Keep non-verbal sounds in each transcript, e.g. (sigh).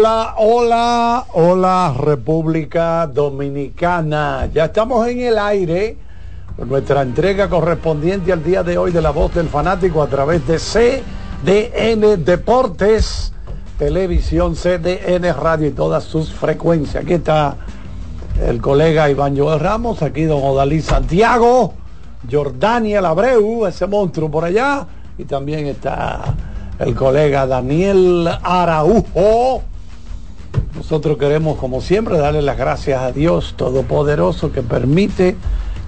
Hola, hola, hola República Dominicana. Ya estamos en el aire con nuestra entrega correspondiente al día de hoy de la voz del fanático a través de CDN Deportes, Televisión, CDN Radio y todas sus frecuencias. Aquí está el colega Iván Joel Ramos, aquí don Odalí Santiago, Jordania Abreu, ese monstruo por allá, y también está el colega Daniel Araujo. Nosotros queremos, como siempre, darle las gracias a Dios Todopoderoso que permite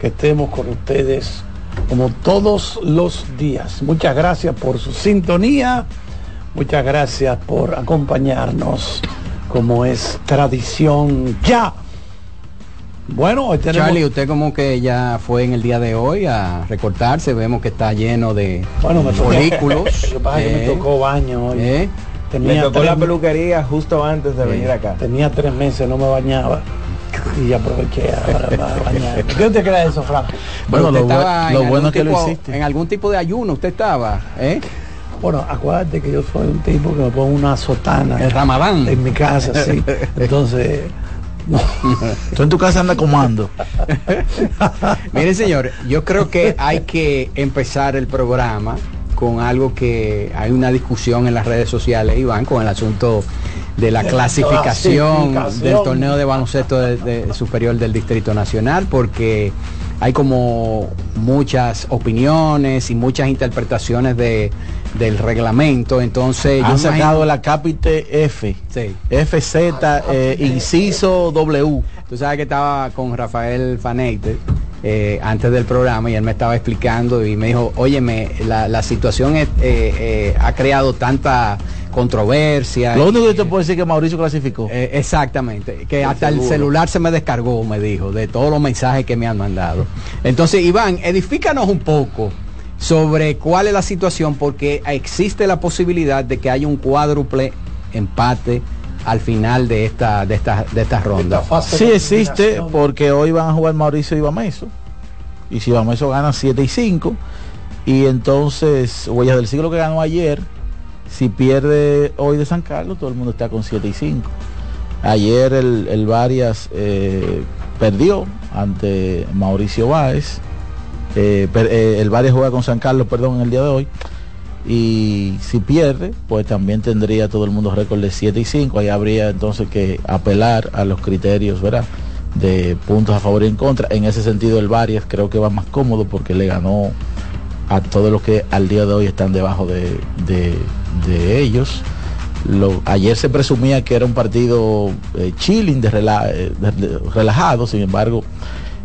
que estemos con ustedes como todos los días. Muchas gracias por su sintonía, muchas gracias por acompañarnos como es tradición ya. Bueno, hoy tenemos... Charlie, usted como que ya fue en el día de hoy a recortarse, vemos que está lleno de bueno, me folículos. (laughs) Lo que pasa es que me Eh, tocó baño hoy. eh. Tenía tocó tres- la peluquería justo antes de venir acá. Tenía tres meses, no me bañaba. Y aproveché ahora para bañar. (laughs) ¿Qué usted cree de eso, Fran? Bueno, lo lo en bueno es que lo tipo- hiciste. En algún tipo de ayuno usted estaba, ¿eh? Bueno, acuérdate que yo soy un tipo que me pongo una sotana El ramadán. en mi casa, sí. (laughs) Entonces, no. (laughs) Tú en tu casa anda comando. Mire, señor, yo creo que hay que empezar el programa con algo que hay una discusión en las redes sociales, Iván, con el asunto de la clasificación, clasificación. del torneo de baloncesto de- de superior del Distrito Nacional, porque hay como muchas opiniones y muchas interpretaciones de, del reglamento. Entonces, yo Han imagino- sacado la cápite F. Sí. FZ, eh, inciso W. Tú sabes que estaba con Rafael Faneite eh, antes del programa y él me estaba explicando y me dijo, óyeme, la, la situación es- eh, eh, ha creado tanta controversia. Lo único que te puedo decir es que Mauricio clasificó. eh, exactamente, que hasta el celular se me descargó, me dijo, de todos los mensajes que me han mandado. Entonces, Iván, edifícanos un poco sobre cuál es la situación, porque existe la posibilidad de que haya un cuádruple empate al final de esta de esta de esta ronda. Esta Sí existe porque hoy van a jugar Mauricio y Bameso. Y si Bameso gana 7 y 5, y entonces Huellas del Siglo que ganó ayer, si pierde hoy de San Carlos, todo el mundo está con 7 y 5. Ayer el, el Varias eh, perdió ante Mauricio Báez. Eh, per- eh, el Varias juega con San Carlos, perdón, en el día de hoy. Y si pierde, pues también tendría todo el mundo récord de 7 y 5. Ahí habría entonces que apelar a los criterios, ¿verdad? De puntos a favor y en contra. En ese sentido, el Varias creo que va más cómodo porque le ganó a todos los que al día de hoy están debajo de, de- de ellos. Lo- ayer se presumía que era un partido eh, chilling, de, eh, relajado, sin embargo,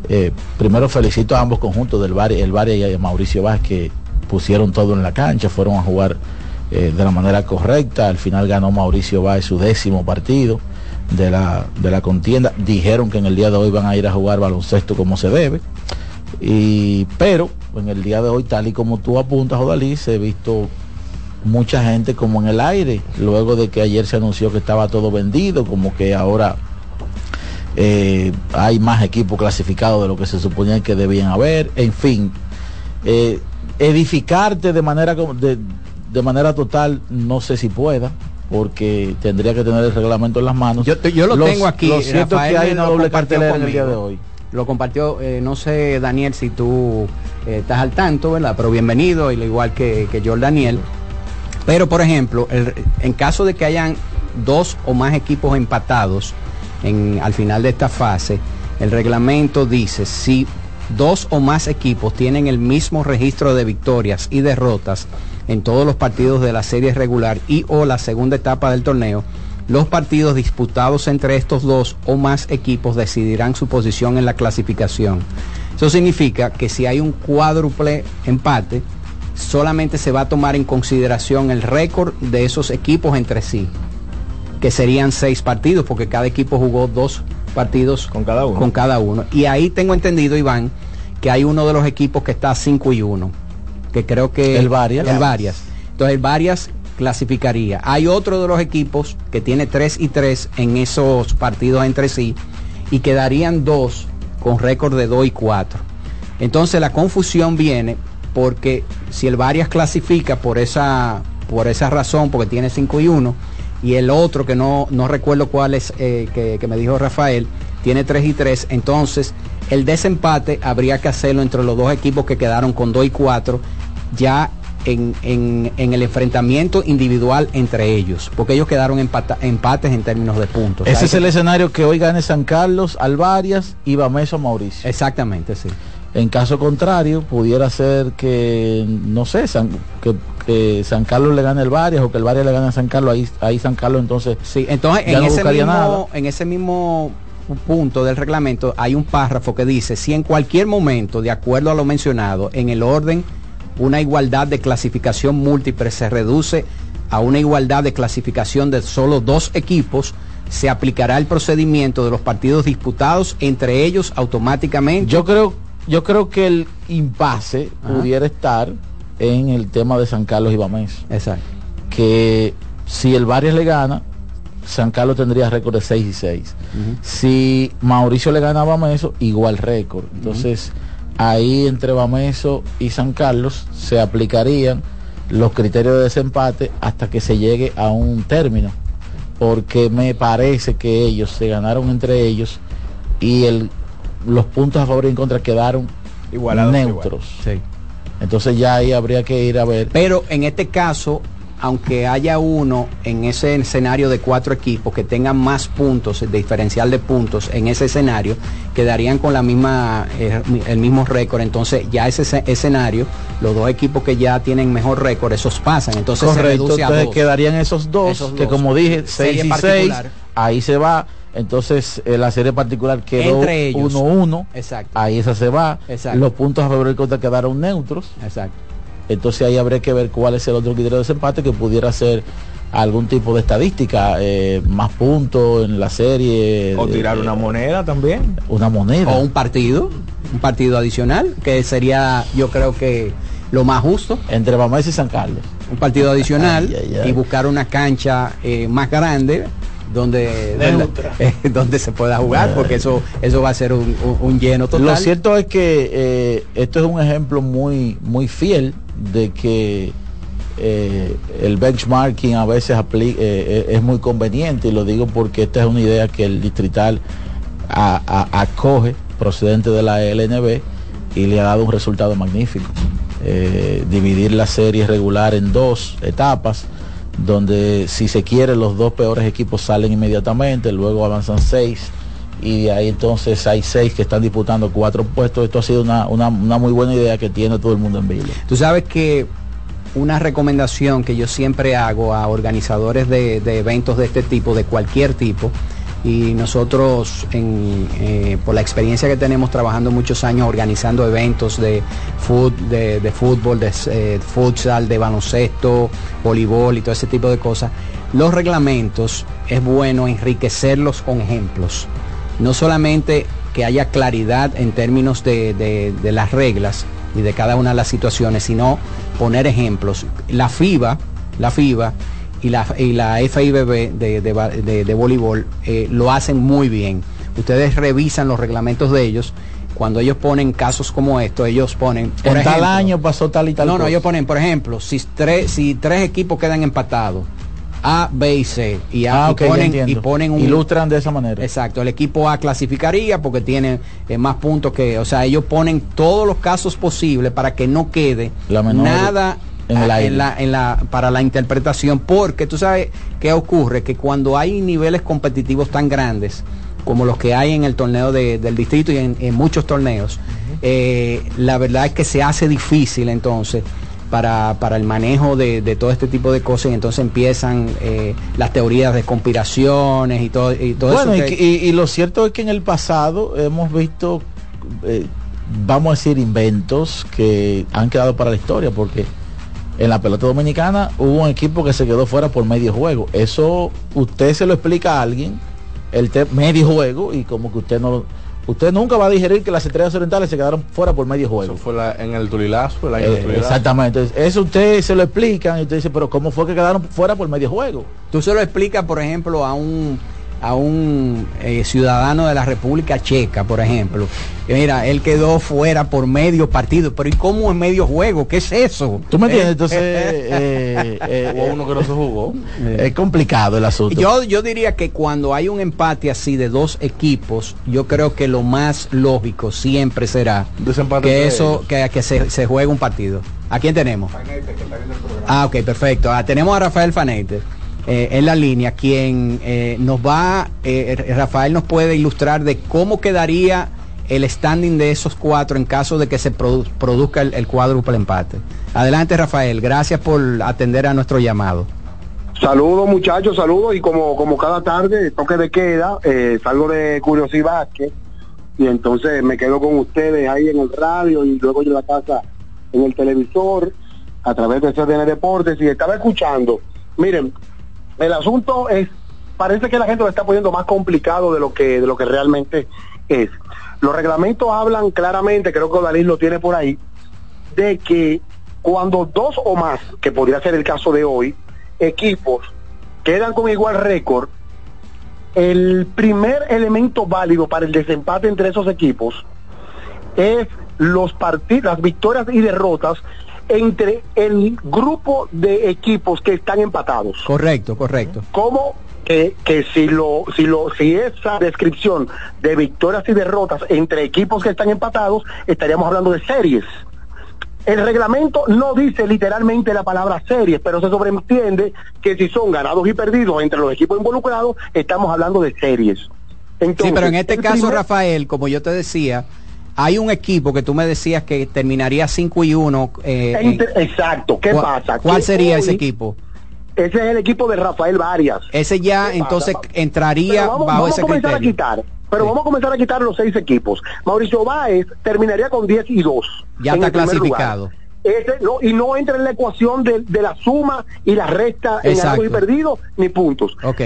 eh, primero felicito a ambos conjuntos del Varia, el Varia y a Mauricio Vázquez que pusieron todo en la cancha, fueron a jugar eh, de la manera correcta, al final ganó Mauricio Vázquez su décimo partido de la, de la contienda, dijeron que en el día de hoy van a ir a jugar baloncesto como se debe, y, pero en el día de hoy, tal y como tú apuntas, Odalí, se he visto mucha gente como en el aire, luego de que ayer se anunció que estaba todo vendido, como que ahora eh, hay más equipos clasificados de lo que se suponía que debían haber, en fin, eh, edificarte de manera de, de manera total, no sé si pueda, porque tendría que tener el reglamento en las manos. Yo, lo Los- tengo aquí. Lo cierto es que hay una doble cartelera en el día de conmigo. hoy. Lo compartió, eh, no sé, Daniel, si tú eh, estás al tanto, ¿verdad? Pero bienvenido, y lo igual que, que yo, el Daniel. Pero, por ejemplo, el- en caso de que hayan dos o más equipos empatados en, al final de esta fase, el reglamento dice si dos o más equipos tienen el mismo registro de victorias y derrotas en todos los partidos de la serie regular y o la segunda etapa del torneo, los partidos disputados entre estos dos o más equipos decidirán su posición en la clasificación. Eso significa que si hay un cuádruple empate, solamente se va a tomar en consideración el récord de esos equipos entre sí, que serían seis partidos, porque cada equipo jugó dos partidos Con cada uno. Con cada uno. Y ahí tengo entendido, Iván, que hay uno de los equipos que está 5 y 1, que creo que... El Varias. El Varias. Entonces el Varias clasificaría. Hay otro de los equipos que tiene 3 y 3 en esos partidos entre sí y quedarían dos con récord de 2 y 4. Entonces la confusión viene porque si el Varias clasifica por esa, por esa razón, porque tiene 5 y 1, y el otro que no, no recuerdo cuál es, eh, que, que me dijo Rafael, tiene 3 y 3, entonces el desempate habría que hacerlo entre los dos equipos que quedaron con 2 y 4, ya en, en- en el enfrentamiento individual entre ellos, porque ellos quedaron empata- empates en términos de puntos. Ese es el escenario que hoy gane San Carlos, Alvarias y Bameso Mauricio. Exactamente, sí. En caso contrario, pudiera ser que, no sé, San, que, San Carlos le gane el Varias o que el Varias le gane a San Carlos, ahí, ahí San Carlos entonces Sí, entonces Ya en, no ese mismo, nada. en ese mismo punto del reglamento hay un párrafo que dice, si en cualquier momento, de acuerdo a lo mencionado, en el orden, una igualdad de clasificación múltiple se reduce a una igualdad de clasificación de solo dos equipos, se aplicará el procedimiento de los partidos disputados entre ellos automáticamente. Yo creo, yo creo que el impasse Ajá. pudiera estar en el tema de San Carlos y Bameso. Exacto. Que si el Varias le gana, San Carlos tendría récord de 6 y 6. Si Mauricio le gana a Bameso, igual récord. Entonces, ahí entre Bameso y San Carlos se aplicarían los criterios de desempate hasta que se llegue a un término. Porque me parece que ellos se ganaron entre ellos y el, los puntos a favor y en contra quedaron Igualados, neutros. Sí. Entonces ya ahí habría que ir a ver. Pero en este caso, aunque haya uno en ese escenario de cuatro equipos que tengan más puntos, el diferencial de puntos en ese escenario, quedarían con la misma, eh, el mismo récord. Entonces ya ese esce- escenario, los dos equipos que ya tienen mejor récord, esos pasan. Entonces se Correcto, reduce a entonces dos. quedarían esos dos, Esos que dos. como dije, Serie 6 y 6, particular. ahí se va. Entonces eh, la serie particular quedó Entre ellos. 1-1, Exacto. ahí esa se va. Exacto. Los puntos a favor y en contra quedaron neutros. Exacto. Entonces ahí habría que ver cuál es el otro criterio de desempate que pudiera ser algún tipo de estadística, eh, más puntos en la serie. O eh, tirar una moneda también. una moneda. O un partido, un partido adicional, que sería, yo creo que lo más justo. Entre Bameso y San Carlos. un partido adicional Ay, ay, ay. y buscar una cancha eh, más grande donde (laughs) (laughs) eh, donde se pueda jugar porque eso eso va a ser un, un- un lleno total. Lo cierto es que eh, esto es un ejemplo muy, muy fiel de que eh, el benchmarking a veces es muy conveniente y lo digo porque esta es una idea que el distrital a- a- acoge procedente de la LNB y le ha dado un resultado magnífico. Eh, dividir la serie regular en dos etapas donde si se quiere los dos peores equipos salen inmediatamente, luego avanzan seis y de ahí entonces hay seis que están disputando cuatro puestos. Esto ha sido una, una- muy buena idea que tiene todo el mundo en Villa. tú sabes que una recomendación que yo siempre hago a organizadores de, de eventos de este tipo de cualquier tipo y nosotros eh, por la experiencia que tenemos trabajando muchos años organizando eventos de, fútbol, de eh, futsal, de baloncesto, voleibol y todo ese tipo de cosas, los reglamentos es bueno enriquecerlos con ejemplos. No solamente que haya claridad en términos de las reglas y de cada una de las situaciones, sino poner ejemplos. La FIBA, la FIBA y la, y la FIBB de, de, de- de voleibol eh, lo hacen muy bien. Ustedes revisan los reglamentos de ellos. Cuando ellos ponen casos como estos, ellos ponen... por en tal año pasó tal y tal no, no, ellos ponen, por ejemplo, si tres, si tres equipos quedan empatados, A, B y C, y, a- Ah, y ponen, entiendo. y ponen un... Ilustran de esa manera. Exacto, el equipo A clasificaría porque tiene eh, más puntos que, o sea, ellos ponen todos los casos posibles para que no quede La menor nada en el ah, la, en la- para la interpretación, porque tú sabes qué ocurre, que cuando hay niveles competitivos tan grandes como los que hay en el torneo de- del distrito y en, en muchos torneos, eh, la verdad es que se hace difícil entonces para, para el manejo de, de todo este tipo de cosas y entonces empiezan eh, las teorías de conspiraciones y todo, y todo Bueno, eso. que- y- y lo cierto es que en el pasado hemos visto, eh, vamos a decir, inventos que han quedado para la historia, porque en la pelota dominicana hubo un equipo que se quedó fuera por medio juego. Eso usted se lo explica a alguien, el te- medio juego, y como que usted no... Usted nunca va a digerir que las estrellas orientales se quedaron fuera por medio juego. Eso fue la- en el Tulilazo, el año Eh, del Tulilazo. exactamente. Entonces, Eso usted se lo explican y usted dice, pero ¿cómo fue que quedaron fuera por medio juego? Tú se lo explicas, por ejemplo, a un a un eh, ciudadano de la República Checa, por ejemplo, que mira, él quedó fuera por medio partido, pero ¿y cómo en medio juego? ¿Qué es eso? ¿Tú me entiendes? Eh, Entonces, (laughs) eh, eh, Hubo uno que no se jugó. es complicado el asunto. Yo, yo diría que cuando hay un empate así de dos equipos, yo creo que lo más lógico siempre será Desempate que eso, que, que se, se juegue un partido. ¿A quién tenemos? Ah, ok, perfecto. Ah, tenemos a Rafael Fanete eh, en la línea, quien eh, nos va, eh, Rafael nos puede ilustrar de cómo quedaría el standing de esos cuatro en caso de que se produ- produzca el, el cuádruple empate. Adelante, Rafael. Gracias por atender a nuestro llamado. Saludos muchachos, saludos y como como cada tarde toque de queda, eh, salgo de Curiosidad que y entonces me quedo con ustedes ahí en el radio y luego yo la casa en el televisor a través de CDN Deportes y estaba escuchando. Miren, el asunto es parece que la gente lo está poniendo más complicado de lo que de lo que realmente es. Los reglamentos hablan claramente, creo que Dalí lo tiene por ahí, de que cuando dos o más, que podría ser el caso de hoy, equipos quedan con igual récord, el primer elemento válido para el desempate entre esos equipos es los partidos, las victorias y derrotas entre el grupo de equipos que están empatados. Correcto, correcto. Como que, que si lo, si lo, si esa descripción de victorias y derrotas entre equipos que están empatados, estaríamos hablando de series. El reglamento no dice literalmente la palabra series, pero se sobreentiende que si son ganados y perdidos entre los equipos involucrados, estamos hablando de series. Sí, Entonces, pero en este caso, primer- Rafael, como yo te decía, hay un equipo que tú me decías que terminaría 5 y 1. Entre- exacto, ¿qué pasa? ¿Cuál sería ese equipo? Ese es el equipo de Rafael Varias. Ese ya ¿Qué entonces pasa? entraría Pero vamos, bajo vamos ese a comenzar criterio. a quitar. Pero Sí. vamos a comenzar a quitar los seis equipos. Mauricio Báez terminaría con 10 y 2. Ya está clasificado. No, y no entra en la ecuación de, de la suma y la resta en Exacto. ganados y perdidos ni puntos. Ok,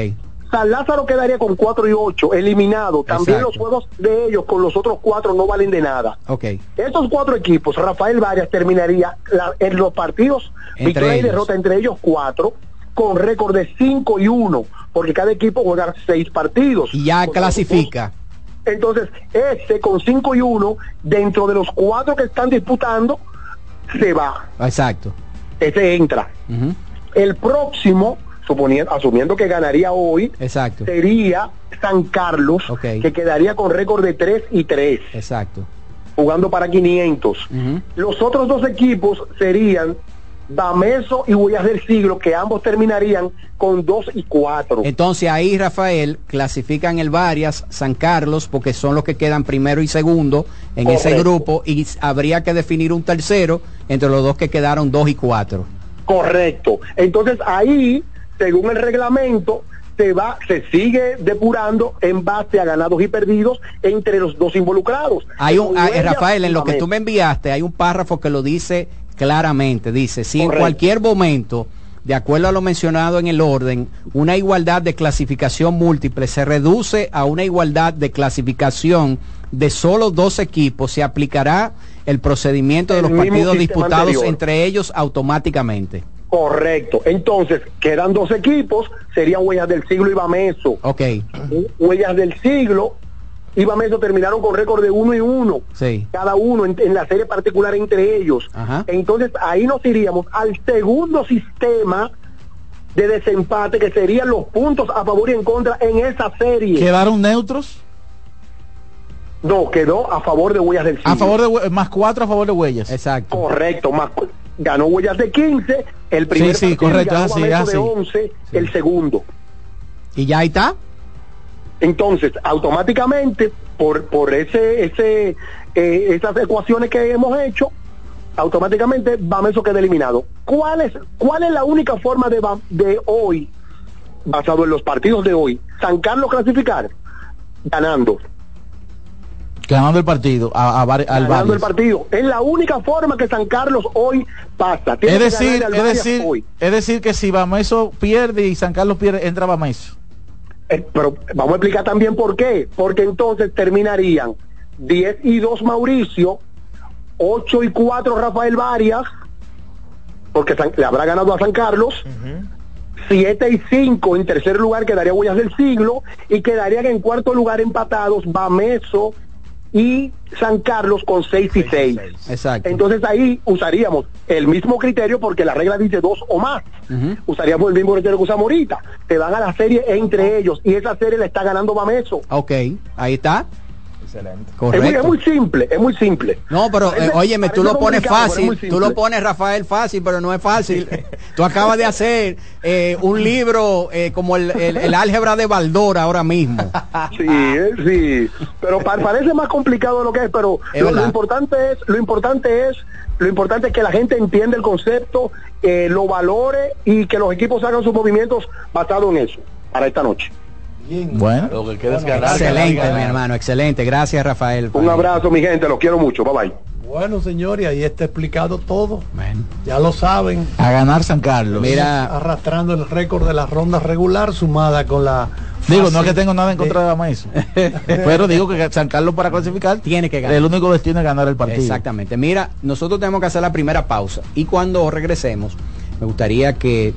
San Lázaro quedaría con 4 y 8, eliminado. También Exacto. los juegos de ellos con los otros cuatro no valen de nada. ok. Estos cuatro equipos, Rafael Varias terminaría la- en los partidos, Entre victoria y derrota entre ellos cuatro, con récord de 5 y 1, porque cada equipo juega seis partidos. Y ya Con- clasifica. Entonces, este con 5 y 1, dentro de los cuatro que están disputando, se va. Exacto. Ese entra. El próximo, suponiendo, asumiendo que ganaría hoy, Exacto. sería San Carlos, que quedaría con récord de 3 y 3, Exacto. jugando para 500. Ujú. Los otros dos equipos serían Dameso y Huellas del Siglo, que ambos terminarían con 2 y 4. Entonces ahí, Rafael, clasifican el Varias, San Carlos, porque son los que quedan primero y segundo en ese grupo, y habría que definir un tercero entre los dos que quedaron dos y cuatro. Correcto. Entonces ahí, según el reglamento, se va, se sigue depurando en base a ganados y perdidos entre los dos involucrados. Hay un, Con ah, Rafael, en lo que tú me enviaste, hay un párrafo que lo dice claramente. Dice, si en cualquier momento, de acuerdo a lo mencionado en el orden, una igualdad de clasificación múltiple se reduce a una igualdad de clasificación de solo dos equipos, se aplicará el procedimiento de El los partidos disputados anterior. entre ellos automáticamente. Correcto. Entonces, quedan dos equipos, serían Huellas del Siglo y Bameso. Ok, Huellas del Siglo y Bameso terminaron con récord de uno y uno. sí. cada uno en, en la serie particular entre ellos. Ajá. Entonces ahí nos iríamos al segundo sistema de desempate que serían los puntos a favor y en contra en esa serie. ¿Quedaron neutros? No, quedó a favor de Huellas del Siglo. A favor de más cuatro a favor de huellas. Exacto. Correcto, más ganó Huellas de 15, el primer Sí, sí, correcto, ganó es así, Bameso es de así. 11, el segundo. ¿Y ya ahí está? Entonces, automáticamente, por, por ese, ese, eh, esas ecuaciones que hemos hecho, automáticamente Bameso queda eliminado. ¿Cuál es, cuál es la única forma de, de hoy, basado en los partidos de hoy, San Carlos clasificar? Ganando. Ganando el partido a, a Bar- al ganando el partido. Es la única forma que San Carlos hoy pasa. Tiene Es que decir, es decir, hoy. es decir que si Bameso pierde y San Carlos pierde, entra Bameso. Eh, pero vamos a explicar también por qué. Porque entonces terminarían 10 y 2 Mauricio, 8 y 4 Rafael Varias, porque San- le habrá ganado a San Carlos. 7 y 5 en tercer lugar quedaría Huellas del Siglo y quedarían en cuarto lugar empatados Bameso y San Carlos con 6 y 6. Exacto. Entonces ahí usaríamos el mismo criterio porque la regla dice dos o más. Usaríamos el mismo criterio que usamos ahorita. Te van a la serie entre ellos y esa serie la está ganando Bameso. Ok, ahí está. Excelente. Es muy, es Correcto. muy simple, es muy simple. No, pero eh, óyeme, tú lo pones fácil, tú lo pones Rafael fácil, pero no es fácil. (laughs) tú acabas de hacer eh, un libro eh, como el, el- el álgebra de Baldor ahora mismo. (laughs) Sí, eh, sí. Pero pa- parece más complicado de lo que es, pero Es lo, importante es, lo importante es, lo importante es que la gente entienda el concepto, eh, lo valore y que los equipos hagan sus movimientos basados en eso para esta noche. Bien. Bueno, Lo que queda es Bueno, ganar. excelente, ganar, mi hermano, excelente. Gracias, Rafael. Un abrazo, mi gente, los quiero mucho. Bye bye. Bueno, señores, ahí está explicado todo. Ya lo saben. a ganar San Carlos. Mira, Arrastrando el récord de la ronda regular sumada con la. Digo, fase no es que tengo nada en contra de Bameso. (laughs) pero digo que San Carlos para clasificar Tiene que ganar. El único destino es ganar el partido. Exactamente. Mira, nosotros tenemos que hacer la primera pausa y cuando regresemos, me gustaría que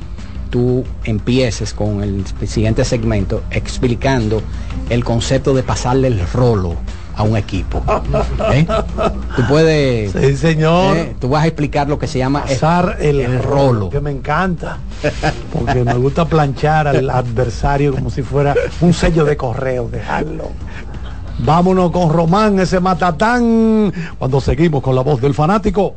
tú empieces con el siguiente segmento explicando el concepto de pasarle el rolo a un equipo. ¿Eh? Tú puedes, Sí, señor. ¿eh? tú vas a explicar lo que se llama Pasar el, el rolo, que me encanta, porque me gusta planchar al adversario como si fuera un sello de correo, dejarlo. Vámonos con Román, ese matatán, cuando seguimos con la voz del fanático.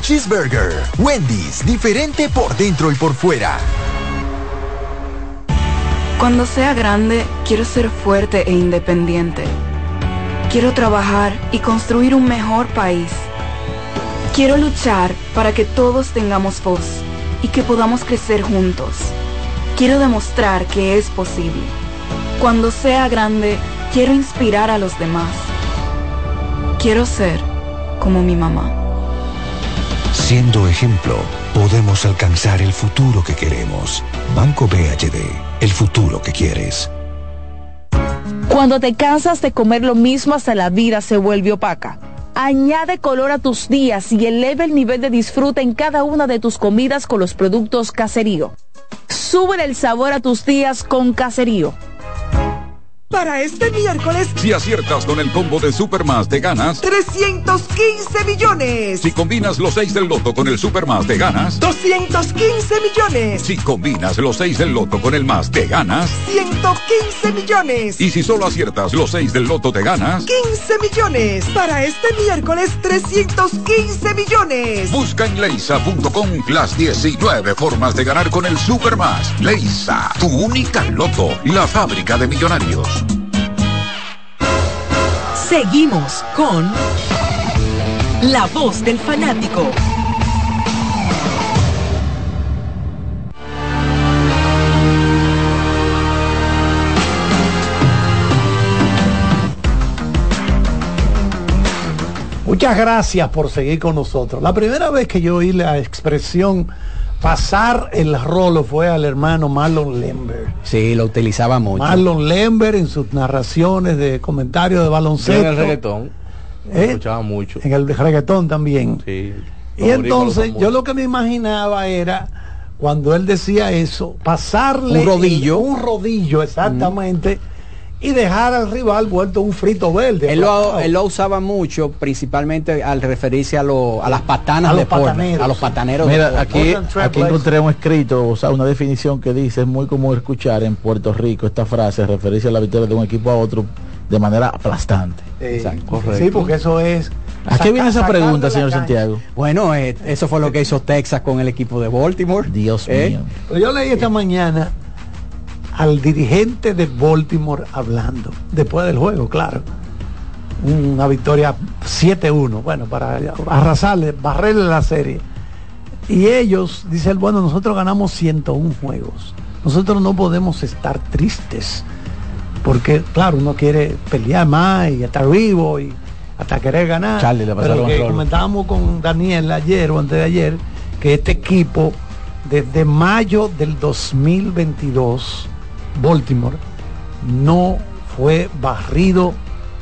Cheeseburger. Wendy's, diferente por dentro y por fuera. Cuando sea grande, quiero ser fuerte e independiente. Quiero trabajar y construir un mejor país. Quiero luchar para que todos tengamos voz y que podamos crecer juntos. Quiero demostrar que es posible. Cuando sea grande, quiero inspirar a los demás. Quiero ser como mi mamá. Siendo ejemplo, podemos alcanzar el futuro que queremos. Banco BHD, el futuro que quieres. Cuando te cansas de comer lo mismo hasta la vida se vuelve opaca. Añade color a tus días y eleva el nivel de disfrute en cada una de tus comidas con los productos Caserío. Sube el sabor a tus días con Caserío. Para este miércoles, Si aciertas con el combo de Supermas, te ganas. 315 millones. Si combinas los 6 del loto con el Supermas, te ganas. 215 millones. Si combinas los 6 del loto con el más, te ganas. 115 millones. Y si solo aciertas los 6 del loto, te ganas. 15 millones. Para este miércoles, 315 millones. Busca en leisa.com las 19 formas de ganar con el Supermas. Leisa, tu única loto, la fábrica de millonarios. Seguimos con La Voz del Fanático. Muchas gracias por seguir con nosotros. La primera vez que yo oí la expresión pasar el rolo fue al hermano Marlon Lember. Sí, lo utilizaba mucho. Marlon Lember en sus narraciones de comentarios de Yo baloncesto. en el reggaetón. ¿Eh? Escuchaba mucho. En el reggaetón también. Sí. Y entonces yo lo que me imaginaba era cuando él decía eso, pasarle Un rodillo. el- un rodillo exactamente y dejar al rival vuelto un frito verde. Él lo, él lo usaba mucho, principalmente al referirse a, lo- a las patanas A los de Portland, pataneros. a los pataneros. de Mira, aquí, aquí encontré un escrito, o sea, una definición que dice, es muy común escuchar en Puerto Rico esta frase, referirse a la victoria de un equipo a otro de manera aplastante. Eh, Exacto. Sí, porque eso es. ¿A qué viene esa pregunta, señor caña. Santiago? Bueno, eh, eso fue lo que hizo Texas con el equipo de Baltimore. Dios ¿Eh? mío. Pero yo leí esta mañana al dirigente de Baltimore hablando, después del juego, claro. Una victoria 7-1, bueno, para arrasarle, barrerle la serie. Y ellos, dice él, bueno, nosotros ganamos 101 juegos. Nosotros no podemos estar tristes. Porque, claro, uno quiere pelear más y estar vivo y hasta querer ganar. Charlie, le pasaron Pero que comentábamos con Daniel ayer o antes de ayer que este equipo desde mayo del 2022 Baltimore no fue barrido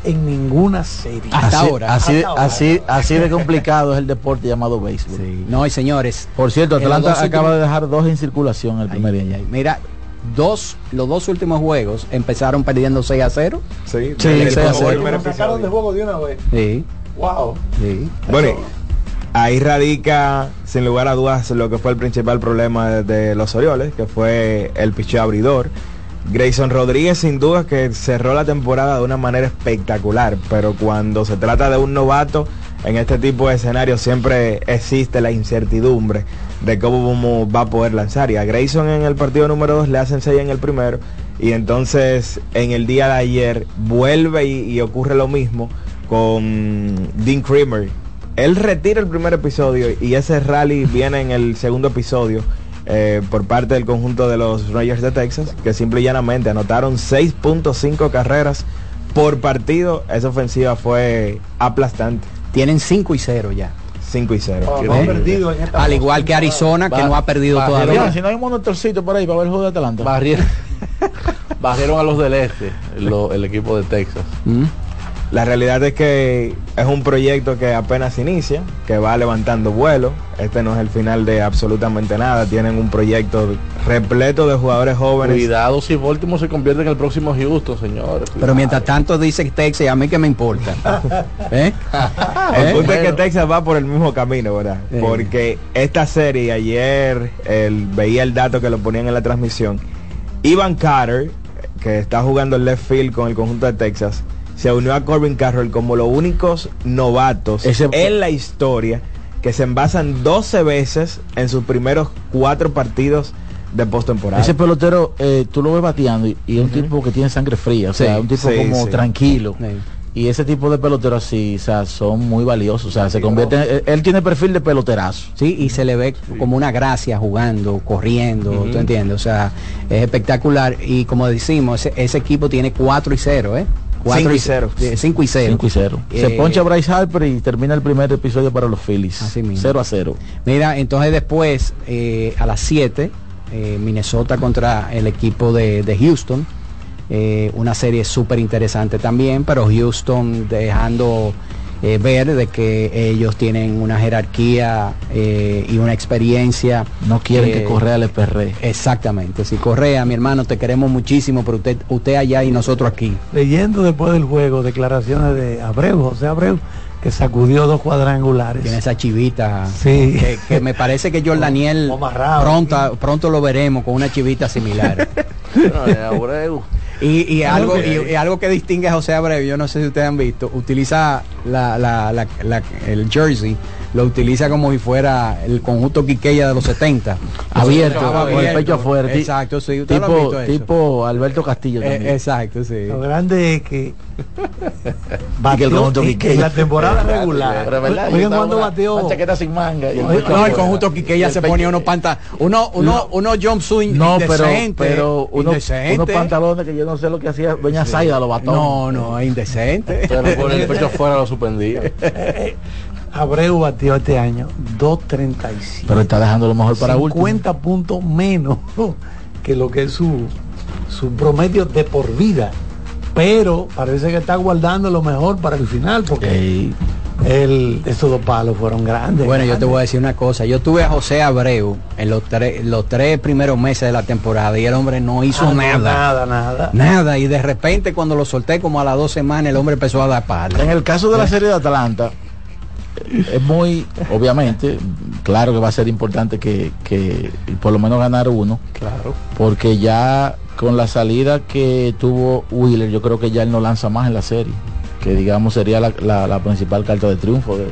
en ninguna serie. Hasta así, ahora. Así, Hasta ahora. así, así de complicado es el deporte llamado béisbol. Sí. No, y señores. Por cierto, Atlanta acaba últimos- de dejar dos en circulación el primer ay. Mira, dos, los dos últimos juegos empezaron perdiendo 6 a 0. Sí, Sí, el- sacaron de juego de una vez. Sí, Wow. sí. Bueno, ahí radica sin lugar a dudas lo que fue el principal problema de, de los Orioles, que fue el picheo abridor. Grayson Rodríguez sin duda que cerró la temporada de una manera espectacular, pero cuando se trata de un novato en este tipo de escenarios siempre existe la incertidumbre de cómo va a poder lanzar. Y a Grayson en el partido número 2 le hacen 6 en el primero y entonces en el día de ayer vuelve y, y ocurre lo mismo con Dean Creamer. Él retira el primer episodio y ese rally viene en el segundo episodio eh, por parte del conjunto de los Rangers de Texas, que simple y llanamente anotaron 6.5 carreras por partido. Esa ofensiva fue aplastante. Tienen 5 y 0 ya. 5 y 0. Oh, ¿Eh? no han perdido en esta Al igual que Arizona, que no ha perdido todavía. si no hay un monitorcito por ahí para ver el juego de Atlanta. Barrieron, (laughs) barrieron a los del este, lo- el equipo de Texas. Mm. La realidad es que es un proyecto que apenas inicia, que va levantando vuelo. Este no es el final de absolutamente nada. Tienen un proyecto repleto de jugadores jóvenes. Cuidado si Baltimore se convierte en el próximo Houston, señores. Pero mientras tanto dice Texas, a mí que me importa. (laughs) ¿Eh? El ¿Eh? punto es que. Texas va por el mismo camino, ¿verdad? Sí. Porque esta serie, ayer el, veía el dato que lo ponían en la transmisión. Ivan Carter, que está jugando el left field con el conjunto de Texas, se unió a Corbin Carroll como los únicos novatos Ese- en la historia que se envasan 12 veces en sus primeros cuatro partidos de postemporada. Ese pelotero, eh, tú lo ves bateando y, y es un tipo que tiene sangre fría, o sea, Sí, un tipo sí, como sí. tranquilo. Sí. y ese tipo de peloteros así, o sea, son muy valiosos, o sea, se convierte, él, él tiene perfil de peloterazo. Sí, y se le ve como una gracia jugando, corriendo. ¿tú entiendes? O sea, es espectacular. Y como decimos, ese, ese equipo tiene 4 y 0, ¿eh? Cinco y cero. 5 y 0. 5 y 0. Se Eh, poncha Bryce Harper y termina el primer episodio para los Phillies. Así mismo. 0 a 0. Mira, entonces después, eh, a las 7, eh, Minnesota contra el equipo de, de Houston. Eh, una serie súper interesante también, pero Houston dejando eh, ver de que ellos tienen una jerarquía eh, y una experiencia. No quieren que eh, Correa le perre. Exactamente. Si Correa, mi hermano, te queremos muchísimo, pero usted, usted allá y nosotros aquí. Leyendo después del juego declaraciones de Abreu, José Abreu, que sacudió dos cuadrangulares. Tiene esa chivita. Sí. Que, que me parece que Jordan (laughs) Daniel pronto, pronto lo veremos con una chivita similar. (laughs) Y, y algo y, y algo que distingue a José Abreu, yo no sé si ustedes han visto, utiliza la, la- la- la- el jersey, lo utiliza como si fuera el conjunto Quiqueya de los 70. Abierto, con el pecho afuera. Exacto, sí. ¿Usted lo ha Tipo, visto eso? tipo Alberto Castillo Eh, también. exacto, sí. Lo grande es que (laughs) Y que el conjunto Quiqueya. en la temporada regular. Yo Oigan cuando bateó. una chaqueta sin manga. y el pecho No, el conjunto Quiqueya se ponía unos pantalones, uno, uno, uno jumpsuit No, pero, indecente, pero uno- indecente. unos pantalones que yo no sé lo que hacía Doña Zaida, los batones. No, no, es indecente. Pero por el pecho (laughs) afuera lo suspendía. Abreu batió este año 2.35. Pero está dejando lo mejor para último. 50 puntos menos que lo que es su, su promedio de por vida. Pero parece que está guardando lo mejor para el final porque el, esos dos palos fueron grandes. Bueno, yo te voy a decir una cosa. Yo tuve a José Abreu en los, tres los tres primeros meses de la temporada y el hombre no hizo Ah, nada. nada, nada. Nada. Y de repente cuando lo solté como a las dos semanas, el hombre empezó a dar palo. En el caso de la serie de Atlanta, es muy, obviamente, claro que va a ser importante que, que por lo menos ganar uno. Claro. Porque ya con la salida que tuvo Wheeler, yo creo que ya él no lanza más en la serie. Que digamos sería la, la- la principal carta de triunfo de-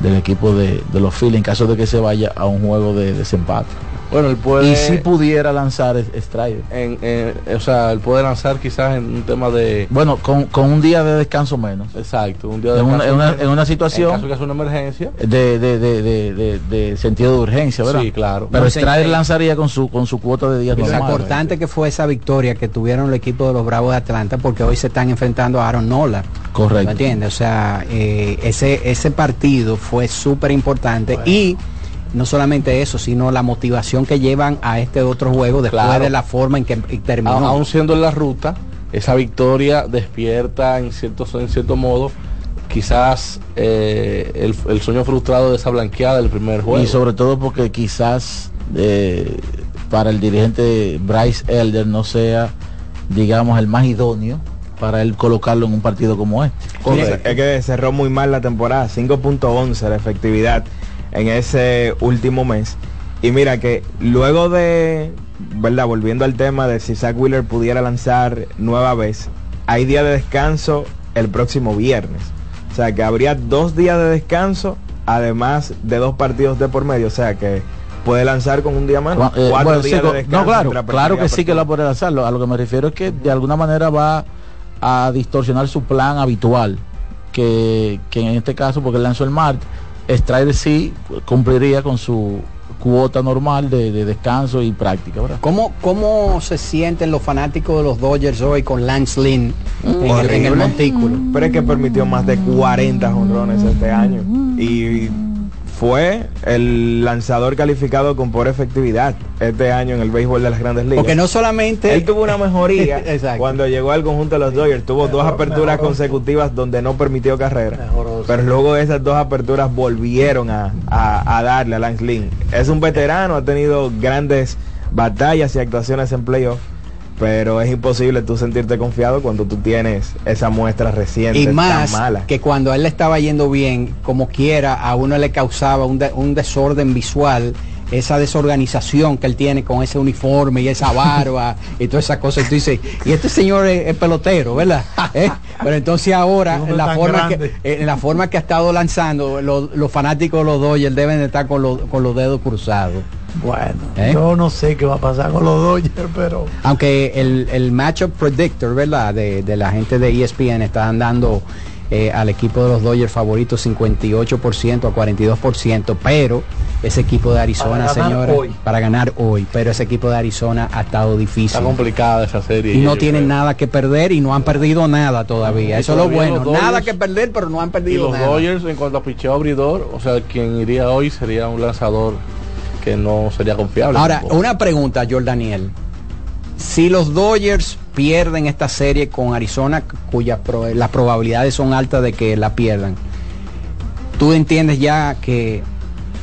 del equipo de, de los Phillies en caso de que se vaya a un juego de desempate. Bueno, él puede. Y si pudiera lanzar es- Strider. en, en- o sea, él puede lanzar quizás en un tema de. Bueno, con, con un día de descanso menos. Exacto, un día de En una, descanso en una- menos. en una situación En caso que sea una emergencia. de, de, de, de, de- de sentido de urgencia, ¿verdad? Sí, claro. Pero No, Strider sí. lanzaría con su con su cuota de días lo importante que fue esa victoria que tuvieron el equipo de los Bravos de Atlanta, porque hoy se están enfrentando a Aaron Nola. Correcto. ¿Me entiendes? O sea, eh, ese, ese partido fue súper importante y no solamente eso, sino la motivación que llevan a este otro juego después Claro. de la forma en que terminó. A- aún siendo en la ruta, esa victoria despierta en cierto, en cierto modo quizás eh, el, el sueño frustrado de esa blanqueada del primer juego. Y sobre todo porque quizás eh, para el dirigente Bryce Elder no sea, digamos, el más idóneo para él colocarlo en un partido como este. Es que cerró muy mal la temporada, 5.11 la efectividad en ese último mes. Y mira que luego de, ¿verdad? Volviendo al tema de si Zach Wheeler pudiera lanzar nueva vez, hay día de descanso el próximo viernes. O sea que habría dos días de descanso, además de dos partidos de por medio. O sea que puede lanzar con un día más. Eh, Cuatro bueno, días de descanso. no, claro, claro que sí que la puede lanzarlo. A lo que me refiero es que de alguna manera va a distorsionar su plan habitual, que, que en este caso, porque lanzó el martes, Strider sí cumpliría con su cuota normal de, de descanso y práctica, ¿verdad? ¿Cómo, ¿Cómo se sienten los fanáticos de los Dodgers hoy con Lance Lynn en, el, en el montículo? Pero es que permitió más de 40 jonrones este año. Y fue el lanzador calificado con por efectividad este año en el béisbol de las grandes ligas. Porque no solamente... Él tuvo una mejoría (laughs) cuando llegó al conjunto de los Dodgers. Tuvo dos aperturas consecutivas donde no permitió carrera. Pero luego de esas dos aperturas volvieron a, a- a darle a Lance Lynn. Es un veterano, ha tenido grandes batallas y actuaciones en playoff. Pero es imposible tú sentirte confiado cuando tú tienes esa muestra reciente y tan más mala. que cuando a él le estaba yendo bien, como quiera, a uno le causaba un, de- un desorden visual, esa desorganización que él tiene con ese uniforme y esa barba (laughs) y todas esas cosas. Y tú dices, y este señor es, es pelotero, ¿verdad? (laughs) ¿Eh? Pero entonces ahora, en la, tan forma que, en la forma que ha estado lanzando, los, los fanáticos de los Dodgers deben de estar con los, con los dedos cruzados. Bueno, ¿Eh? yo no sé qué va a pasar con los Dodgers, pero Aunque el, el matchup predictor, ¿verdad? De, de la gente de ESPN están dando eh, al equipo de los Dodgers favoritos 58% a 42%, pero ese equipo de Arizona, Para hoy. para ganar hoy, pero ese equipo de Arizona ha estado difícil. Está complicada esa serie. Y no tienen creo. nada que perder y no han perdido nada todavía. Y Eso es lo bueno. los Nada que perder, pero no han Y perdido los nada. Dodgers en cuanto a picheo abridor, o sea, quien iría hoy sería un lanzador que no sería confiable. Ahora, tampoco. una pregunta, Jordaniel. Si los Dodgers pierden esta serie con Arizona, cuyas pro- las probabilidades son altas de que la pierdan, ¿tú entiendes ya que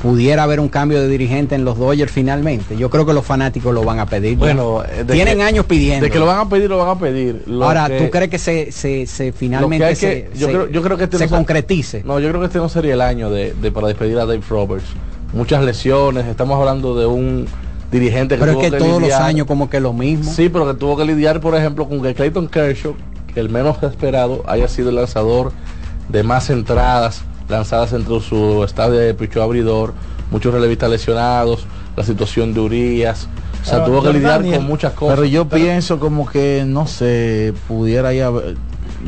pudiera haber un cambio de dirigente en los Dodgers finalmente? Yo creo que los fanáticos lo van a pedir. Bueno, eh, tienen que- años pidiendo. De que lo van a pedir, lo van a pedir. Lo Ahora, que- ¿tú crees que se, se, se que finalmente se, yo, creo, yo creo que este se no se- concretice? No, yo creo que este no sería el año de, de para despedir a Dave Roberts. Muchas lesiones, estamos hablando de un dirigente que Pero es tuvo que todos los lidiar- años como que lo mismo. Sí, pero que tuvo que lidiar, por ejemplo, con que Clayton Kershaw, que el menos esperado, haya sido el lanzador de más entradas lanzadas entre su estadio de picho abridor, muchos relevistas lesionados, la situación de Urias. O sea, Pero, tuvo que lidiar Daniel, con muchas cosas. Pero yo pienso como que, no sé, pudiera ya, haber-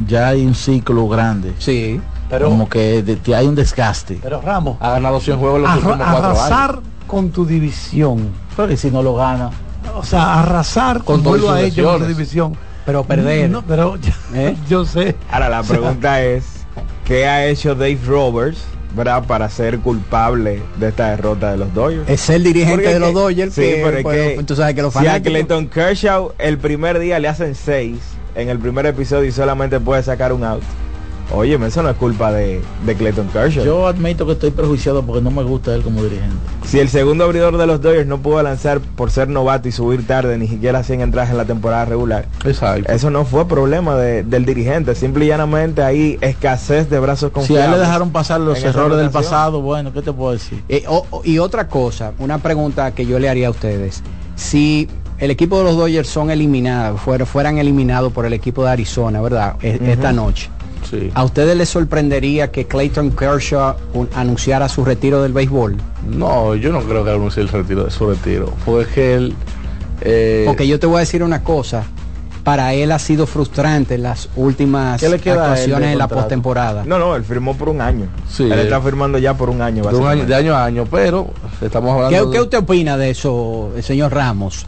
ya hay un ciclo grande. Sí. Pero- como que de- hay un desgaste. Pero Ramos, ha ganado 100 juegos en los arra- últimos cuatro arrasar años. con tu división. Porque si no lo gana. O sea, arrasar Con ha sus hecho con tu división. Pero perder. No, pero ¿Eh? (laughs) yo sé. Ahora la pregunta (laughs) es, ¿qué ha hecho Dave Roberts, verdad, para ser culpable de esta derrota de los Dodgers? Es el dirigente Porque de los Dodgers Sí, que, pero es bueno, que tú sabes que los si a fanáticos... Clayton Kershaw el primer día le hacen seis en el primer episodio y solamente puede sacar un out. Oye, eso no es culpa de, de Clayton Kershaw. Yo admito que estoy prejuiciado porque no me gusta él como dirigente. Si el segundo abridor de los Dodgers no pudo lanzar por ser novato y subir tarde, ni siquiera 100 entradas en la temporada regular, Exacto. eso no fue problema de- del dirigente. Simple y llanamente hay escasez de brazos Si confiables. a él le dejaron pasar los errores del pasado, bueno, ¿qué te puedo decir? Eh, y otra cosa, una pregunta que yo le haría a ustedes. Si el equipo de los Dodgers son eliminados, fuer- fueran eliminados por el equipo de Arizona, ¿verdad? E- Esta noche. Sí. ¿A ustedes les sorprendería que Clayton Kershaw un- anunciara su retiro del béisbol? No, yo no creo que anuncie el retiro de su retiro. Fue que él. eh, Porque yo te voy a decir una cosa. Para él ha sido frustrante las últimas ¿Qué le queda a él de actuaciones en la postemporada. No, no, él firmó por un año. Sí, él está firmando ya por un año. de, un año, de año a año, pero estamos hablando. ¿Qué, de- qué usted opina de eso, eh, señor Ramos?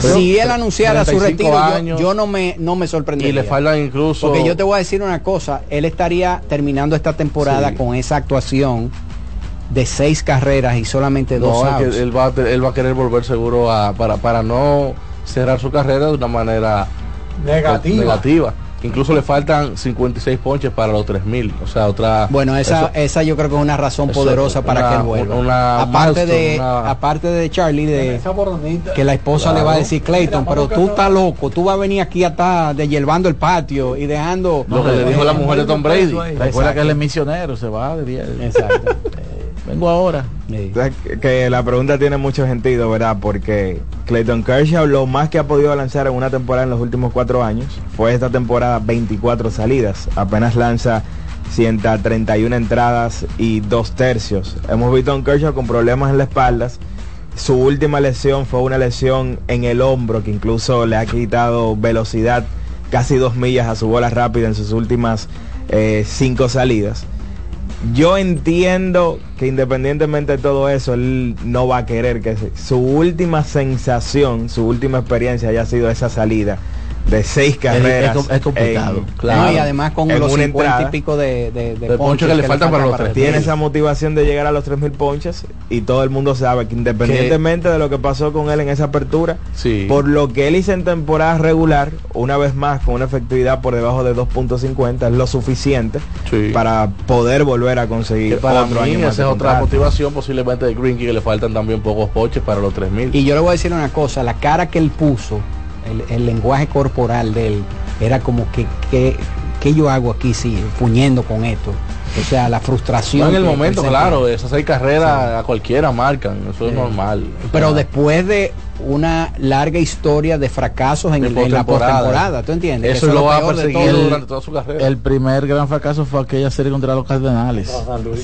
Pero- si él anunciara su 35 retiro, yo- años, yo, no me no me sorprendería. y le faltan incluso. Porque yo te voy a decir una cosa, él estaría terminando esta temporada Sí. con esa actuación de seis carreras y solamente dos No, es outs. que él va, él va a querer volver seguro a, para, para no cerrar su carrera de una manera Negativa. negativa. Incluso le faltan 56 ponches para los 3000. O sea, otra. Bueno, esa, eso- esa yo creo que es una razón eso, poderosa para una- que él vuelva. una aparte milestone, de una- aparte de Charlie de que la esposa le va a decir Clayton, Mira, pero tú estás loco, tú vas a venir aquí a estar deshiervando el patio y dejando Lo que le dijo la mujer de Tom Brady. Recuerda que él es misionero, se va de viaje. Exacto. (laughs) Vengo ahora. Sí. Entonces, que- que la pregunta tiene mucho sentido, ¿verdad? Porque Clayton Kershaw lo más que ha podido lanzar en una temporada en los últimos cuatro años fue esta temporada 24 salidas. Apenas lanza 131 entradas y dos tercios. Hemos visto a un Kershaw con problemas en la espalda. Su última lesión fue una lesión en el hombro que incluso le ha quitado velocidad casi dos millas a su bola rápida en sus últimas eh, cinco salidas. Yo entiendo que independientemente de todo eso, él no va a querer que su última sensación, su última experiencia haya sido esa salida de seis carreras. es com- es complicado. en- Claro. No, y además con los una 50 entrada. y pico de, de, de De ponches que le faltan para los tres. tiene esa motivación de llegar a los 3.000 ponches y todo el mundo sabe que independientemente de lo que pasó con él en esa apertura, Sí. por lo que él hizo en temporada regular, una vez más con una efectividad por debajo de 2.50 es lo suficiente Sí. para poder volver a conseguir que para otro mí año más esa es otra motivación posiblemente de Greenkey que le faltan también pocos ponches para los 3000. Y yo le voy a decir una cosa, la cara que él puso, el, el lenguaje corporal de él, era como que, que, ¿qué yo hago aquí sí, puñendo con esto? O sea, la frustración. No, en el que- que momento, claro, esas seis carreras a cualquiera marcan, eso es normal. Pero después de una larga historia de fracasos en, De el- en la postemporada. ¿tú entiendes? Eso Que es lo ha peor de perseguido todo. durante toda su carrera. El primer gran fracaso fue aquella serie contra los Cardenales.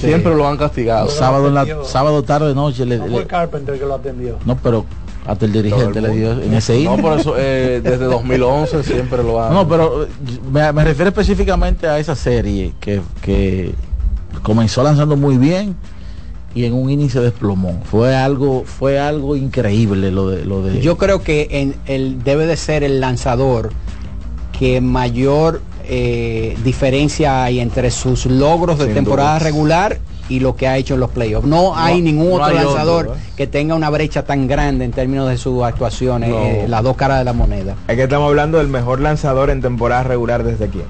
Siempre lo han castigado. Sábado, en la, sábado tarde, noche. Le, No le- fue Carpenter que lo atendió. no, pero hasta el dirigente le dio en ese No, por eso eh, desde 2011 siempre lo han. No, pero me, me refiero específicamente a esa serie que, que comenzó lanzando muy bien y en un inicio se desplomó. Fue algo, fue algo increíble lo de lo de. Yo creo que en, el, debe de ser el lanzador que mayor eh, diferencia hay entre sus logros de Sin temporada dudas. regular y lo que ha hecho en los playoffs. No, hay ningún no otro hay otro, lanzador ¿verdad? que tenga una brecha tan grande en términos de sus actuaciones, No. eh, las dos caras de la moneda. Es que estamos hablando del mejor lanzador en temporada regular desde quién.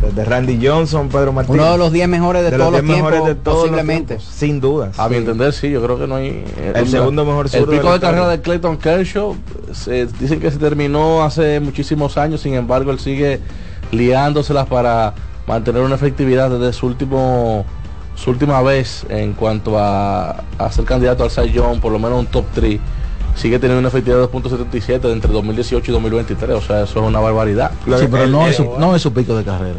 Desde Randy Johnson, Pedro Martínez. Uno de los 10 mejores de, De todos los los 10 tiempos, mejores de todos los posiblemente. tiempos, sin dudas. A mi entender, sí, yo creo que no hay. eh, El segundo mejor El de pico de carrera de Clayton Kershaw se, dicen que se terminó hace muchísimos años, sin embargo, él sigue liándoselas para mantener una efectividad desde su último su última vez en cuanto a, a ser candidato al Young, por lo menos un top 3. Sigue teniendo una efectividad de 2.77 entre 2018 y 2023, o sea, eso es una barbaridad. sí, pero no, es su, no es su pico de carrera.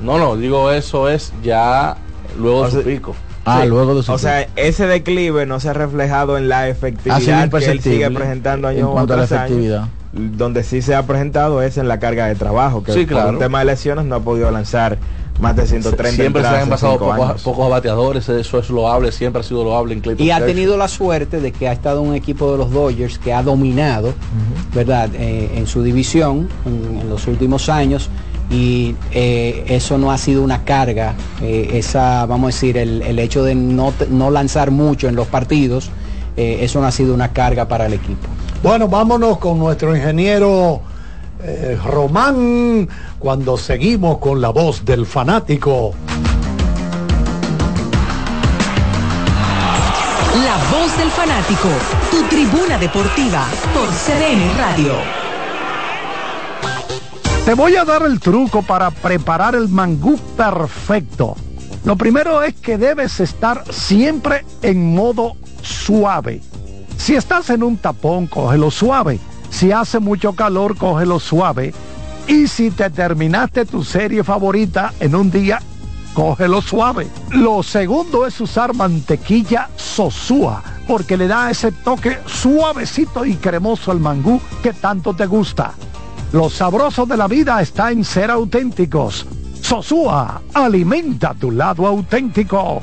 No, no, digo eso es ya luego de O su sea, pico. Ah, Sí. luego de su O sea, ese declive no se ha reflejado en la efectividad que él sigue presentando en año cuanto a la efectividad. Donde sí se ha presentado es en la carga de trabajo, que Sí, por claro. un tema de lesiones no ha podido lanzar más de 130 siempre se han pasado pocos, pocos bateadores, eso es loable, siempre ha sido loable en Clayton Y ha Kershaw. tenido la suerte de que ha estado un equipo de los Dodgers que ha dominado, ¿verdad?, Eh, en su división en, en los últimos años. Y eh, eso no ha sido una carga, eh, esa, vamos a decir, el, el hecho de no, no lanzar mucho en los partidos, eh, eso no ha sido una carga para el equipo. Bueno, vámonos con nuestro ingeniero eh, Román cuando seguimos con la voz del fanático. La voz del fanático, tu tribuna deportiva por CDN Radio. Te voy a dar el truco para preparar el mangú perfecto. Lo primero es que debes estar siempre en modo suave. Si estás en un tapón, cógelo suave. Si hace mucho calor, cógelo suave. Y si te terminaste tu serie favorita en un día, cógelo suave. Lo segundo es usar mantequilla sosúa, porque le da ese toque suavecito y cremoso al mangú que tanto te gusta. Lo sabroso de la vida está en ser auténticos. Sosúa, alimenta tu lado auténtico.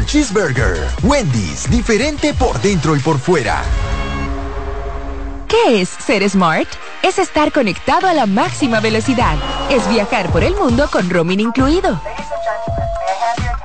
Cheeseburger. Wendy's, diferente por dentro y por fuera. ¿Qué es ser smart? Es estar conectado a la máxima velocidad. Es viajar por el mundo con roaming incluido.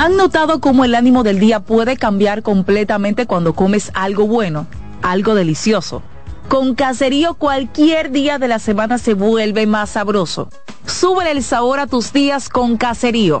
¿Han notado cómo el ánimo del día puede cambiar completamente cuando comes algo bueno, algo delicioso? Con Caserío cualquier día de la semana se vuelve más sabroso. Súbele el sabor a tus días con Caserío.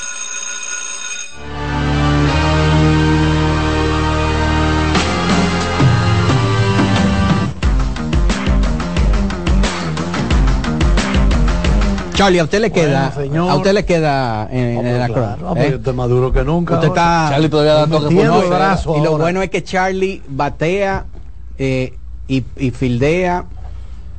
Charlie, a usted le Bueno, queda, señor. a usted le queda en, en la claro, cruz, yo estoy más duro que nunca. Usted está Charlie todavía da toques por brazo y lo ahora. bueno es que Charlie batea eh, y, y fildea,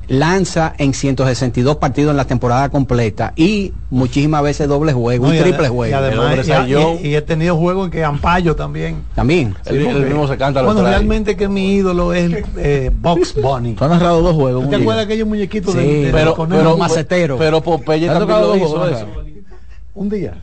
lanza en 162 partidos en la temporada completa y muchísimas veces doble juego, No, un triple juego. Y, además, y, y- y he tenido juegos en que Ampayo también. También. Sí, porque- Bueno, realmente que mi ídolo es eh, Box Bunny. Tú has narrado dos juegos. ¿Te acuerdas día. aquellos muñequitos Sí, de, de pero- conejos? pero macetero. Pero Popeye ¿Te ha también lo dos hizo juegos, eso. Un día.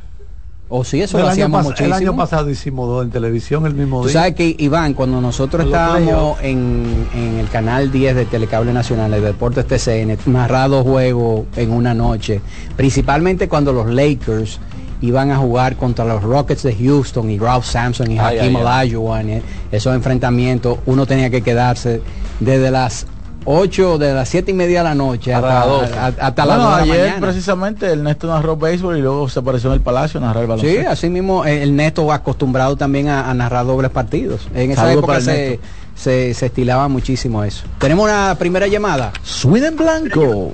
O sí, eso el, lo hacíamos pas- el muchísimo. año pasado hicimos dos en televisión el mismo Tú día. sabes que Iván, cuando nosotros estábamos en, en el canal 10 de Telecable Nacional de Deportes TCN, narrado juegos en una noche, principalmente cuando los Lakers iban a jugar contra los Rockets de Houston y Ralph Sampson y Hakeem. Olajuwon, eh, esos enfrentamientos, uno tenía que quedarse desde las 8, de las 7 y media de la noche hasta, Hasta las 12. a- hasta Bueno, 2 de la ayer mañana. precisamente Ernesto narró béisbol y luego se apareció en el Palacio a narrar el Sí, baloncesto. así mismo eh, el Neto va acostumbrado también a, a narrar dobles partidos. En esa Saludo época se, se, se estilaba muchísimo eso. Tenemos una primera llamada. Swing en blanco.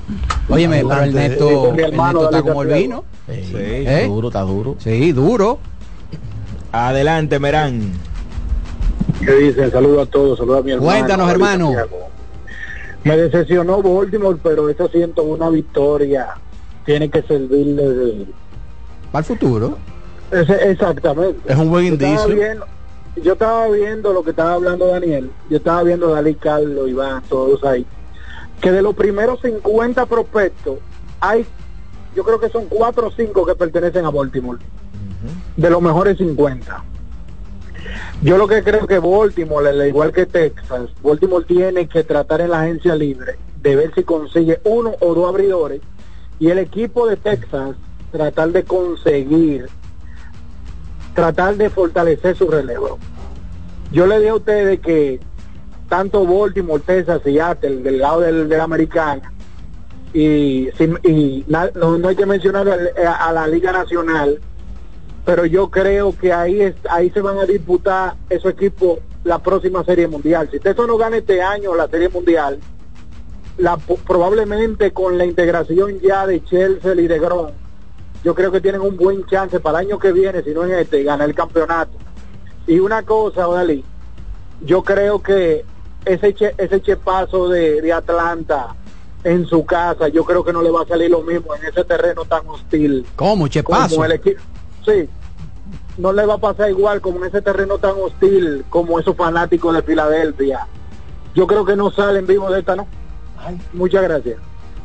Óyeme, pero Sí, hermano Neto está como el vino. Sí, ¿Eh? está duro, está duro. Sí, duro. Adelante, Merán. ¿Qué dicen? Saludos a todos, saludos a mi hermano. Cuéntanos, hermano. Me decepcionó Baltimore, pero esa 101 victoria tiene que servirle de... Para el futuro. Exactamente. Es un buen Yo estaba indicio. viendo- yo estaba viendo lo que estaba hablando Daniel, yo estaba viendo Dalí, Carlos, Iván, todos ahí, que de los primeros 50 prospectos, hay, yo creo que son 4 o 5 que pertenecen a Baltimore, de los mejores 50. Yo lo que creo que Baltimore, al igual que Texas, Baltimore tiene que tratar en la agencia libre de ver si consigue uno o dos abridores y el equipo de Texas tratar de conseguir tratar de fortalecer su relevo. Yo le digo a ustedes que tanto Baltimore, Texas, Seattle, del lado del, de la americana, y, y no, hay que mencionar a la Liga Nacional, pero yo creo que ahí es, ahí se van a disputar esos equipos la próxima Serie Mundial. Si Texas no gana este año la Serie Mundial, la, probablemente con la integración ya de Chelsea y de Grom, yo creo que tienen un buen chance para el año que viene, si no en este, ganar el campeonato. Y una cosa, Odalí, yo creo que ese che, ese chepazo de, de Atlanta en su casa, yo creo que no le va a salir lo mismo en ese terreno tan hostil. ¿Cómo? Chepazo. Como el equipo. Sí, no le va a pasar igual como en ese terreno tan hostil como esos fanáticos de Filadelfia. Yo creo que no salen vivos de esta, ¿no? Muchas gracias.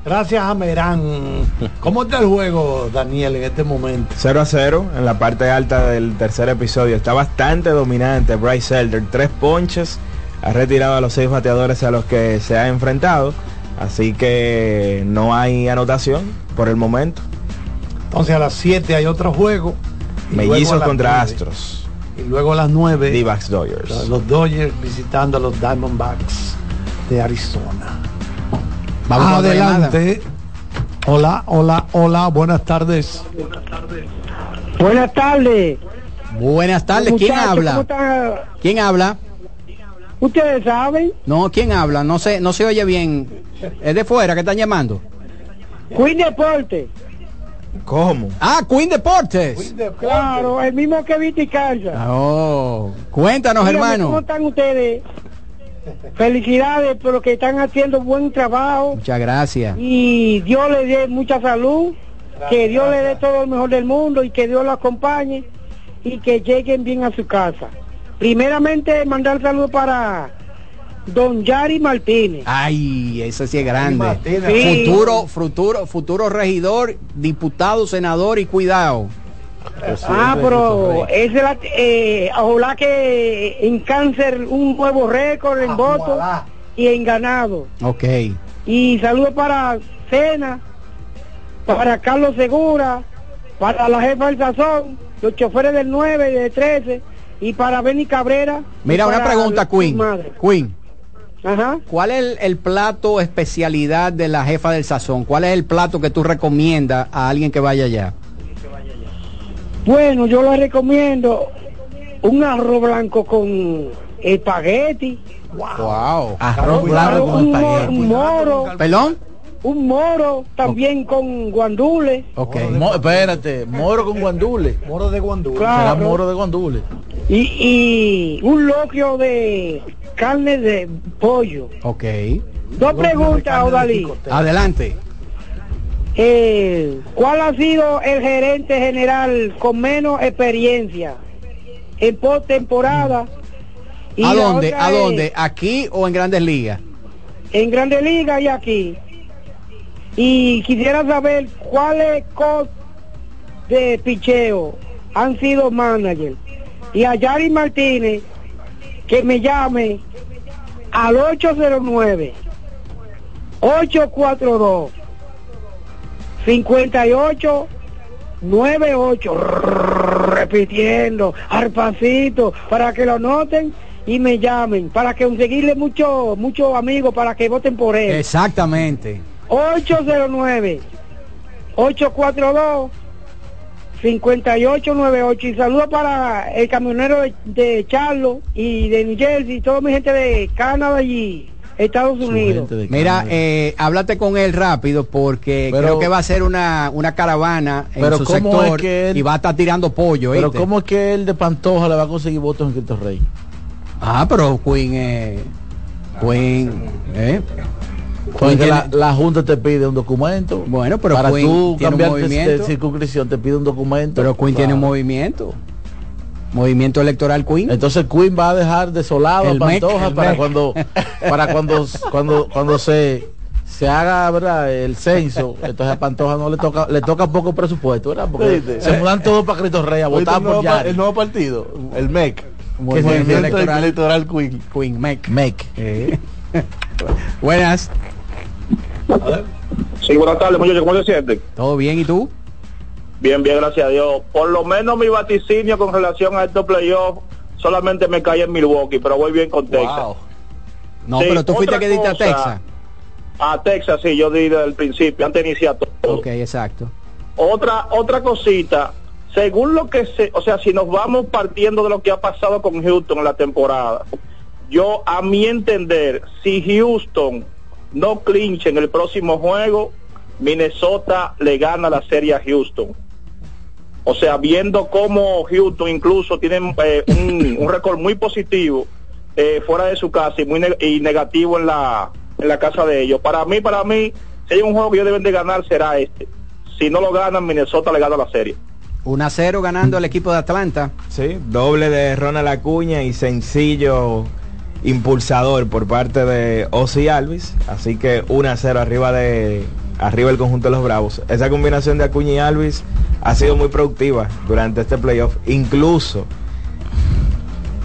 Gracias a Merán. ¿Cómo está el juego, Daniel, en este momento? 0 a 0 en la parte alta del tercer episodio. Está bastante dominante Bryce Elder. Tres ponches. Ha retirado a los seis bateadores a los que se ha enfrentado. Así que no hay anotación por el momento. Entonces a las 7 hay otro juego. Mellizos contra. Astros. Y luego a las 9. D-backs Dodgers. Los Dodgers visitando a los Diamondbacks de Arizona. Vamos Adelante. Hola, hola, hola, buenas tardes. Buenas tardes. Buenas tardes. ¿Quién Muchachos, habla? ¿cómo están? ¿Quién habla? Ustedes saben, No, ¿quién habla? No se, no se oye bien. Es de fuera que están llamando. Queen Deporte. ¿Cómo? Ah, Queen Deportes. Claro, el mismo que Viti Kansas. Oh, cuéntanos, Dígame, ¿Cómo hermano. están ustedes? Felicidades por lo que están haciendo buen trabajo Muchas gracias. y Dios les dé mucha salud, que Dios les dé todo lo mejor del mundo y que Dios los acompañe y que lleguen bien a su casa. Primeramente mandar saludos para Don Yari Martínez. Ay, ese sí es grande. Sí. Futuro, futuro, futuro regidor, diputado, senador y cuidado. Ah, pero es la, eh, ojalá que en cáncer un nuevo récord en votos y en ganado. Ok. Y saludos para Cena, para Carlos Segura, para la jefa del Sazón, los choferes del 9 y del 13, y para Benny Cabrera. Mira, una pregunta, Queen. madre. Queen. Ajá. ¿Cuál es el, el plato especialidad de la jefa del sazón? ¿Cuál es el plato que tú recomiendas a alguien que vaya allá? Bueno, yo les recomiendo un arroz blanco con espagueti. Wow. Arroz blanco con espagueti. un moro. ¿Perdón? Un moro también con guandule. Ok. Mo- espérate, moro con guandule. Moro de guandule. Será Claro. moro de guandule. Y, y un loquio de carne de pollo. Ok. Dos preguntas, Odalí. Adelante. Eh, ¿Cuál ha sido el gerente general con menos experiencia en postemporada? Y ¿A dónde? ¿A es dónde? ¿Aquí o en Grandes Ligas? En Grande Liga y aquí. Y quisiera saber cuáles coach de picheo han sido manager. Y a Yari Martínez, que me llame al 809 842 58 98 repitiendo al pasito para que lo noten y me llamen para que conseguirle muchos muchos amigos para que voten por él Exactamente. 809 842 5898 y saludos para el camionero de, de Charlo y de New Jersey y toda mi gente de Canadá y Estados Unidos. Mira, eh, háblate con él rápido porque Pero- creo que va a ser una, una caravana en Pero su ¿cómo sector es que él- y va a estar tirando pollo. Pero ¿oíste? ¿cómo es que el de Pantoja le va a conseguir votos en Cristo Rey? Ah, pero Queen, eh, Queen, eh. Porque Queen la, Junta te pide un documento. Bueno, pero para Queen tú tiene un cambiar de- movimiento. circunscripción te pide un documento. Pero Queen tiene un movimiento. Movimiento electoral Queen. Entonces Queen va a dejar desolado El a Pantoja el para MEC. cuando para cuando cuando cuando se se haga ¿verdad? el censo, entonces a Pantoja no le toca le toca poco presupuesto, ¿verdad? Se mudan todos para Cristo Rey a ¿Viste votar el nuevo por Yari. el nuevo partido, el MEC. ¿Qué Movimiento significa? electoral, electoral Queen. Queen MEC. MEC. Eh. (laughs) Buenas. Sí, buenas tardes, muchachos, ¿cómo se sienten? ¿Todo bien y tú? Bien, bien, gracias a Dios. Por lo menos mi vaticinio con relación a estos playoffs solamente me cae en Milwaukee, pero voy bien con Texas. No, Sí, pero tú fuiste que diste a. Texas. A Texas, sí, yo di desde el principio, antes de iniciar todo. Ok, exacto. Otra, otra cosita, según lo que se, o sea, si nos vamos partiendo de lo que ha pasado con Houston en la temporada, yo a mi entender, si Houston no clincha en el próximo juego, Minnesota le gana la serie a Houston. O sea, viendo cómo Houston incluso tiene eh, un, un récord muy positivo eh, fuera de su casa y muy y negativo en la en la casa de ellos. Para mí, para mí, si hay un juego que ellos deben de ganar será este. Si no lo ganan, Minnesota le gana la serie. 1 a 0 ganando el equipo de Atlanta. Sí, doble de Ronald Acuña y sencillo impulsador por parte de Ozzy Alvis. Así que 1 a 0 arriba de arriba el conjunto de los Bravos. Esa combinación de Acuña y Alvis ha sido muy productiva durante este playoff. Incluso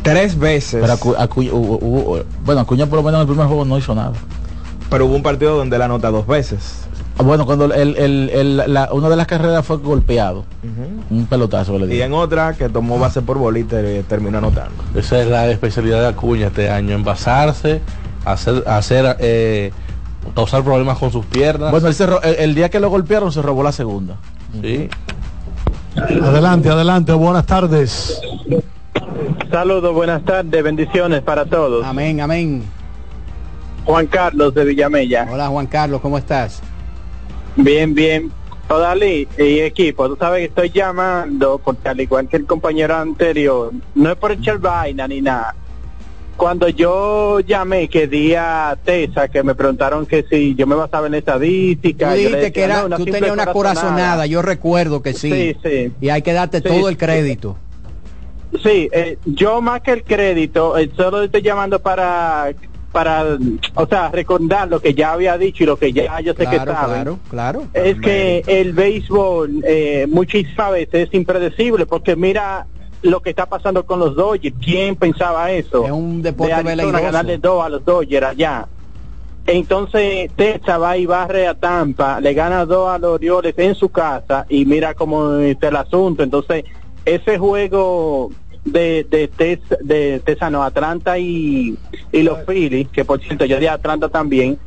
tres veces. Pero Acu- Acuña- hubo- hubo- bueno, Acuña por lo menos en el primer juego no hizo nada. Pero hubo un partido donde la anota dos veces. Bueno, cuando el, el- el- la- una de las carreras fue golpeado. Un pelotazo le Y en otra que tomó base por bolita y terminó anotando. Esa es la especialidad de Acuña este año, envasarse, hacer, hacer eh, causar problemas con sus piernas. Bueno, él se el día que lo golpearon se robó la segunda. sí. Adelante, adelante, buenas tardes. Saludos, buenas tardes, bendiciones para todos. Amén, amén. Juan Carlos de Villamella. Hola Juan Carlos, ¿cómo estás? Bien, bien. Odalí y equipo, tú sabes que estoy llamando porque al igual que el compañero anterior, no es por echar vaina ni nada. Cuando yo llamé que día Tesa, que me preguntaron que si yo me basaba en estadística, Tú dijiste que era, "No, una tú tenías una corazonada, yo recuerdo que sí. Sí, sí. Y hay que darte Sí, todo el sí. crédito. Sí, eh, yo más que el crédito, eh, solo estoy llamando para para, o sea, recordar lo que ya había dicho y lo que ya yo sé que saben. claro, claro. Es que el béisbol eh, muchísimas veces es impredecible porque mira lo que está pasando con los Dodgers. ¿Quién pensaba eso? Es un deporte de veleidoso. ganarle dos a los Dodgers allá. Entonces Texas va y barre a Tampa, le gana dos a los Orioles en su casa y mira cómo está el asunto. Entonces ese juego de de Tex- de Atlanta y, y los Phillies, que por cierto yo de Atlanta también,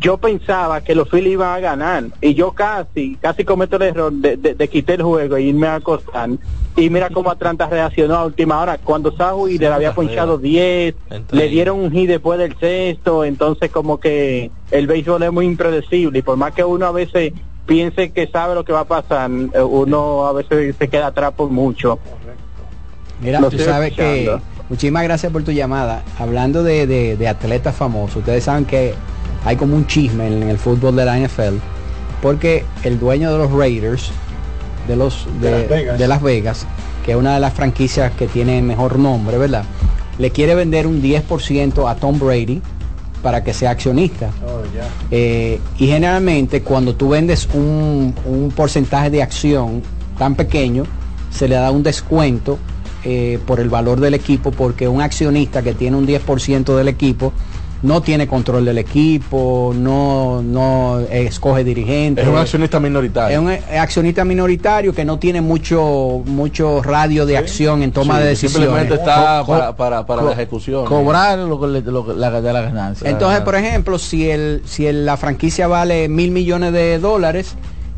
yo pensaba que los Phillies iban a ganar y yo casi, casi cometo el error de, de, de quitar el juego e irme a acostar y mira cómo Atlanta reaccionó a última hora cuando Sahu y le había ponchado 10 le dieron un hit después del sexto entonces como que el béisbol es muy impredecible y por más que uno a veces piense que sabe lo que va a pasar eh, uno a veces se queda atrás por mucho Mira, Lo tú sabes que muchísimas gracias por tu llamada. Hablando de, de- de atletas famosos, ustedes saben que hay como un chisme en, el fútbol de la NFL, porque el dueño de los Raiders de los de, De Las Vegas. de Las Vegas, que es una de las franquicias que tiene mejor nombre, ¿verdad? Le quiere vender un 10% a Tom Brady para que sea accionista. Oh. Eh, y generalmente cuando tú vendes un, un porcentaje de acción tan pequeño, se le da un descuento eh, por el valor del equipo, porque un accionista que tiene un 10% del equipo no tiene control del equipo, no, no escoge dirigentes. Es un accionista minoritario. Es un eh, accionista minoritario que no tiene mucho mucho radio de acción en toma Sí, de decisiones. Simplemente está Co- para, para, para la ejecución. Cobrar lo que le, lo que- la, de la ganancia. Entonces, por ejemplo, si el, si el- la franquicia vale mil millones de dólares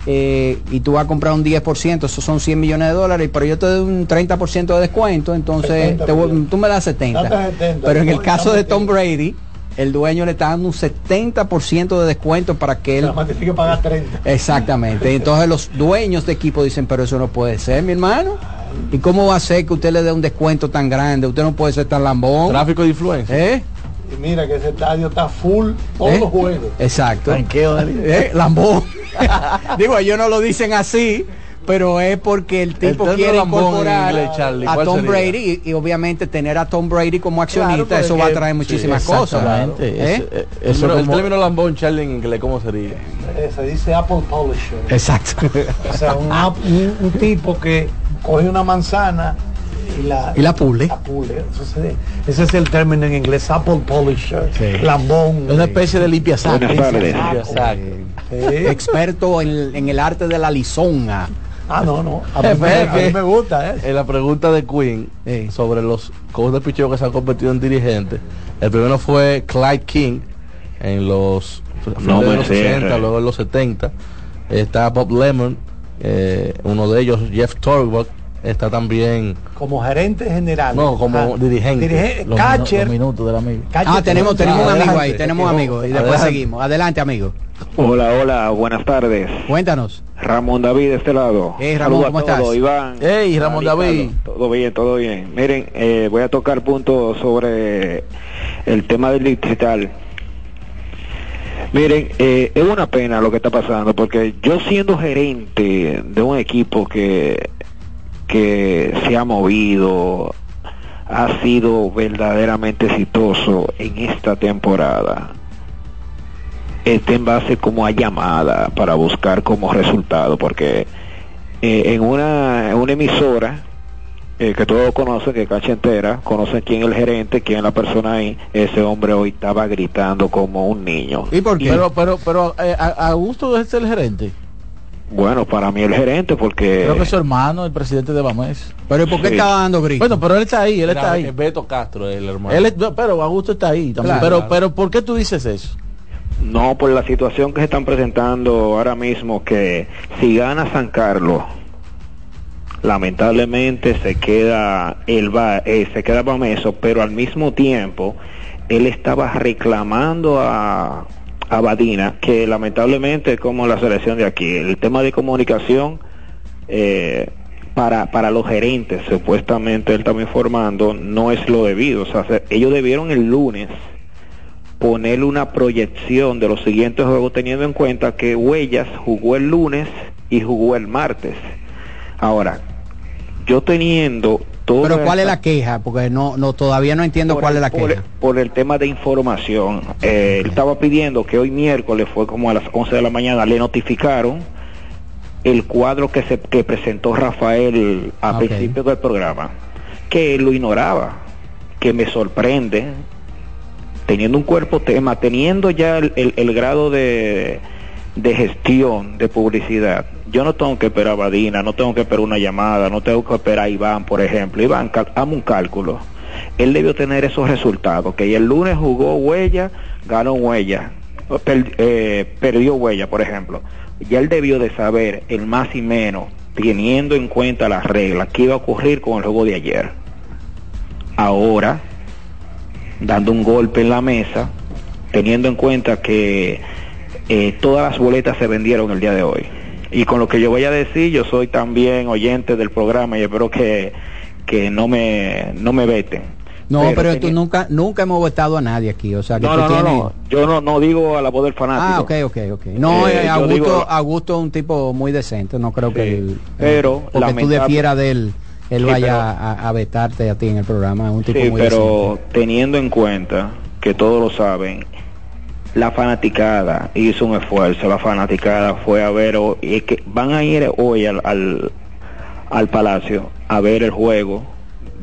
eh, y tú vas a comprar un 10%, esos son 100 millones de dólares, pero yo te doy un 30% de descuento, entonces 70 te voy- millones. tú me das 70. Date 70, Pero en el caso de Tom Brady, el dueño le está dando un 70% de descuento para que él... Te tiene que pagar 30. Exactamente. (laughs) Entonces los dueños de equipo dicen, pero eso no puede ser, mi hermano. ¿Y cómo va a ser que usted le dé un descuento tan grande? Usted no puede ser tan lambón. Tráfico de influencia. ¿Eh? Y mira que ese estadio está full todos ¿Eh? los juegos. Exacto. Tanqueo, Dani. (laughs) ¿Eh? Lambón. (laughs) Digo, ellos no lo dicen así, pero es porque el tipo término quiere incorporar inglés, Charlie, a ¿cuál Tom sería? Brady y, y obviamente tener a Tom Brady como accionista, Claro, eso va a traer muchísimas sí, cosas. exactamente. ¿Eh? Eso- eh, El eso término- el como- término lambón, Charlie, en inglés, ¿cómo sería? Eh, Se dice Apple Publisher. Exacto. O sea, un, ap- un- un tipo que coge una manzana y la, Y la pule. la pule. Ese es el término en inglés, Apple Polisher, Sí. lambón. Es una especie de limpia saco. Buenas tardes. Saco. Sí. Experto en, en el arte de la lisonga. Ah, no, no. A mí, me, Espera, a mí que- me gusta, ¿eh? En la pregunta de Queen Sí. sobre los coaches de picheo que se han convertido en dirigentes, el primero fue Clyde King en los, de. 60, luego en los 70. Está Bob Lemon, eh, uno de ellos, Jeff Torborg, está también Como gerente general. No, como dirigente. Dirige- Los, catcher. minu- los minutos del amigo. catcher Ah, tenemos, tenemos un amigo ahí, Adelante. tenemos un amigo. Y después Adelante. seguimos. Adelante, amigo. Hola, hola, buenas tardes. Cuéntanos. Ramón David de este lado. Hey, Ramón, ¿cómo todos, estás? Iván. Hey, Ramón David. Todo bien, todo bien. Miren, eh, voy a tocar puntos sobre el tema del digital. Miren, eh, es una pena lo que está pasando, porque yo siendo gerente de un equipo que, que se ha movido, ha sido verdaderamente exitoso en esta temporada, esté en base como a llamada para buscar como resultado, porque eh, en, una, en una emisora eh, que todos conocen, que cancha entera, conocen quién es el gerente, quién es la persona ahí, ese hombre hoy estaba gritando como un niño. ¿Y por qué? Pero, pero, pero, eh, a- Augusto es el gerente. Bueno, para mí el gerente, porque... Creo que es su hermano, el presidente de Bames. Pero ¿y por qué Sí. estaba dando gritos? Bueno, pero él está ahí, él está Era ahí. Beto Castro, el hermano. Él es- pero Augusto está ahí también. Claro, pero, claro. pero, ¿por qué tú dices eso? No, por la situación que se están presentando ahora mismo, que si gana San Carlos, lamentablemente se queda el va, eh, se queda Bameso, pero al mismo tiempo él estaba reclamando a, a Badina que lamentablemente como la selección de aquí, el tema de comunicación eh, para, para los gerentes, supuestamente él está informando, no es lo debido. O sea, se- ellos debieron el lunes ponerle una proyección de los siguientes juegos teniendo en cuenta que Huellas jugó el lunes y jugó el martes. Ahora, yo teniendo Todo Pero ¿cuál es la queja? Porque no, no todavía no entiendo cuál el- es la por, queja. por el tema de información. Eh, Él estaba pidiendo que hoy miércoles, fue como a las 11 de la mañana, le notificaron el cuadro que se que presentó Rafael a Ok. principio del programa, que él lo ignoraba, que me sorprende, teniendo un cuerpo tema, teniendo ya el, el- el grado de, de gestión, de publicidad. Yo no tengo que esperar a Badina, no tengo que esperar una llamada, no tengo que esperar a Iván, por ejemplo. Iván, hazme un cálculo. Él debió tener esos resultados, que el lunes jugó huella, ganó huella, eh, perdió huella, por ejemplo. Ya él debió de saber el más y menos, teniendo en cuenta las reglas, qué iba a ocurrir con el juego de ayer. Ahora, dando un golpe en la mesa, teniendo en cuenta que eh, todas las boletas se vendieron el día de hoy. Y con lo que yo voy a decir, yo soy también oyente del programa y espero que, que no me no me veten. No, pero, tú tenía- nunca, nunca hemos votado a nadie aquí, o sea que no, tú no, tienes... no, yo no, no digo a la voz del fanático. Ah, ok, ok, ok. No, Eh, eh, Augusto, digo- Augusto es un tipo muy decente, no creo que él, pero porque tú lamentable- defieras de él, él Sí, vaya pero- a, a vetarte a ti en el programa, es un tipo Sí, muy pero teniendo en cuenta que todos lo saben, la fanaticada hizo un esfuerzo, la fanaticada fue a ver, y es que van a ir hoy al, al, al Palacio a ver el juego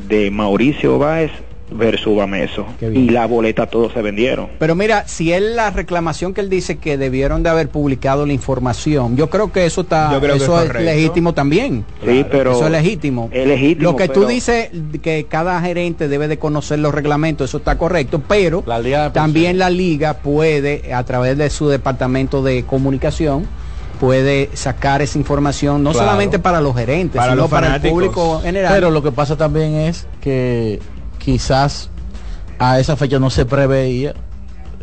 de Mauricio Báez versus Bameso. Y la boleta todos se vendieron. Pero mira, si él la reclamación que él dice que debieron de haber publicado la información, yo creo que eso está, Yo creo que eso es es, correcto. legítimo también. Sí, pero- eso es legítimo. Es legítimo, Lo que pero- tú dices que cada gerente debe de conocer los reglamentos, eso está correcto, pero también la liga puede a través de su departamento de comunicación puede sacar esa información no Claro. solamente para los gerentes, Para sino los para el público general. Pero lo que pasa también es que quizás a esa fecha no se preveía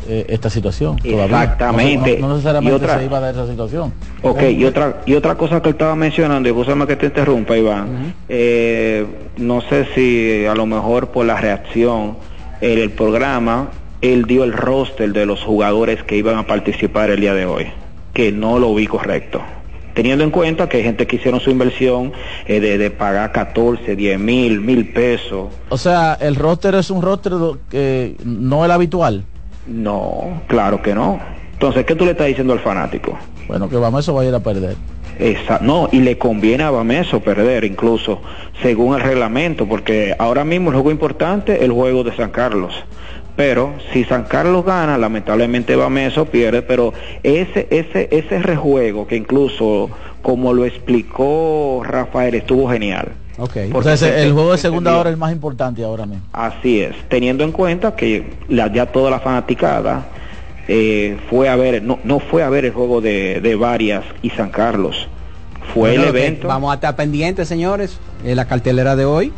eh, esta situación. Exactamente. No, no necesariamente Y otra- se iba a dar esa situación. Ok, y otra, y otra cosa que estaba mencionando, y más que te interrumpa, Iván, eh, no sé si a lo mejor por la reacción en el programa, él dio el roster de los jugadores que iban a participar el día de hoy, que no lo vi correcto. Teniendo en cuenta que hay gente que hicieron su inversión eh, de, de pagar 14, 10 mil, mil pesos. O sea, el roster es un roster que no el habitual. No, claro que no. Entonces, ¿qué tú le estás diciendo al fanático? Bueno, que vamos, eso va a ir a perder. Esa- no, y le conviene a Bameso perder incluso, según el reglamento, porque ahora mismo el juego importante es el juego de San Carlos. Pero si San Carlos gana, lamentablemente Bameso pierde, pero ese, ese, ese rejuego que incluso, como lo explicó Rafael, estuvo genial. Okay. Porque O sea, ese- se- el juego de se segunda entendió. hora es el más importante ahora mismo. Así es, teniendo en cuenta que la, ya toda la fanaticada eh, fue a ver, no, no fue a ver el juego de, de Varias y San Carlos, fue Bueno, el evento. Vamos a estar pendientes, señores, en la cartelera de hoy.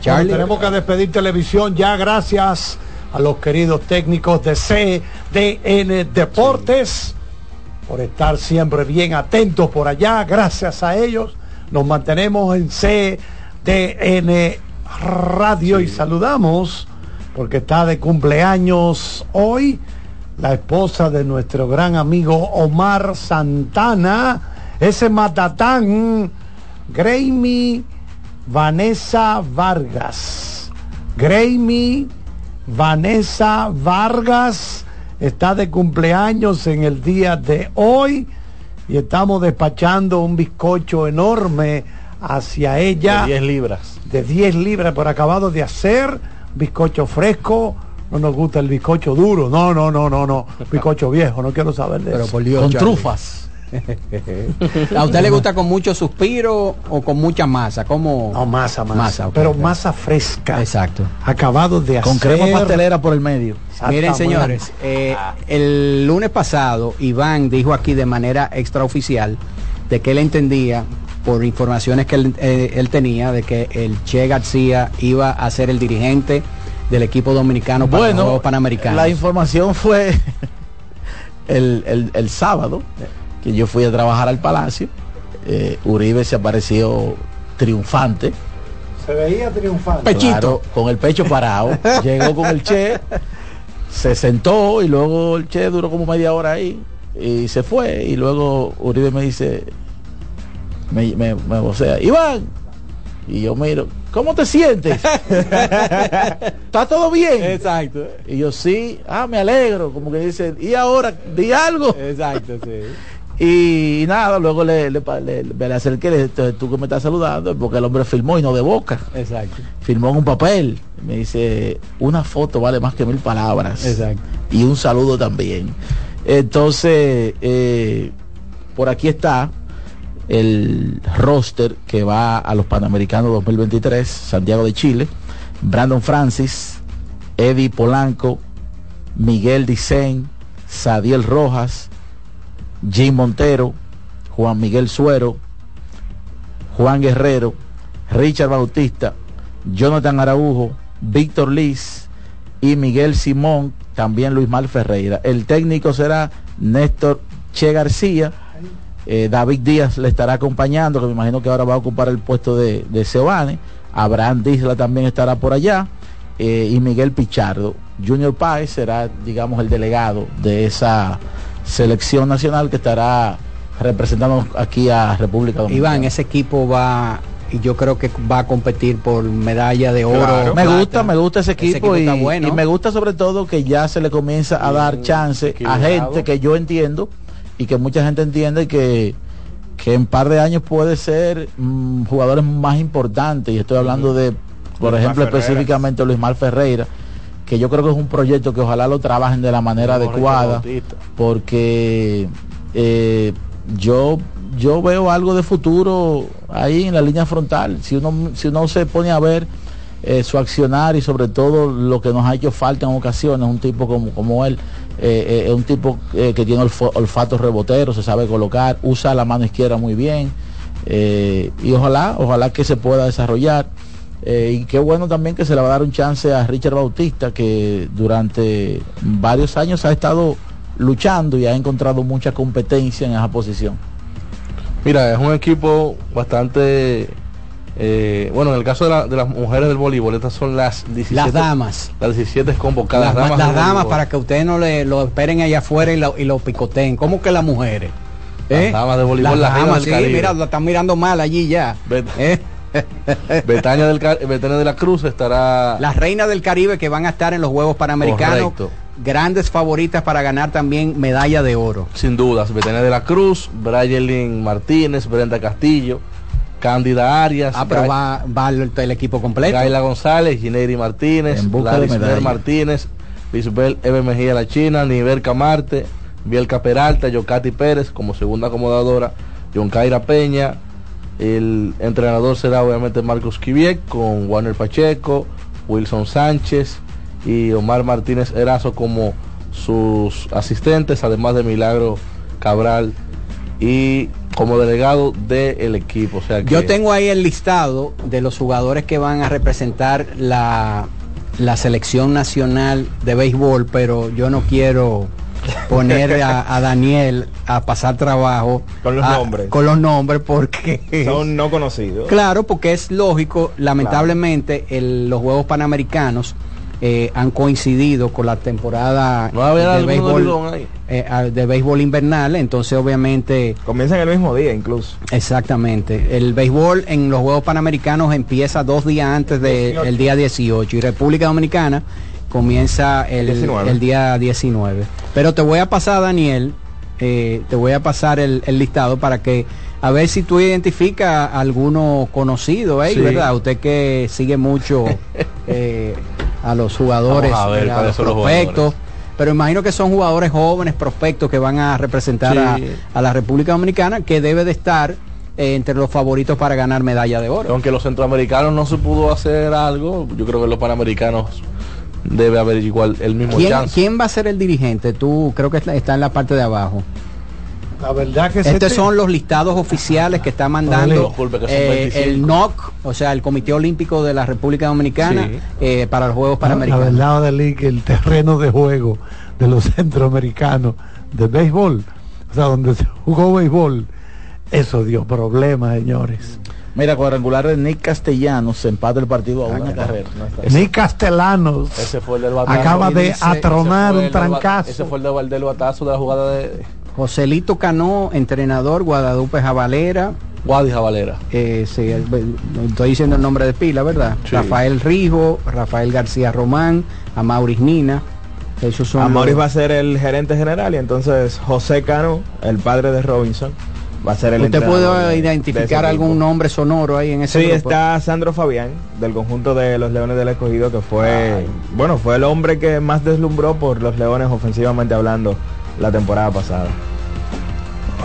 Charlie. Bueno, tenemos que despedir televisión ya gracias a los queridos técnicos de CDN Deportes por estar siempre bien atentos por allá. Gracias a ellos nos mantenemos en CDN Radio y saludamos porque está de cumpleaños hoy la esposa de nuestro gran amigo Omar Santana, ese matatán, Gramy Vanessa Vargas. Gramy Vanessa Vargas está de cumpleaños en el día de hoy y estamos despachando un bizcocho enorme hacia ella. De 10 libras. De 10 libras por acabado de hacer, bizcocho fresco. No nos gusta el bizcocho duro, no, no, no, no, no, bizcocho viejo, no quiero saber de Pero eso. por Dios, Con Charlie. trufas. (laughs) ¿A usted le gusta con mucho suspiro o con mucha masa? ¿Cómo? No, masa, masa. pero masa fresca. Exacto. Acabado de hacer. Con crema pastelera por el medio. Miren, señores, eh, el lunes pasado Iván dijo aquí de manera extraoficial de que él entendía, por informaciones que él, eh, él tenía, de que el Che García iba a ser el dirigente del equipo dominicano para los Bueno, Juegos Panamericanos. la información fue (laughs) el, el- el sábado que yo fui a trabajar al Palacio. eh, Uribe se apareció triunfante. Se veía triunfante. Claro, con el pecho parado. (laughs) Llegó con el Che, se sentó y luego el Che duró como media hora ahí y se fue. Y luego Uribe me dice, me, me, me vocea, Iván, Y yo miro, ¿cómo te sientes? (laughs) ¿Está todo bien? Exacto. Y yo sí, ah, me alegro, como que dice, y ahora, di algo. Exacto, sí. Y, nada, luego le, le, le, le, acerqué, le dije, tú que me estás saludando, porque el hombre filmó y no de boca. Exacto. Filmó en un papel. Me dice, una foto vale más que mil palabras. Exacto. Y un saludo también. Entonces, eh, por aquí está el roster que va a los Panamericanos 2023, Santiago de Chile. Brandon Francis, Eddie Polanco, Miguel Dicen, Sadiel Rojas, Jim Montero, Juan Miguel Suero, Juan Guerrero, Richard Bautista, Jonathan Araujo, Víctor Liz y Miguel Simón, también Luis Mal Ferreira. El técnico será Néstor Che García. Eh, David Díaz le estará acompañando, que me imagino que ahora va a ocupar el puesto de, de. Abraham Disla también estará por allá. Eh, y Miguel Pichardo. Junior Páez será, digamos, el delegado de esa selección nacional que estará representando aquí a República Dominicana. Iván, ese equipo va y yo creo que va a competir por medalla de oro. Claro. Me gusta, me gusta ese equipo, ese equipo y, bueno. y, me gusta sobre todo que ya se le comienza a dar chance a gente que yo entiendo y que mucha gente entiende que que en par de años puede ser mmm, jugadores más importantes y estoy hablando uh -huh. de por Luis ejemplo específicamente Luis Mal Ferreira que yo creo que es un proyecto que ojalá lo trabajen de la manera no, adecuada porque eh, yo yo veo algo de futuro ahí en la línea frontal. Si uno si uno se pone a ver eh, su accionar y sobre todo lo que nos ha hecho falta en ocasiones un tipo como, como él eh, es un tipo que tiene olf olfato rebotero se sabe colocar usa la mano izquierda muy bien y ojalá ojalá que se pueda desarrollar eh, y qué bueno también que se le va a dar un chance a Richard Bautista, que durante varios años ha estado luchando y ha encontrado mucha competencia en esa posición. Mira, es un equipo bastante... Eh, bueno, en el caso de, la, de, las mujeres del voleibol, estas son las 17, las damas. Las 17 convocadas. Las, damas, las damas para que ustedes no le, lo esperen allá afuera y lo, y lo picoteen. ¿Cómo que las mujeres? ¿Eh? Las damas de voleibol, las, las damas, sí, mira, lo están mirando mal allí ya. ¿Eh? (laughs) Betania, del, Betania de la Cruz estará. Las reinas del Caribe que van a estar en los Juegos Panamericanos. Correcto. Grandes favoritas para ganar también medalla de oro. Sin dudas. Betania de la Cruz, Brayelin Martínez, Brenda Castillo, Cándida Arias. Ah, pero Gay, va, va el, el, equipo completo. Gaila González, Gineiri Martínez, Larisbel Martínez, Lisbel Eve Mejía La China, Nivel Camarte, Bielka Peralta, Yocati Pérez como segunda acomodadora, John Caira Peña, el entrenador será obviamente Marcos Kiviek con Warner Pacheco, Wilson Sánchez y Omar Martínez Erazo como sus asistentes, además de Milagro Cabral y como delegado del de equipo. O sea que... Yo tengo ahí el listado de los jugadores que van a representar la, la selección nacional de béisbol, pero yo no quiero (laughs) poner a, a, Daniel a pasar trabajo. Con los a, nombres. con los nombres porque (laughs) son no conocidos. Claro porque es lógico lamentablemente claro. el, los juegos panamericanos eh, han coincidido con la temporada no de, béisbol, eh, de béisbol invernal entonces obviamente comienzan el mismo día incluso. Exactamente. El béisbol en los juegos panamericanos empieza dos días antes del de, día 18 y República Dominicana comienza el, 19. el día 19. Pero te voy a pasar, Daniel, eh, te voy a pasar el, el, listado para que a ver si tú identificas a alguno conocido, ¿eh? sí. ¿verdad? Usted que sigue mucho (laughs) eh, a los jugadores, a, ver, a los prospectos. Pero imagino que son jugadores jóvenes, prospectos que van a representar sí. a, a, la República Dominicana, que debe de estar eh, entre los favoritos para ganar medalla de oro. Aunque los centroamericanos no se pudo hacer algo, yo creo que los panamericanos debe haber igual el mismo ¿Quién, chance. ¿Quién va a ser el dirigente? Tú creo que está en la parte de abajo. La verdad que estos te... son los listados oficiales que está mandando eh, el NOC, o sea, el Comité Olímpico de la República Dominicana sí. eh, para los Juegos Panamericanos. La verdad, que el terreno de juego de los (laughs) centroamericanos de béisbol, o sea, donde se jugó béisbol, eso dio problemas, señores. Mira, cuadrangular de Nick Castellanos se empata el partido a una ah, carrera. No Nick Castellanos ese fue el del batazo, acaba de dice, atronar un trancazo. Ese fue el del, del batazo de la jugada de... Joselito Cano, entrenador, Guadalupe Javalera, Guadija Valera. Eh, sí, estoy diciendo el nombre de pila, ¿verdad? Sí. Rafael Rijo, Rafael García Román, Amauris Nina. Esos son los- va a ser el gerente general y entonces José Cano, el padre de Robinson, va a ser el ¿Usted puede de- de identificar algún nombre sonoro ahí en ese Sí, grupo? está Sandro Fabián, del conjunto de los Leones del Escogido, que fue, bueno, fue el hombre que más deslumbró por los Leones ofensivamente hablando la temporada pasada.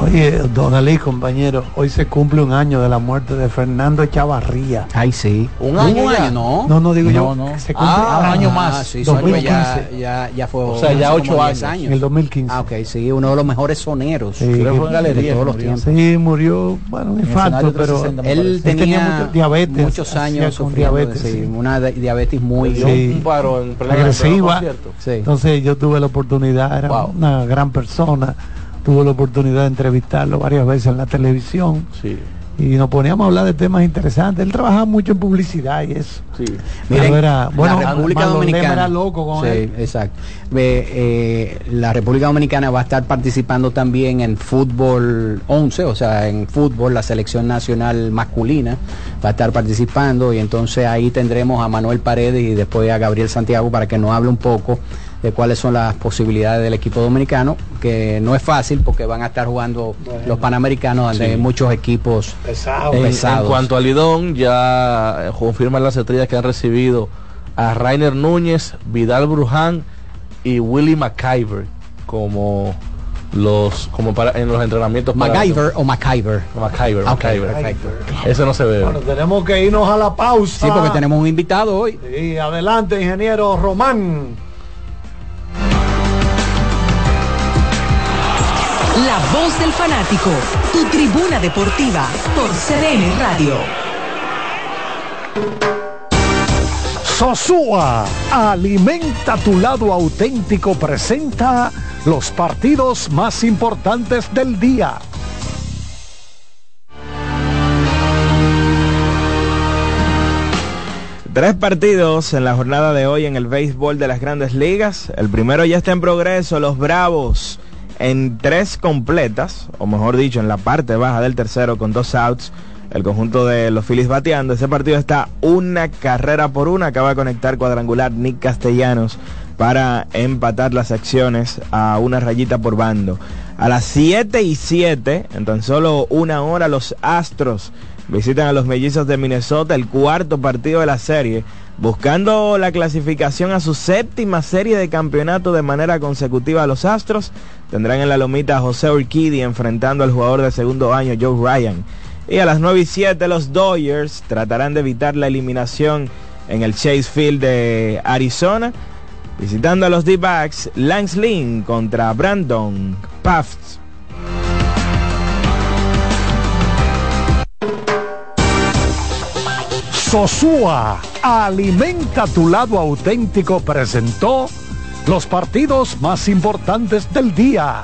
Oye, don Ali, compañero, hoy se cumple un año de la muerte de Fernando Chavarría. Ay, sí. Un año, año. ¿no? No, no digo No, yo. no. Se cumple Ah, un año más. sí, 2015. ya, ya, ya fue. O sea, ya ocho como 10 años. En el 2015. Ah, ok, sí, uno de los mejores soneros Sí, Creo que fue en galería de todos los murió. tiempos. Sí, murió, bueno, un infarto, pero 360 me Él. Él tenía tenía mucho diabetes, muchos años con sufriendo de- diabetes, sí, sí. una de- diabetes muy Sí. un paro en pleno agresiva. Entonces yo tuve la oportunidad, era Wow. una gran persona, tuve la oportunidad de entrevistarlo varias veces en la televisión Sí, y nos poníamos a hablar de temas interesantes. Él trabajaba mucho en publicidad y eso. sí. Miren, Pero era, bueno, la República Dominicana era loco con Sí, él. exacto. Eh, la República Dominicana va a estar participando también en fútbol 11, o sea, en fútbol, la selección nacional masculina va a estar participando y entonces ahí tendremos a Manuel Paredes y después a Gabriel Santiago para que nos hable un poco de cuáles son las posibilidades del equipo dominicano, que no es fácil porque van a estar jugando los panamericanos donde Sí. hay muchos equipos Pesado. Eh, pesados. en cuanto a Lidón, ya eh, confirman las estrellas que han recibido a Rainer Núñez, Vidal Bruján y Willy McIver como los como para en los entrenamientos para- MacGyver o MacIver. McIver. perfecto. Eso no se ve. Bueno, tenemos que irnos a la pausa. Sí, porque tenemos un invitado hoy. Sí, adelante, ingeniero Román. La voz del fanático, tu tribuna deportiva por CDN Radio. Sosúa, alimenta tu lado auténtico, presenta los partidos más importantes del día. Tres partidos en la jornada de hoy en el béisbol de las grandes ligas. El primero ya está en progreso, los Bravos en tres completas, o mejor dicho, en la parte baja del tercero con dos outs. El conjunto de los Phillies bateando. Ese partido está una carrera por una. Acaba de conectar cuadrangular Nick Castellanos para empatar las acciones a una rayita por bando. A las 7 y 7, en tan solo una hora, los Astros visitan a los mellizos de Minnesota, el cuarto partido de la serie, buscando la clasificación a su séptima serie de campeonato de manera consecutiva los Astros. Tendrán en la lomita a José Urquidi enfrentando al jugador de segundo año, Joe Ryan. Y a las 9 y 7 los Dodgers tratarán de evitar la eliminación en el Chase Field de Arizona. Visitando a los D-Backs, Lance Lynn contra Brandon Pafts. Sosúa, alimenta tu lado auténtico, presentó los partidos más importantes del día.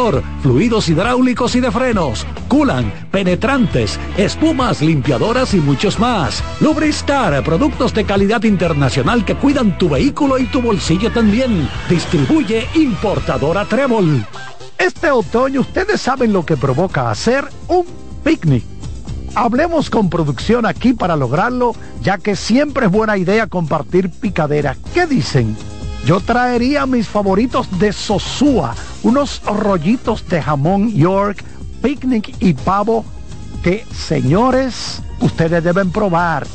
fluidos hidráulicos y de frenos, culan, penetrantes, espumas, limpiadoras y muchos más. Lubristar, productos de calidad internacional que cuidan tu vehículo y tu bolsillo también. Distribuye importadora Trébol. Este otoño ustedes saben lo que provoca hacer un picnic. Hablemos con producción aquí para lograrlo, ya que siempre es buena idea compartir picadera. ¿Qué dicen? Yo traería mis favoritos de Sosúa, unos rollitos de jamón York, picnic y pavo que, señores, ustedes deben probar.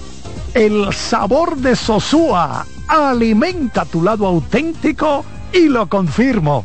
El sabor de Sosúa alimenta tu lado auténtico y lo confirmo.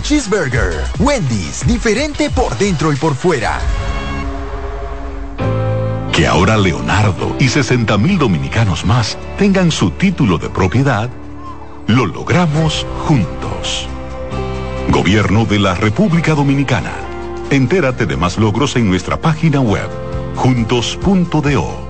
Cheeseburger. Wendy's, diferente por dentro y por fuera. Que ahora Leonardo y 60 mil dominicanos más tengan su título de propiedad, lo logramos juntos. Gobierno de la República Dominicana. Entérate de más logros en nuestra página web, juntos.do.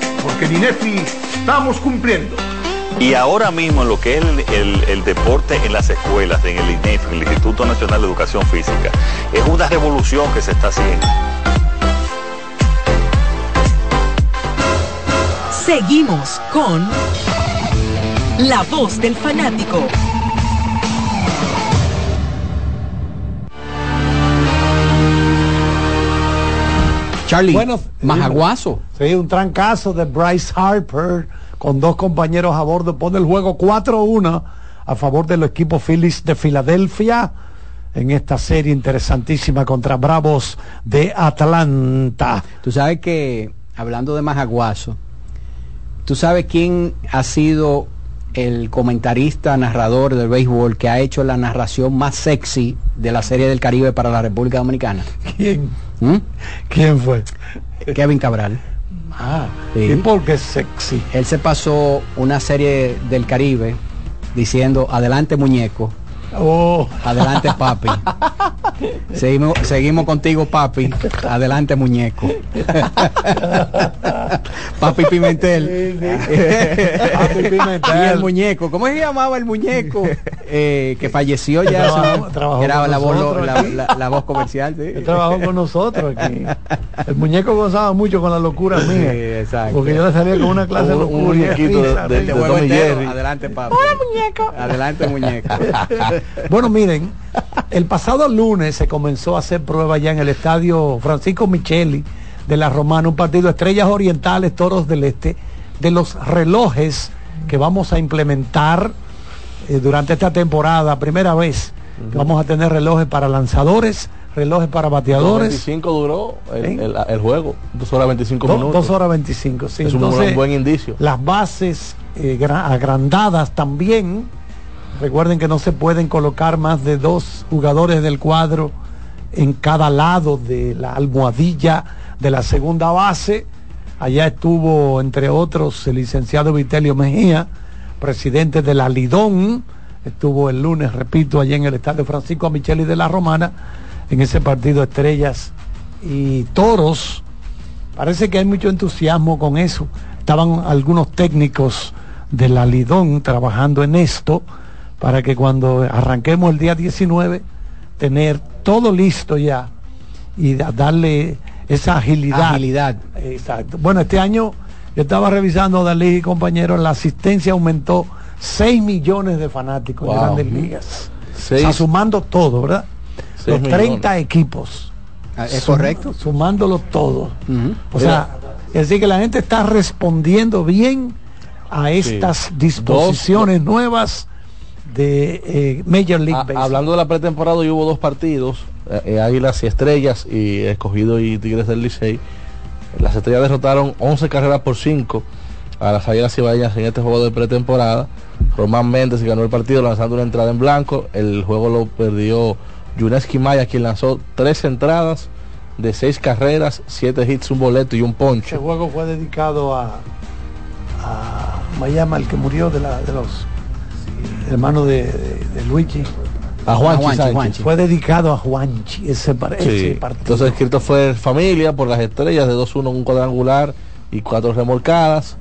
porque en INEFI estamos cumpliendo. Y ahora mismo lo que es el, el- el deporte en las escuelas, en el INEF, en el Instituto Nacional de Educación Física, es una revolución que se está haciendo. Seguimos con La Voz del Fanático. Charlie, Bueno, Majaguazo. Sí, un trancazo de Bryce Harper con dos compañeros a bordo. Pone el juego 4-1 a favor del equipo Phillies de Filadelfia en esta serie interesantísima contra Bravos de Atlanta. Tú sabes que, hablando de Majaguazo, ¿tú sabes quién ha sido el comentarista, narrador del béisbol que ha hecho la narración más sexy de la Serie del Caribe para la República Dominicana? ¿Quién? ¿Mm? ¿Quién fue? Kevin Cabral. Ah, Sí. ¿y por qué sexy? Él se pasó una serie del Caribe diciendo, adelante muñeco, Oh. adelante papi. seguimos, seguimos contigo papi, adelante muñeco. papi Pimentel. Papi Pimentel. Y el muñeco, ¿cómo se llamaba el muñeco? Eh, que falleció ya. Trabajó- Era la voz, la, aquí. la- la voz comercial. sí. Trabajó con nosotros aquí. El muñeco gozaba mucho con la locura mía. Sí. Porque yo le salía con una clase de Un- un locura. y muñequito de- de- de. Jerry. Adelante papi. muñeco. Adelante muñeco. Bueno, miren, el pasado lunes se comenzó a hacer prueba ya en el estadio Francisco Micheli de la Romana, un partido Estrellas Orientales, Toros del Este, de los relojes que vamos a implementar eh, durante esta temporada, primera vez que vamos a tener relojes para lanzadores, relojes para bateadores. 25 duró el, el- el juego, 2 horas 25 Do- minutos. dos horas 25, sí. Es un Entonces, buen- buen indicio. Las bases eh, gra- agrandadas también. Recuerden que no se pueden colocar más de dos jugadores del cuadro en cada lado de la almohadilla de la segunda base. Allá estuvo, entre otros, el licenciado Vitelio Mejía, presidente de la Lidón. Estuvo el lunes, repito, allá en el estadio Francisco Micheli de la Romana, en ese partido Estrellas y Toros. Parece que hay mucho entusiasmo con eso. Estaban algunos técnicos de la Lidón trabajando en esto para que cuando arranquemos el día 19 tener todo listo ya y da- darle esa agilidad. Agilidad. Exacto. Bueno, este año yo estaba revisando, Dalí y compañeros, la asistencia aumentó 6 millones de fanáticos Wow. en grandes ligas. O sea, sumando todo, ¿verdad? Los 30 millones. equipos. Ah, ¿Es Sum- correcto? Sumándolo todo. O sea, es decir, que la gente está respondiendo bien a estas disposiciones nuevas de eh, Major League Ah, Baseball. hablando de la pretemporada, hubo dos partidos, eh, eh, Águilas y Estrellas y Escogido y Tigres del Licey. Las Estrellas derrotaron 11 carreras por 5 a las Águilas Cibaeñas en este juego de pretemporada. Román Méndez ganó el partido lanzando una entrada en blanco. El juego lo perdió Yuneski Maya, quien lanzó tres entradas de seis carreras, siete hits, un boleto y un ponche. Este juego fue dedicado a, a Mayama, el que murió de, la, de los hermanos de, de- de Luigi. A Juanchi Sánchez. Fue dedicado a Juanchi, ese, par- Sí. ese partido. Entonces escrito fue familia por las estrellas de 2-1 un cuadrangular y cuatro remolcadas.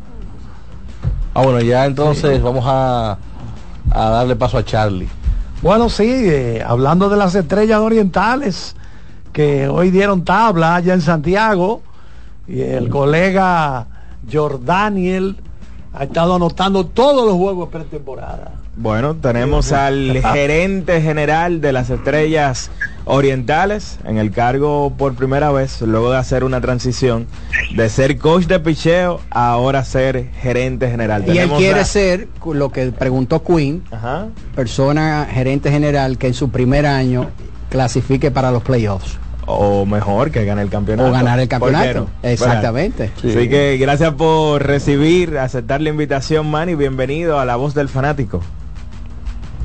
Ah, bueno, ya entonces vamos a, a darle paso a Charlie. Bueno, sí, eh, hablando de las estrellas orientales que hoy dieron tabla allá en Santiago y el colega Jordaniel ha estado anotando todos los juegos de pretemporada. Bueno, tenemos al (laughs) gerente general de las estrellas orientales en el cargo por primera vez, luego de hacer una transición de ser coach de picheo a ahora ser gerente general. Y él quiere a- ser, lo que preguntó Quinn, persona gerente general que en su primer año clasifique para los playoffs. O mejor que gane el campeonato. O ganar el ¿Por qué campeonato. no? Exactamente. Así que gracias por recibir, aceptar la invitación, Manny. Bienvenido a La Voz del Fanático.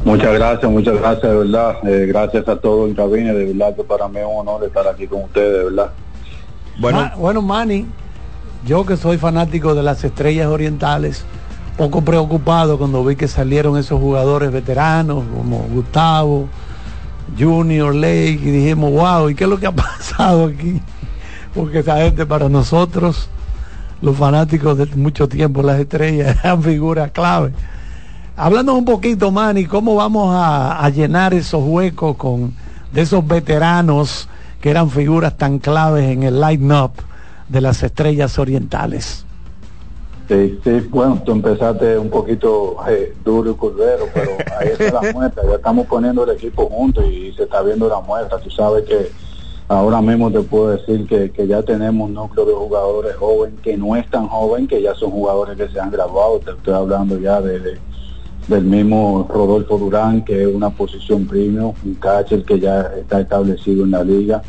Muchas gracias, muchas gracias, de verdad. Eh, gracias a todos en cabina, de verdad que para mí es un honor estar aquí con ustedes, de verdad. Bueno, bueno, Manny, yo que soy fanático de las estrellas orientales, poco preocupado cuando vi que salieron esos jugadores veteranos como Gustavo, Junior, Lake, y dijimos, wow, ¿y qué es lo que ha (laughs) pasado aquí? Porque esa gente para nosotros, los fanáticos de mucho tiempo, las estrellas, (laughs) eran figuras clave. Hablando un poquito, Manny, ¿cómo vamos a, a llenar esos huecos con de esos veteranos que eran figuras tan claves en el line-up de las estrellas orientales? Sí, sí, bueno, tú empezaste un poquito eh, duro y curvero, pero ahí está la (laughs) muestra, ya estamos poniendo el equipo juntos y se está viendo la muestra. Tú sabes que ahora mismo te puedo decir que, que ya tenemos un núcleo de jugadores jóvenes que no es tan joven, que ya son jugadores que se han graduado. Te estoy hablando ya de, de- del mismo Rodolfo Durán, que es una posición premium, un catcher que ya está establecido en la liga.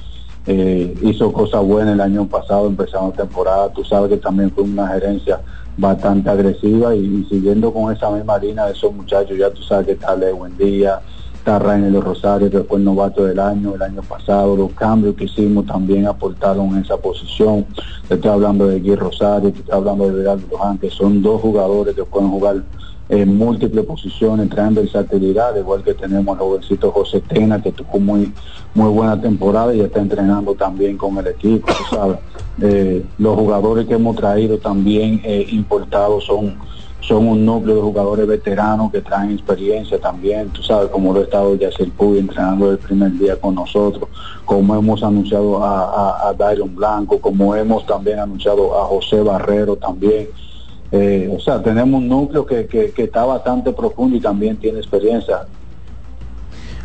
Eh, hizo cosas buenas el año pasado, empezando temporada. Tú sabes que también fue una gerencia bastante agresiva y, y siguiendo con esa misma línea de esos muchachos, ya tú sabes que está Lewin Díaz, está Rainer Rosario, que fue novato del año, el año pasado, los cambios que hicimos también aportaron en esa posición. Te estoy hablando de Gui Rosario, te estoy hablando de Vidal Luján, que son dos jugadores que pueden jugar en múltiples posiciones, traen versatilidad, igual que tenemos al jovencito José Tena, que tuvo muy muy buena temporada y está entrenando también con el equipo, sabes. Eh, los jugadores que hemos traído también eh, importados son son un núcleo de jugadores veteranos que traen experiencia también, tú sabes, como lo ha estado Yacel Puy entrenando el primer día con nosotros, como hemos anunciado a, a, a Dairon Blanco, como hemos también anunciado a José Barrero también. Eh, o sea, tenemos un núcleo que, que, está bastante profundo y también tiene experiencia.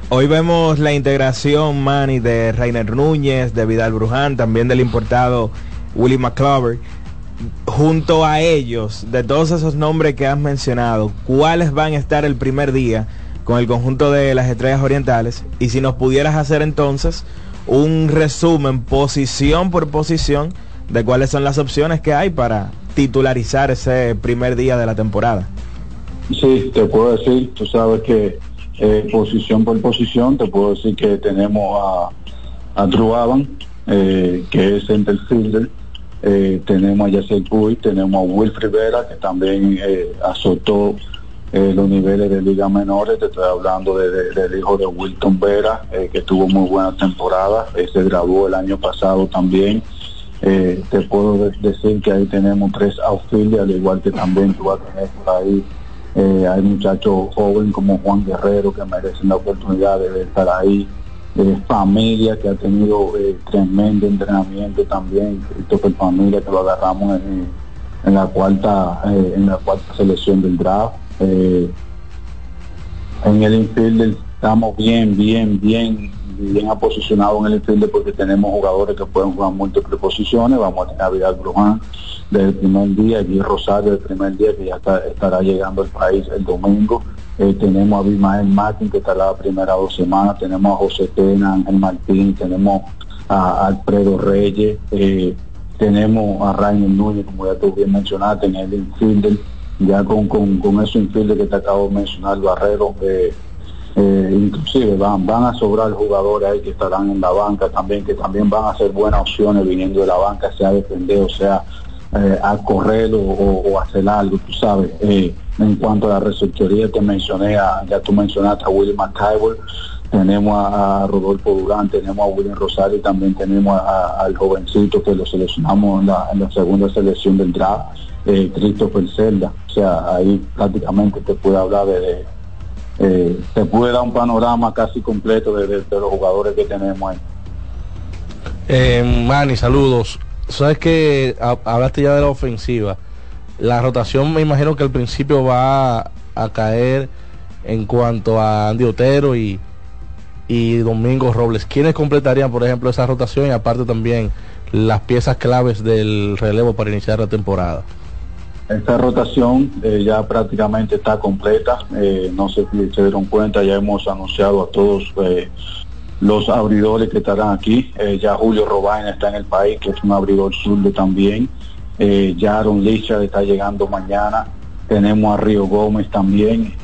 Hoy vemos la integración, Manny, de Rainer Núñez, de Vidal Bruján, también del importado Willie McClover. Junto a ellos, de todos esos nombres que has mencionado, ¿cuáles van a estar el primer día con el conjunto de las estrellas orientales? Y si nos pudieras hacer entonces un resumen, posición por posición, de cuáles son las opciones que hay para titularizar ese primer día de la temporada. Sí, te puedo decir, tú sabes que eh, posición por posición, te puedo decir que tenemos a, a Drew Avan, eh, que es center fielder, eh, tenemos a Yacel Puy, tenemos a Will Rivera, que también eh, azotó los niveles de liga menores, te estoy hablando de- de- del hijo de Wilton Vera, que tuvo muy buena temporada, se graduó el año pasado también. Eh, te puedo de- decir que ahí tenemos tres outfielders, al igual que también tú vas a tener por ahí eh, hay muchachos jóvenes como Juan Guerrero que merecen la oportunidad de estar ahí. Eh, familia que ha tenido eh, tremendo entrenamiento también. Christopher Familia que lo agarramos en, en la cuarta en la cuarta selección del draft. En el infield estamos bien, bien, bien, bien aposicionados en el infield porque tenemos jugadores que pueden jugar múltiples posiciones. Vamos a tener a Vidal Bruján desde el primer día, y Rosario del primer día que ya está- estará llegando al país el domingo. Eh, tenemos a Bimael Martín que estará la primera dos semanas, tenemos a José Tena, Ángel Martín, tenemos a Alfredo Reyes, eh, tenemos a Rainer Núñez, como ya tú bien mencionaste, en el infielder, ya con, con, con esos infielder que te acabo de mencionar, Barrero, eh, eh, inclusive van, van a sobrar jugadores ahí que estarán en la banca también, que también van a ser buenas opciones viniendo de la banca, sea defender o sea eh, a correr o, hacer algo, tú sabes. Eh, en cuanto a la receptoría, te mencioné, a- ya tú mencionaste a William McIver, tenemos a, a Rodolfo Durán, tenemos a William Rosario y también tenemos a- a- al jovencito que lo seleccionamos en la, en la segunda selección del draft, eh, Christopher Zelda. O sea, ahí prácticamente te puede hablar de, eh, te puede dar un panorama casi completo de, los jugadores que tenemos ahí. Eh, Manny, saludos. Sabes que ha- hablaste ya de la ofensiva. La rotación me imagino que al principio va a, a caer en cuanto a Andy Otero y, y Domingo Robles. ¿Quiénes completarían, por ejemplo, esa rotación y aparte también las piezas claves del relevo para iniciar la temporada? Esta rotación eh, ya prácticamente está completa. Eh, no sé si se dieron cuenta, ya hemos anunciado a todos eh, los abridores que estarán aquí. Ya Julio Robaina está en el país, que es un abridor zurdo también. Ya Aaron Lichard está llegando mañana. Tenemos a Río Gómez también.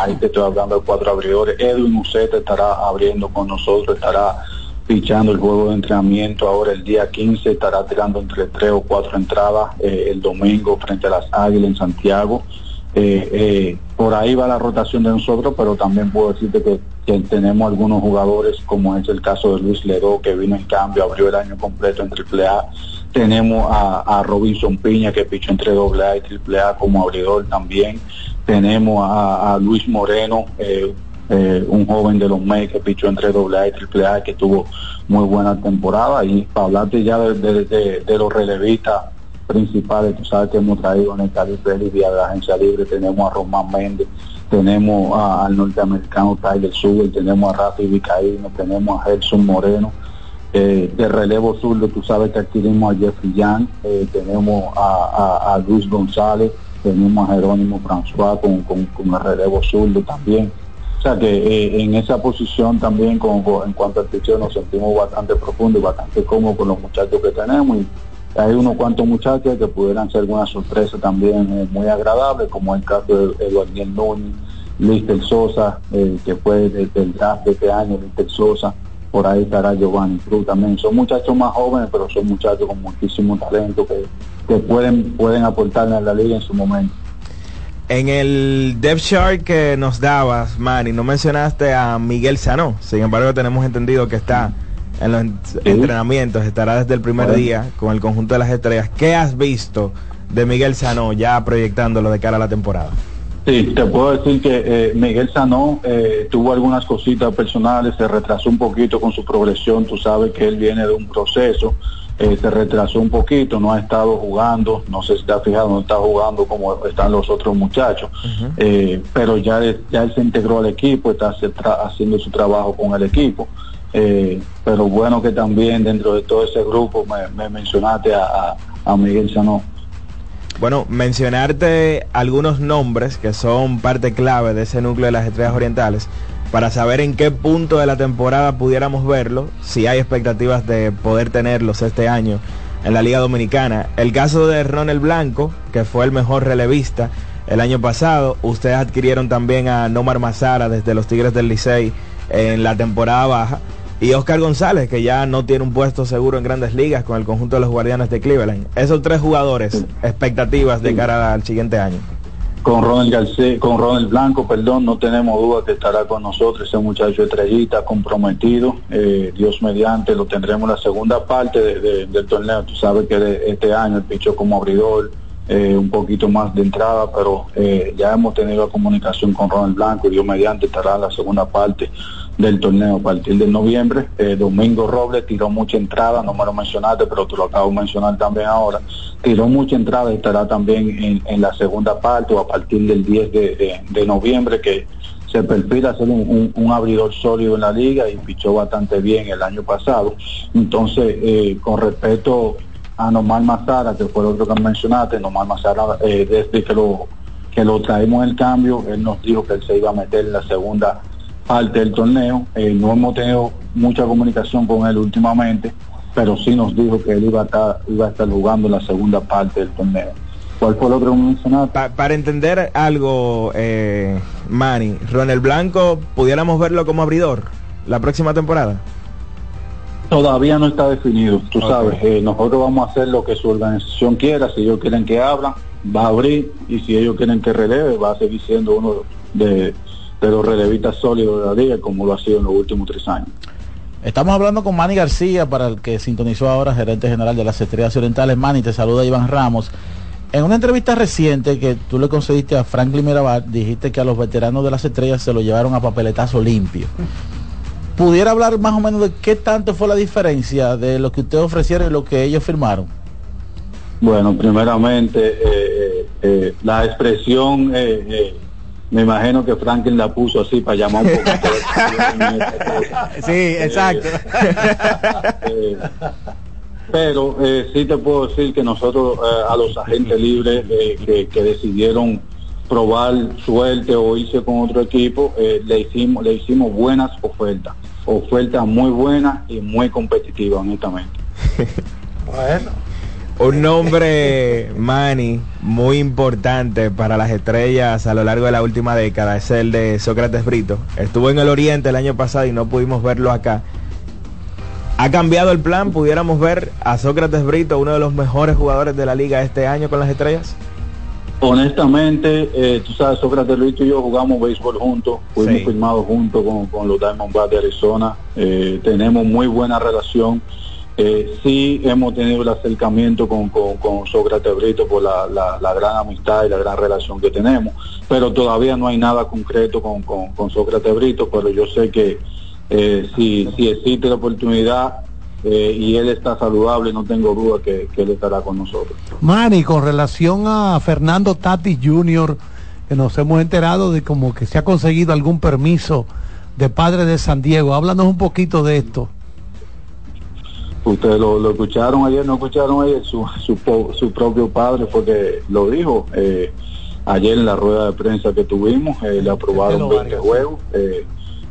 Ahí te estoy hablando de cuatro abridores. Edwin Uceta estará abriendo con nosotros, estará pichando el juego de entrenamiento ahora el día 15 estará tirando entre tres o cuatro entradas eh, el domingo frente a las Águilas en Santiago. Eh, eh, por ahí va la rotación de nosotros pero también puedo decirte que, tenemos algunos jugadores como es el caso de Luis Leró que vino en cambio abrió el año completo en AAA tenemos a, a Robinson Piña que pichó entre AA y AAA como abridor también. Tenemos a, a Luis Moreno eh, eh, un joven de los Mets que pichó entre AA y AAA que tuvo muy buena temporada y para hablarte ya de, los relevistas principales, tú sabes que hemos traído en el Caribe Libia de la agencia libre, tenemos a Román Méndez, tenemos a- al norteamericano Tyler Suber, tenemos a Rafi Vicaíno, tenemos a Gerson Moreno, eh, de relevo zurdo, tú sabes que adquirimos a Jeffrey Young, eh, tenemos a, a- a Luis González, tenemos a Jerónimo François con, con, con el relevo zurdo también. O sea que eh, en esa posición también con, en cuanto al picheo nos sentimos bastante profundo y bastante cómodos con los muchachos que tenemos y hay unos cuantos muchachos que pudieran ser alguna sorpresa también eh, muy agradable, como el caso de Eduardo Núñez, Lister Sosa, eh, que fue desde el draft de este año, Lister Sosa, por ahí estará Giovanni Cruz también. Son muchachos más jóvenes, pero son muchachos con muchísimo talento que, que pueden, pueden aportarle a la liga en su momento. En el depth chart que nos dabas, Manny, no mencionaste a Miguel Sanó. Sin embargo, tenemos entendido que está en los en- entrenamientos, estará desde el primer día con el conjunto de las estrellas. ¿Qué has visto de Miguel Sanó ya proyectándolo de cara a la temporada? Sí, te puedo decir que eh, Miguel Sanó eh, tuvo algunas cositas personales, se retrasó un poquito con su progresión, tú sabes que él viene de un proceso, eh, se retrasó un poquito, no ha estado jugando, no sé si te has fijado, no está jugando como están los otros muchachos, eh, pero ya, él- ya él se integró al equipo, está haciendo su trabajo con el equipo. Eh, pero bueno que también dentro de todo ese grupo me, me mencionaste a, a- a Miguel Sanó. Bueno, mencionarte algunos nombres que son parte clave de ese núcleo de las estrellas orientales para saber en qué punto de la temporada pudiéramos verlo, si hay expectativas de poder tenerlos este año en la Liga Dominicana. El caso de Ronald Blanco, que fue el mejor relevista el año pasado, ustedes adquirieron también a Nomar Mazara desde los Tigres del Licey en la temporada baja. Y Oscar González, que ya no tiene un puesto seguro en grandes ligas con el conjunto de los Guardianes de Cleveland. Esos tres jugadores, expectativas de cara al siguiente año. Con Ronald García, con Ronald Blanco, perdón, no tenemos duda que estará con nosotros ese muchacho estrellita comprometido, eh, Dios mediante, lo tendremos en la segunda parte de- de- del torneo, tú sabes que este año el pichó como abridor, eh, un poquito más de entrada, pero eh, ya hemos tenido comunicación con Ronald Blanco Dios mediante estará en la segunda parte del torneo a partir de noviembre. Eh, Domingo Robles tiró mucha entrada, no me lo mencionaste, pero te lo acabo de mencionar también ahora. Tiró mucha entrada y estará también en, la segunda parte o a partir del 10 de, noviembre que se perfila ser un, un- abridor sólido en la liga y pichó bastante bien el año pasado. Entonces, eh, con respecto a Normal Mazara, que fue el otro que mencionaste, Normal Mazara, eh, desde que lo, que lo traemos el cambio, él nos dijo que él se iba a meter en la segunda parte del torneo. Eh, no hemos tenido mucha comunicación con él últimamente, pero sí nos dijo que él iba a estar, iba a estar jugando la segunda parte del torneo. ¿Cuál fue otro que mencionaste? Pa- para entender algo, eh, Manny, Ronald Blanco, pudiéramos verlo como abridor la próxima temporada. Todavía no está definido, tú sabes. eh, nosotros vamos a hacer lo que su organización quiera. Si ellos quieren que abra, va a abrir. Y si ellos quieren que releve, va a seguir siendo uno de, de los relevistas sólidos de la liga, como lo ha sido en los últimos tres años. Estamos hablando con Manny García, para el que sintonizó ahora, gerente general de las Estrellas Orientales. Manny, te saluda Iván Ramos. En una entrevista reciente que tú le concediste a Franklin Mirabal, dijiste que a los veteranos de las estrellas se lo llevaron a papeletazo limpio. ¿Pudiera hablar más o menos de qué tanto fue la diferencia de lo que ustedes ofrecieron y lo que ellos firmaron? Bueno, primeramente, eh, eh, la expresión, eh, eh, me imagino que Franklin la puso así para llamar un poquito de (laughs) atención. Sí, exacto. (laughs) Eh, pero eh, sí te puedo decir que nosotros eh, a los agentes libres eh, que, que decidieron probar suerte o irse con otro equipo, eh, le hicimos le hicimos buenas ofertas, ofertas muy buenas y muy competitivas, honestamente. Bueno. Un nombre, Manny, muy importante para las estrellas a lo largo de la última década es el de Sócrates Brito. Estuvo en el Oriente el año pasado y no pudimos verlo acá. ¿Ha cambiado el plan? ¿Pudiéramos ver a Sócrates Brito, uno de los mejores jugadores de la liga este año con las estrellas? Honestamente, eh, tú sabes, Sócrates Luis y yo jugamos béisbol juntos, fuimos Sí. firmados juntos con, con los Diamondbacks de Arizona, eh, tenemos muy buena relación. Eh, sí hemos tenido el acercamiento con, con, Sócrates Brito por la, la- gran amistad y la gran relación que tenemos, pero todavía no hay nada concreto con, con, Sócrates Brito, pero yo sé que eh, si, si existe la oportunidad eh, y él está saludable, no tengo duda que, que él estará con nosotros. Manny, con relación a Fernando Tati Jr., que nos hemos enterado de como que se ha conseguido algún permiso de padre de San Diego. Háblanos un poquito de esto. Ustedes lo, lo escucharon ayer, no escucharon ayer, su, su, po- su propio padre porque lo dijo eh, ayer en la rueda de prensa que tuvimos, eh, le aprobaron 20 juegos, eh,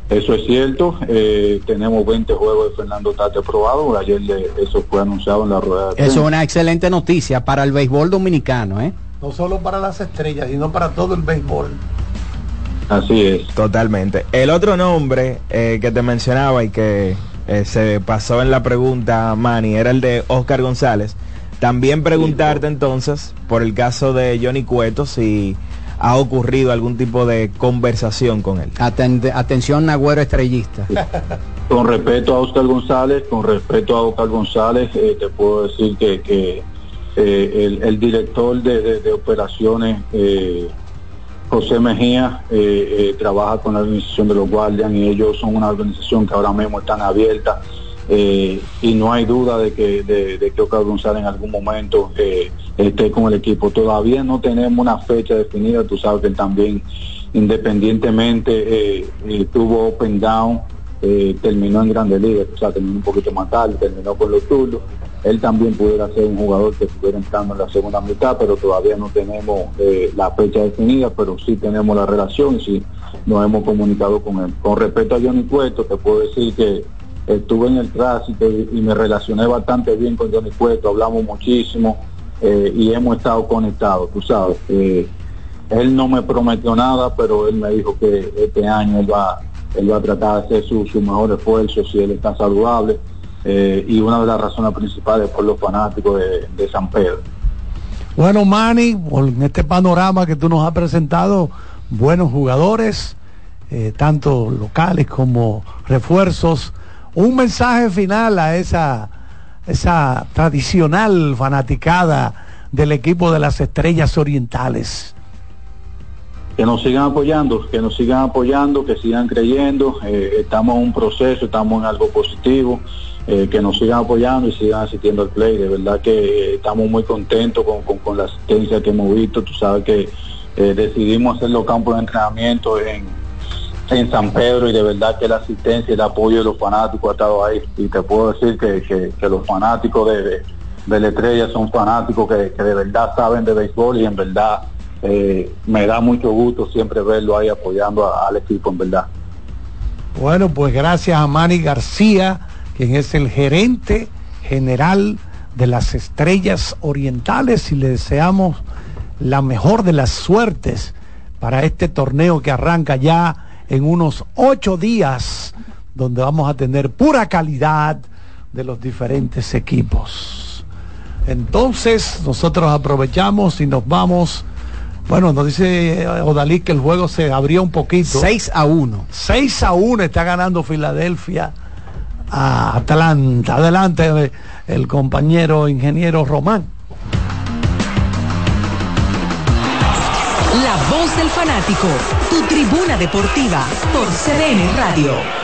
eso es cierto, eh, tenemos 20 juegos de Fernando Tate aprobados, ayer le- eso fue anunciado en la rueda de prensa. Eso es una excelente noticia para el béisbol dominicano, ¿eh? No solo para las estrellas, sino para todo el béisbol. Así es. Totalmente. El otro nombre eh, que te mencionaba y que eh, se pasó en la pregunta, Manny, era el de Oscar González. También preguntarte entonces por el caso de Johnny Cueto si ha ocurrido algún tipo de conversación con él. Aten- atención, Nagüero estrellista. (laughs) Con respecto a Oscar González, con respecto a Oscar González, eh, te puedo decir que, que, eh, el, el director de, de- de operaciones, eh, José Mejía, eh, eh, trabaja con la organización de los Guardian y ellos son una organización que ahora mismo están abiertas eh, y no hay duda de que, de, que Oscar González en algún momento esté con el equipo. Todavía no tenemos una fecha definida, tú sabes que también independientemente tuvo open down, terminó en Grandes Ligas, o sea, terminó un poquito más tarde, terminó con los turnos. Él también pudiera ser un jugador que estuviera entrando en la segunda mitad, pero todavía no tenemos eh, la fecha definida, pero sí tenemos la relación y sí nos hemos comunicado con él. Con respecto a Johnny Cueto, te puedo decir que estuve en el tránsito y, me relacioné bastante bien con Johnny Cueto, hablamos muchísimo eh, y hemos estado conectados, tú sabes. Él no me prometió nada, pero él me dijo que este año él va, él va a tratar de hacer su, su mejor esfuerzo si él está saludable. Eh, y una de las razones principales por los fanáticos de, de San Pedro. Bueno, Manny, en este panorama que tú nos has presentado, buenos jugadores, eh, tanto locales como refuerzos. Un mensaje final a esa, esa tradicional fanaticada del equipo de las estrellas orientales. que nos sigan apoyando, que nos sigan apoyando, que sigan creyendo. eh, estamos en un proceso, estamos en algo positivo. Eh, que nos sigan apoyando y sigan asistiendo al play. De verdad que eh, estamos muy contentos con, con- la asistencia que hemos visto. Tú sabes que eh, decidimos hacer los campos de entrenamiento en, en San Pedro y de verdad que la asistencia y el apoyo de los fanáticos ha estado ahí. Y te puedo decir que, que- los fanáticos de, de, de la estrella son fanáticos que, que de verdad saben de béisbol y en verdad me da mucho gusto siempre verlo ahí apoyando al equipo, en verdad. Bueno, pues gracias a Manny García, quien es el gerente general de las Estrellas Orientales y le deseamos la mejor de las suertes para este torneo que arranca ya en unos ocho días, donde vamos a tener pura calidad de los diferentes equipos. Entonces, nosotros aprovechamos y nos vamos. Bueno, nos dice eh, Odalí que el juego se abrió un poquito. 6 a 1. 6 a 1 está ganando Filadelfia a Atlanta. Adelante eh, el compañero ingeniero Román. La voz del fanático, tu tribuna deportiva por CDN Radio.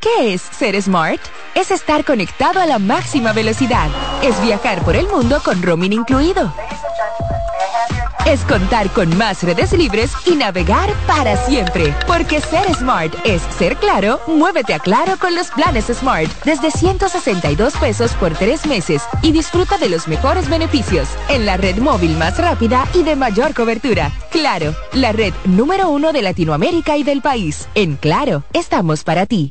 ¿Qué es ser smart? Es estar conectado a la máxima velocidad. Es viajar por el mundo con roaming incluido. Es contar con más redes libres y navegar para siempre. Porque ser smart es ser claro, muévete a claro con los planes Smart desde 162 pesos por tres meses y disfruta de los mejores beneficios en la red móvil más rápida y de mayor cobertura. Claro, la red número uno de Latinoamérica y del país. En Claro, estamos para ti.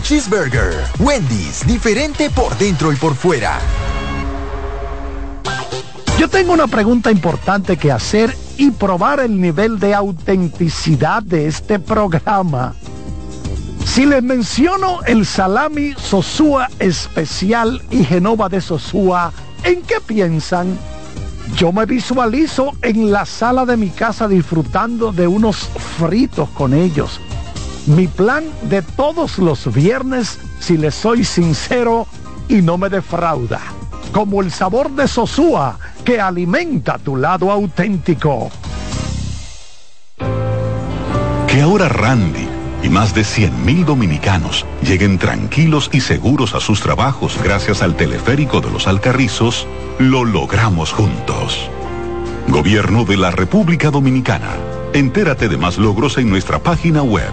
Cheeseburger. Wendy's, diferente por dentro y por fuera. Yo tengo una pregunta importante que hacer y probar el nivel de autenticidad de este programa. Si les menciono el salami Sosúa especial y Genova de Sosúa, ¿en qué piensan? Yo me visualizo en la sala de mi casa disfrutando de unos fritos con ellos. Mi plan de todos los viernes, si les soy sincero y no me defrauda. Como el sabor de Sosúa que alimenta tu lado auténtico. Que ahora Randy y más de 100.000 dominicanos lleguen tranquilos y seguros a sus trabajos gracias al teleférico de los Alcarrizos, lo logramos juntos. Gobierno de la República Dominicana. Entérate de más logros en nuestra página web,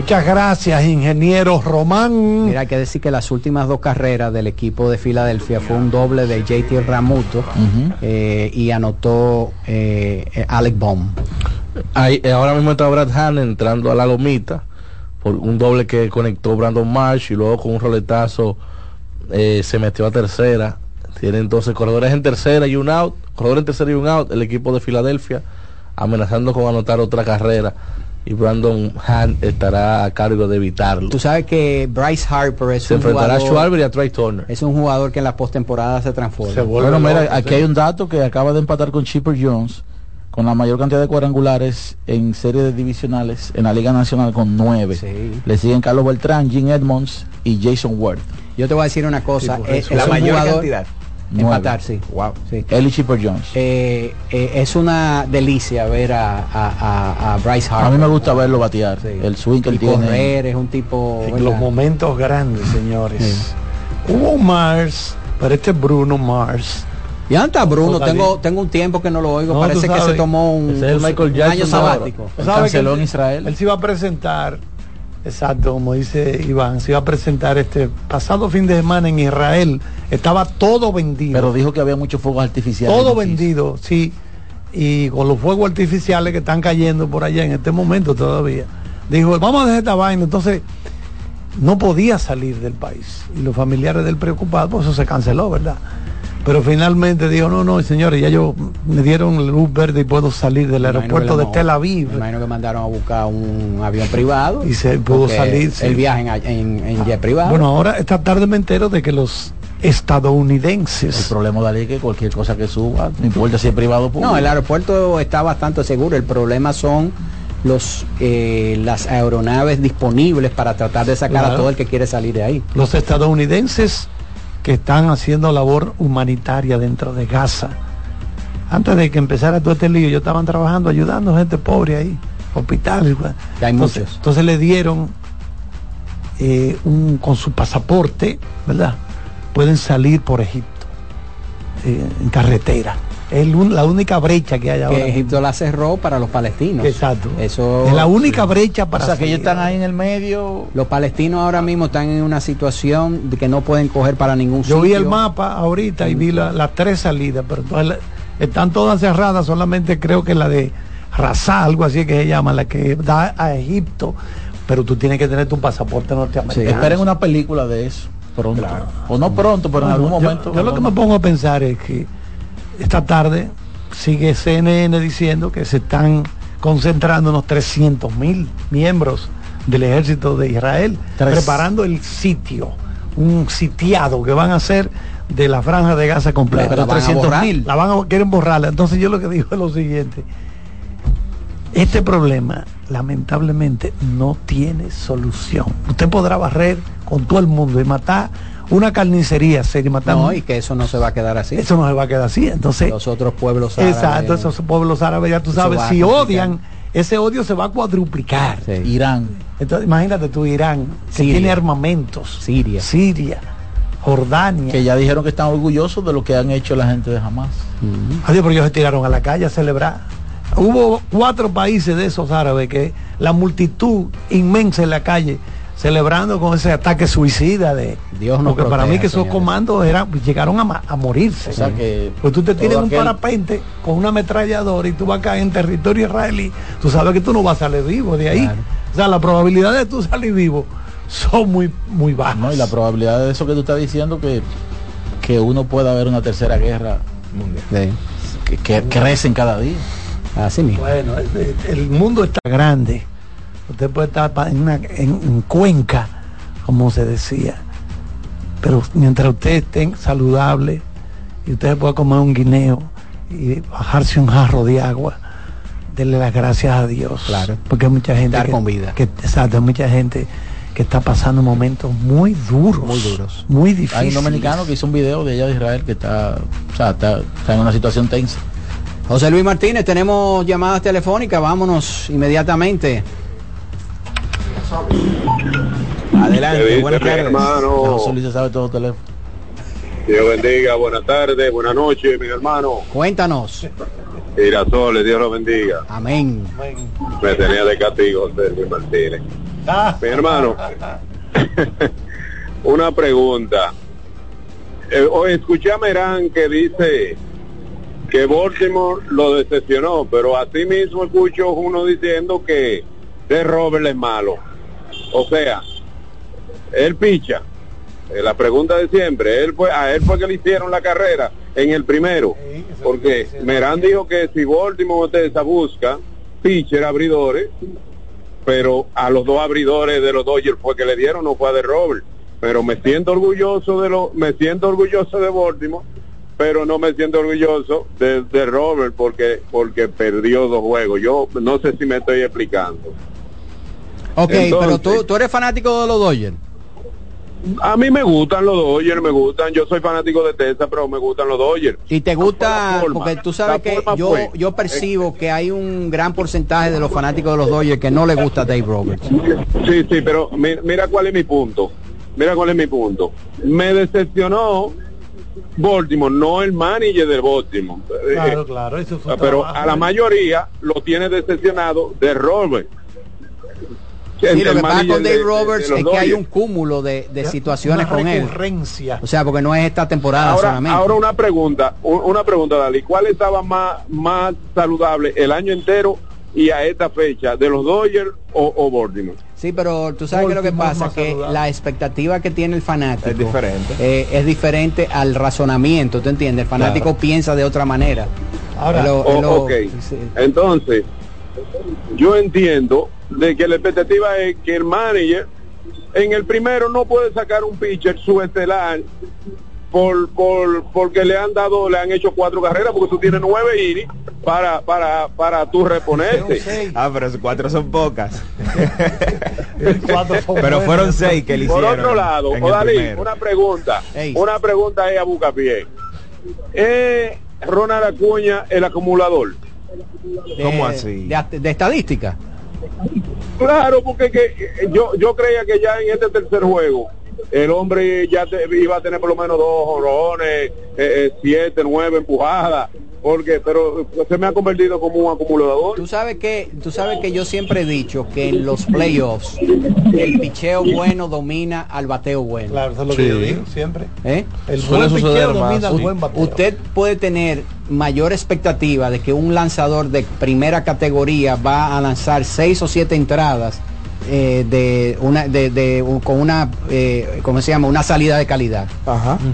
Muchas gracias, ingeniero Román. Mira, hay que decir que las últimas dos carreras del equipo de Filadelfia fue un doble de JT Ramuto eh, y anotó eh, eh, Alec Baum. Ahí, ahora mismo está Brad Hahn entrando a la lomita por un doble que conectó Brandon Marsh y luego con un roletazo eh, se metió a tercera. Tiene entonces corredores en tercera y un out, corredor en tercera y un out, el equipo de Filadelfia amenazando con anotar otra carrera y Brandon Hahn estará a cargo de evitarlo. Tú sabes que Bryce Harper es Se un enfrentará a jugador, Schwarber y a Trey Turner. es un jugador que en la postemporada se transforma. Bueno, mira, aquí hay un dato que acaba de empatar con Chipper Jones con la mayor cantidad de cuadrangulares en series divisionales en la Liga Nacional con nueve. Le siguen Carlos Beltrán, Jim Edmonds y Jason Ward. Yo te voy a decir una cosa, Sí, por eh, eso. es La un mayor jugador- cantidad. Empatar, sí. Wow. Sí. Y Chipper Jones. Eh, eh, es una delicia ver a, a- a- a Bryce Harper. A mí me gusta verlo batear. El swing que él tiene. correr, es un tipo... En los momentos grandes, señores. Hubo un Mars, pero este es Bruno Mars. Y anda Bruno, tengo, tengo un tiempo que no lo oigo. No, Parece que se tomó un, es el Michael un Jackson año sabático. Sabes que él- Él se iba a presentar, exacto, como dice Iván, se iba a presentar este pasado fin de semana en Israel. Estaba todo vendido. Pero dijo que había muchos fuegos artificiales. todo vendido, sí. Y con los fuegos artificiales que están cayendo por allá en este momento todavía. Dijo, vamos a dejar esta vaina. Entonces, no podía salir del país. Y los familiares del preocupado, pues eso se canceló, ¿verdad? Pero finalmente dijo, no, no, señores, ya yo me dieron luz verde y puedo salir del aeropuerto de Tel Aviv. Me imagino que mandaron a buscar un avión privado. Y se pudo salir, sí. El viaje en, en, en jet privado. Bueno, ahora esta tarde me entero de que los estadounidenses... El problema de la es que cualquier cosa que suba, no importa si es privado o público. No, el aeropuerto está bastante seguro. El problema son los eh, las aeronaves disponibles para tratar de sacar a todo el que quiere salir de ahí. los estadounidenses que están haciendo labor humanitaria dentro de Gaza. Antes de que empezara todo este lío, ellos estaban trabajando, ayudando a gente pobre ahí, hospitales. Que hay entonces, muchos. entonces le dieron eh, un, con su pasaporte, ¿verdad? Pueden salir por Egipto eh, en carretera. Es la única brecha que hay ahora. Que Egipto la cerró para los palestinos. Exacto. Eso Es la única brecha para O sea, que ellos están ahí en el medio. Los palestinos ahora mismo están en una situación de que no pueden coger para ningún Yo sitio. vi el mapa ahorita y vi la- las tres salidas, pero todas la- están todas cerradas, solamente creo que la de Razá, algo así que se llama, la que da a Egipto, pero tú tienes que tener tu pasaporte norteamericano. Esperen una película de eso pronto. O no pronto, pero en algún yo- momento. Yo, lo que me pongo a pensar es que esta tarde sigue CNN diciendo que se están concentrando unos 300 mil miembros del ejército de Israel, Tres. preparando el sitio, un sitiado que van a hacer de la franja de Gaza completa. Pero 300.000. La van a, quieren borrarla. Entonces yo lo que digo es lo siguiente. Este problema, lamentablemente, no tiene solución. Usted podrá barrer con todo el mundo y matar una carnicería, sería matar No, y que eso no se va a quedar así. eso no se va a quedar así. Entonces, Los otros pueblos árabes. exacto, esos pueblos árabes, ya tú sabes, si odian, ese odio se va a cuadruplicar. Irán. Entonces, imagínate tú, Irán, que Siria. tiene armamentos. Siria. Siria, Jordania. Que ya dijeron que están orgullosos de lo que han hecho la gente de Hamas. Adiós, pero ellos se tiraron a la calle a celebrar. Hubo cuatro países de esos árabes que la multitud inmensa en la calle celebrando con ese ataque suicida de Dios no porque para mí que esos señores. comandos eran llegaron a, a morirse O sea que pues tú te tienes un aquel- parapente con una ametralladora y tú vas a caer en territorio israelí tú sabes que tú no vas a salir vivo de ahí o sea la probabilidad de tú salir vivo son muy muy bajas No, y la probabilidad de eso que tú estás diciendo que, que uno pueda ver una tercera guerra mundial. Que, que crecen cada día. Así mismo. Bueno, el, el mundo está grande. Usted puede estar en, una, en, en Cuenca, como se decía. Pero mientras usted esté saludable y usted pueda comer un guineo y bajarse un jarro de agua, denle las gracias a Dios. Claro. Porque hay mucha gente que, con vida. que- exacto, hay mucha gente que está pasando momentos muy duros. Muy duros. Muy Hay difíciles. un dominicano que hizo un video de allá de Israel que está, o sea, está, está en una situación tensa. José Luis Martínez, tenemos llamadas telefónicas, vámonos inmediatamente. Adelante, buenas tardes. hermano? José Luis sabe todo el teléfono. Dios bendiga, buenas tardes, buenas noches, mi hermano. Cuéntanos. Girasoles, Dios lo bendiga. Amén. Me tenía de castigo José Luis Martínez. Mi hermano, (laughs) una pregunta. Eh, hoy escuché a Merán que dice que Baltimore lo decepcionó, pero así mismo escucho uno diciendo que de Robert es malo. O sea, él picha. Eh, la pregunta de siempre, él fue, a él fue que le hicieron la carrera en el primero, porque Merán dijo que si Baltimore Tesa busca pitcher abridores, pero a los dos abridores de los Dodgers fue que le dieron, no fue a de Robert. Pero me siento orgulloso de lo, me siento orgulloso de Baltimore, pero no me siento orgulloso de, de Robert porque porque perdió dos juegos. Yo no sé si me estoy explicando. Ok, pero tú, tú eres fanático de los Dodgers. A mí me gustan los Dodgers, me gustan. Yo soy fanático de Tesa, pero me gustan los Dodgers. Y te gusta, forma, porque tú sabes que yo, fue. yo percibo que hay un gran porcentaje de los fanáticos de los Dodgers que no le gusta Dave Roberts. Sí, sí, pero mi- mira cuál es mi punto. Mira cuál es mi punto. Me decepcionó Baltimore, no el manager del Baltimore. Claro, Eh, claro, eso pero trabajo. a la mayoría lo tiene decepcionado de Robert. Sí, lo que pasa con Dave de- Roberts de es que hay un cúmulo de, de situaciones Una con él. recurrencia. O sea, porque no es esta temporada Ahora, solamente. ahora una pregunta, un- una pregunta, Dali. ¿Cuál estaba más, más saludable el año entero y a esta fecha de los Dodgers o, o Baltimore? Sí, pero tú sabes que lo que pasa que saludable. la expectativa que tiene el fanático Es diferente. eh, es diferente al razonamiento, ¿tú entiendes? El fanático piensa de otra manera. Ahora, lo-. Entonces, yo entiendo de que la expectativa es que el manager en el primero no puede sacar un pitcher subestelar por, por porque le han dado, le han hecho cuatro carreras porque tú tienes nueve innings para para para tú reponerte. Ah, pero cuatro son pocas. (laughs) Cuatro son pero fueron seis que le Por hicieron. otro lado, Odalí, una pregunta, una pregunta es a Bucapié. ¿Es Ronald Acuña el acumulador? de- ¿Cómo así? De, de estadística. Claro, porque que, eh, yo, yo creía que ya en este tercer juego el hombre ya te- iba a tener por lo menos dos jorrones, eh, eh, siete, nueve empujadas, porque pero se me ha convertido como un acumulador. Tú sabes que tú sabes que yo siempre he dicho que en los playoffs el picheo bueno domina al bateo bueno. Claro, eso es lo que yo digo siempre. ¿Eh? El buen picheo domina al buen bateo. Usted puede tener mayor expectativa de que un lanzador de primera categoría va a lanzar seis o siete entradas eh, de una de, de- un- con una eh, ¿cómo se llama? una salida de calidad.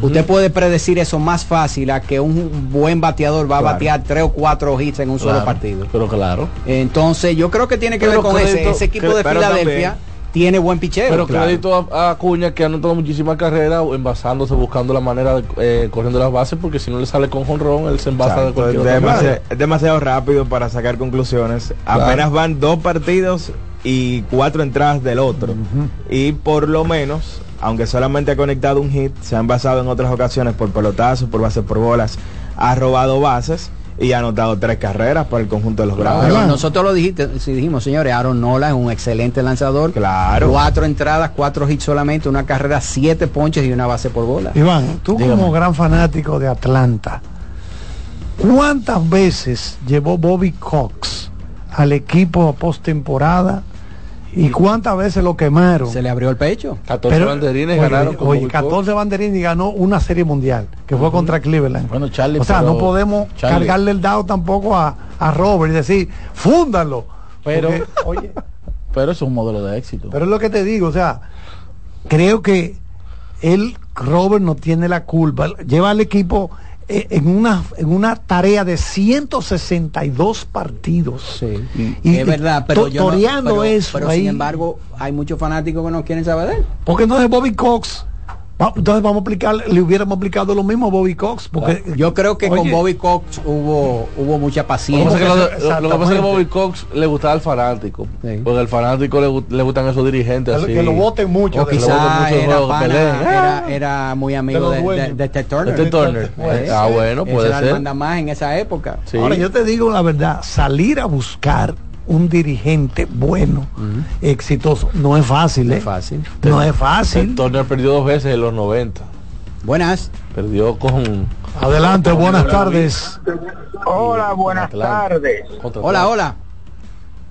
Usted puede predecir eso más fácil a que un buen bateador va a batear tres o cuatro hits en un solo partido. Pero claro. Entonces yo creo que tiene que Pero ver con ese, crédito- ese equipo de Filadelfia también- tiene buen pichero. Pero claro. crédito a, a Acuña que ha anotado muchísimas carreras envasándose, buscando la manera de eh, corriendo las bases, porque si no le sale con jonrón, él se envasa de cualquier es, manera. demasiado rápido para sacar conclusiones. Claro. Apenas van dos partidos y cuatro entradas del otro. Y por lo menos, aunque solamente ha conectado un hit, se han basado en otras ocasiones por pelotazos, por bases por bolas, ha robado bases y ha anotado tres carreras para el conjunto de los Bravos. Pero nosotros lo dijiste, si dijimos, señores, Aaron Nola es un excelente lanzador. Claro. Cuatro entradas, cuatro hits solamente, una carrera, siete ponches y una base por bola. Iván, tú Dígame. como gran fanático de Atlanta, ¿Cuántas veces llevó Bobby Cox al equipo a postemporada? ¿Y cuántas veces lo quemaron? Se le abrió el pecho. 14 banderines oye, ganaron con Oye, Bobby 14 banderines y ganó una serie mundial, que fue contra Cleveland. Bueno, Charlie, o sea, no podemos Charlie. cargarle el dado tampoco a, a Robert y decir, fúndalo. Pero, Porque, oye, (laughs) pero eso es un modelo de éxito. pero es lo que te digo, o sea, creo que él, Robert, no tiene la culpa. Lleva al equipo en una, en una tarea de 162 partidos. Y, es verdad, pero to- yo no- pero- eso pero ahí. sin embargo, hay muchos fanáticos que no quieren saber de él. Porque entonces Bobby Cox, entonces vamos a aplicar, le hubiéramos aplicado lo mismo a Bobby Cox, porque Yo creo que con. Bobby Cox hubo hubo mucha Lo que paciencia. pasa es que lo, lo- lo que pasa es que. Bobby Cox le gustaba al fanático. Porque al fanático le, le gustan esos dirigentes Que lo- así. que lo voten mucho, o quizá voten mucho, era, juego, pana- era, era muy amigo de, de, dueños. de Ted Turner. De Ted Turner. Puede Ah, ser. bueno, puede era el ser. mandamás en esa época. Sí. Ahora yo te digo la verdad, salir a buscar un dirigente bueno, exitoso, no es fácil, No ¿eh? es fácil. No es fácil. Turner perdió dos veces en los 90. Buenas. Perdió con. Adelante, buenas tardes. Hola, buenas tardes. Hola, hola.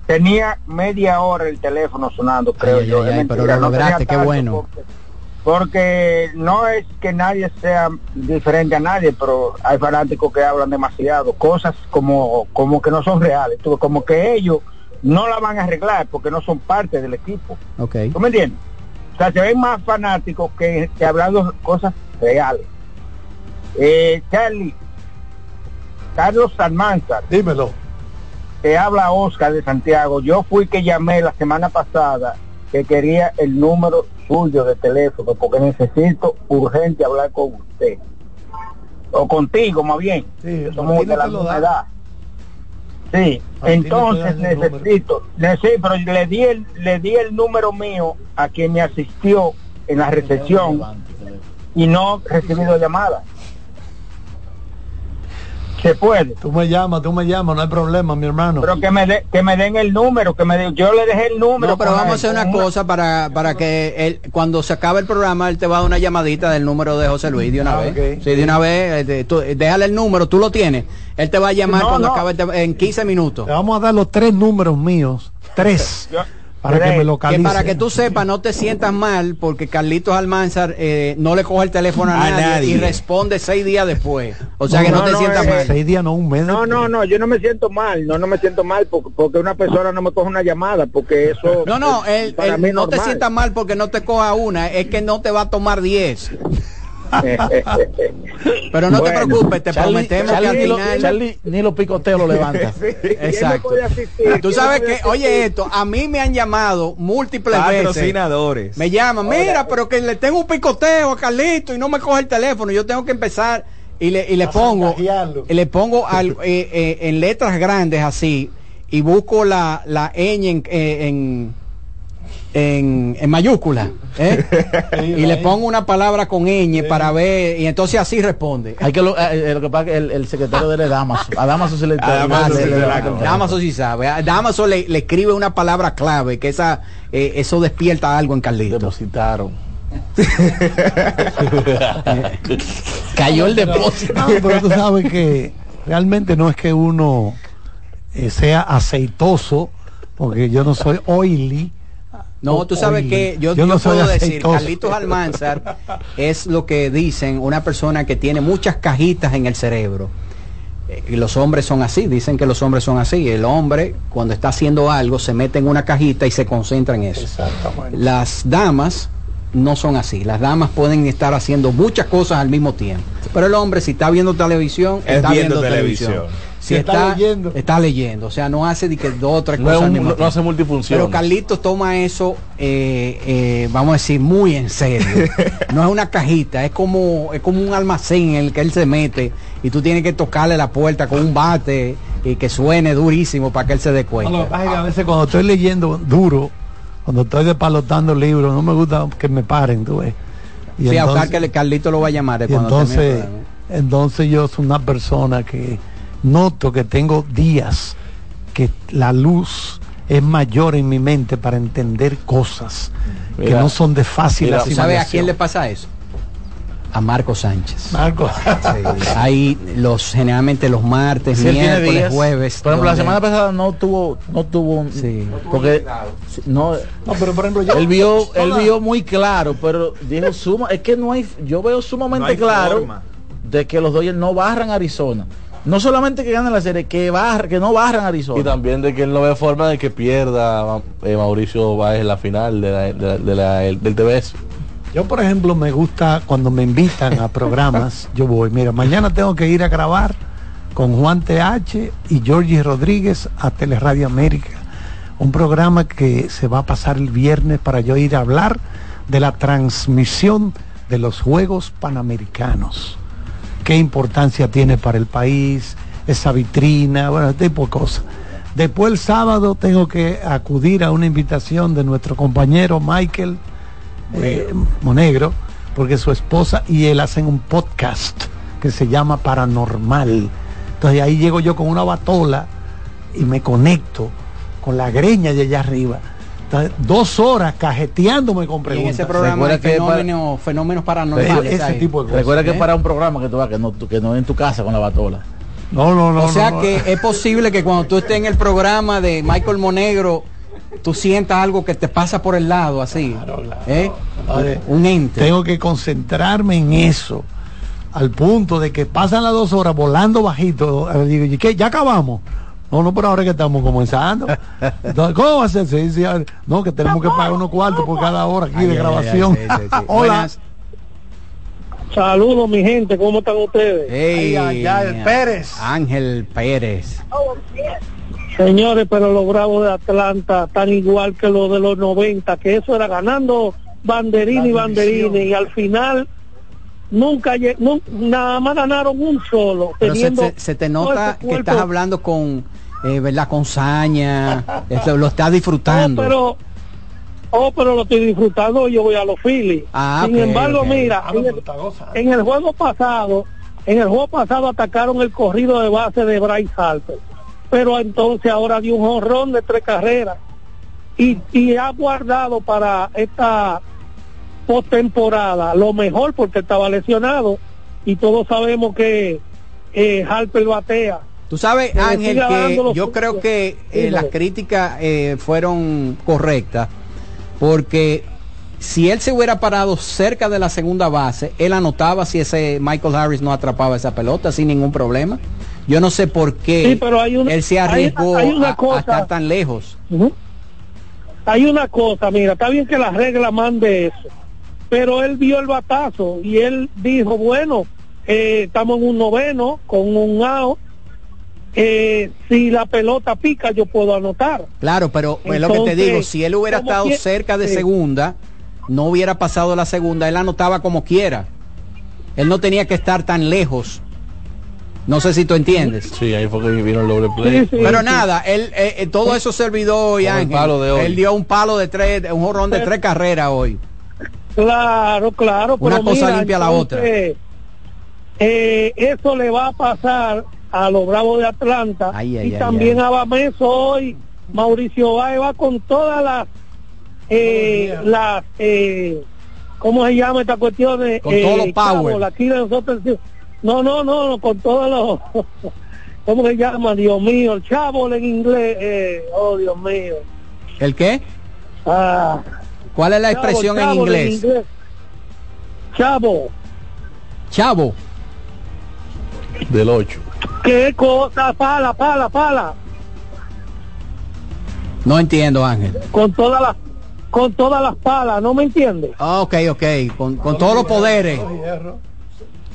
Tenía media hora el teléfono sonando, creo Ay, yo. ay, Es ay, pero lo lograste, qué bueno. Porque, porque no es que nadie sea diferente a nadie, pero hay fanáticos que hablan demasiado, cosas como, como que no son reales, como que ellos no la van a arreglar porque no son parte del equipo. Ok. ¿Tú me entiendes? O sea, se ven más fanáticos que, que hablando cosas reales. Eh, Charlie, Carlos Almanzar, Dímelo. te habla Oscar de Santiago. Yo fui que llamé la semana pasada que quería el número suyo de teléfono porque necesito urgente hablar con usted. O contigo, más bien. Sí, somos de la misma da. edad. Sí, entonces necesito, ne- sí, pero le di el, le di el número mío a quien me asistió en la recepción y no he recibido llamada. Se puede. Tú me llamas, tú me llamas, no hay problema, mi hermano. Pero que me, de- que me den el número, que me den- yo le dejé el número. No, pero vamos a hacer una cosa para, para que él, cuando se acabe el programa, él te va a dar una llamadita del número de José Luis de una Ah, vez. Sí, de una vez, eh, de- tú- déjale el número, tú lo tienes. Él te va a llamar No, cuando no. acabe el en 15 minutos. Le vamos a dar los tres números míos, tres, Yo- para que me Que localice. para que tú sepas, no te sientas mal, porque Carlitos Almanzar eh, no le coge el teléfono a, A nadie, nadie. y responde seis días después. O sea que no, No, te no, sientas eh, mal. Seis días, no un mes. No, no, no, yo no me siento mal, no, no me siento mal porque, porque una persona no me coge una llamada, porque eso No, no, eh, él, para él mí es no te sientas mal porque no te coja una, es que no te va a tomar 10. (laughs) Pero no te preocupes, te Charlie, prometemos Charlie que ni, lo-. Charlie ni los picoteos lo levanta. (laughs) Exacto. puede asistir? Tú ¿Quién sabes que, asistir? oye esto, a mí me han llamado múltiples veces. Patrocinadores. Me llaman, mira, pero que le tengo un picoteo a Carlito y no me coge el teléfono. Yo tengo que empezar y le, y le pongo, y le pongo al- eh, eh, en letras grandes así y busco la, la ñ en, eh, en, en, en mayúscula ¿eh? (laughs) y le pongo una palabra con ñ para ver y entonces así responde. Hay que lo, eh, eh, lo que pasa es que el, el secretario de él es Damaso. A Damaso se le A Damaso sí sabe. A Damaso le, le escribe una palabra clave que esa eh, eso despierta algo en Carlito. Depositaron. (laughs) Cayó el depósito. No, pero tú sabes que realmente no es que uno eh, sea aceitoso, porque yo no soy oily. No, tú sabes que yo, no puedo decir. Carlitos Almanzar es lo que dicen una persona que tiene muchas cajitas en el cerebro. Eh, Y los hombres son así, dicen que los hombres son así. El hombre, cuando está haciendo algo, se mete en una cajita y se concentra en eso. Exactamente. Las damas no son así. Las damas pueden estar haciendo muchas cosas al mismo tiempo. Pero el hombre, si está viendo televisión, Es está viendo viendo, televisión. televisión. Si está está, leyendo. está leyendo. O sea, no hace de que dos o tres No, cosas un- no- hace multifunción. Pero Carlitos toma eso, eh, eh, vamos a decir, muy en serio. (laughs) no es una cajita, es como, es como un almacén en el que él se mete y tú tienes que tocarle la puerta con un bate y que suene durísimo para que él se dé cuenta. lo que pasa es que a veces cuando estoy leyendo duro, cuando estoy despalotando libros, no me gusta que me paren, tú ves. Y sí, a entonces- buscar que Carlito lo va a llamar Y cuando entonces, entonces yo soy una persona que noto que tengo días que la luz es mayor en mi mente para entender cosas que no son de fácil mira, ¿Tú sabes a quién le pasa eso? a Marco Sánchez. Marco. Ahí los generalmente los martes, Sí, miércoles, días. jueves. Por ejemplo, la semana pasada no tuvo, no tuvo un, porque no, No, pero por ejemplo, yo. él vio, él vio muy claro, pero dijo suma, es que no hay, yo veo sumamente No claro forma. de que los Dodgers no barran Arizona. No solamente que ganen la serie, que barra, que no barran Arizona. Y también de que él no ve forma de que pierda eh, Mauricio Báez en la final de la- de la- de la- el- del TBS. Yo, por ejemplo, me gusta cuando me invitan a programas, (laughs) yo voy. Mira, mañana tengo que ir a grabar con Juan TH y Georgie Rodríguez a Teleradio América. Un programa que se va a pasar el viernes para yo ir a hablar de la transmisión de los Juegos Panamericanos. Qué importancia tiene para el país, esa vitrina, bueno, ese tipo de cosas. Después el sábado tengo que acudir a una invitación de nuestro compañero Michael eh, Monegro, porque su esposa y él hacen un podcast que se llama Paranormal. Entonces ahí llego yo con una batola y me conecto con la greña de allá arriba. Dos horas cajeteándome con Y en preguntas. ese programa hay para- fenómenos, fenómenos paranormales. ese ahí. tipo de cosas. Recuerda que ¿eh? para un programa que tú vas, que no, que no en tu casa con la batola. No, no, no. o sea no, no. que es posible que cuando tú estés en el programa de Michael Monegro, tú sientas algo que te pasa por el lado, así. ¿eh? Vale. Un ente. Tengo que concentrarme en eso. Al punto de que pasan las dos horas volando bajito. Digo, ¿y qué? ¿Ya acabamos? No, no, pero ahora que estamos comenzando. (laughs) Entonces, ¿Cómo va a ser? Sí, sí, no, que tenemos que pagar unos cuartos por cada hora aquí Ay, de ay, grabación. ay, sí, sí, sí. (laughs) Hola. Saludos, mi gente, ¿cómo están ustedes? Ey, Ay, ay, ay, Pérez. Ángel Pérez. Señores, pero los Bravos de Atlanta están igual que los de los 90, que eso era ganando banderín y banderines, y al final nunca, nada más ganaron un solo. Pero se, teniendo se- se te nota ese que estás hablando con, eh, ¿verdad? Con saña. (laughs) Esto, lo estás Oh, disfrutando. pero, oh, pero lo estoy disfrutando, yo voy a los Phillies. Ah, Sin embargo, mira, Ah, no, el, está en el juego pasado, en el juego pasado atacaron el corrido de base de Bryce Harper, pero entonces ahora dio un jonrón de tres carreras y, y ha guardado para esta postemporada lo mejor porque estaba lesionado y todos sabemos que eh, Harper batea. Tú sabes, le Ángel, que yo creo que eh, las críticas eh, fueron correctas porque si él se hubiera parado cerca de la segunda base, él anotaba si ese Michael Harris no atrapaba esa pelota sin ningún problema. Yo no sé por qué Sí, pero hay una- él se arriesgó hay una a- estar tan lejos. Hay una cosa, mira, está bien que la regla mande eso, pero él vio el batazo y él dijo, bueno, eh, estamos en un noveno con un out, eh, si la pelota pica yo puedo anotar. Claro, pero es lo que te Entonces, digo, si él hubiera estado cerca de segunda, no hubiera pasado la segunda, él anotaba como quiera. Él no tenía que estar tan lejos. No sé si tú entiendes. Sí, ahí fue que vino el doble play. Sí, sí. Pero nada, él, eh, eh, todo eso se olvidó hoy, Ángel. palo de hoy. Él dio un palo de tres, un jorrón de Pero- tres carreras hoy. Claro, claro. Una pero cosa mira, limpia a la entonces, eh, eso le va a pasar a los Bravos de Atlanta Ay, ay, y ay, también ay. a Bameso hoy. Mauricio Báez va con todas las, eh, las, eh, ¿cómo se llama esta cuestión? de Con todos los power. aquí nosotros, no, no, no, no, con todos los, (laughs) ¿cómo se llama? Dios mío, el chavo en inglés, eh, oh Dios mío. ¿El qué? Ah, ¿Cuál es la chavo, expresión en chavo inglés? Chavo. Chavo. Del 8. ¿Qué cosa? Pala, pala, pala. No entiendo, Ángel. Con todas las con todas las palas, ¿no me entiendes? Ah, ok, ok. Con, con todos los poderes.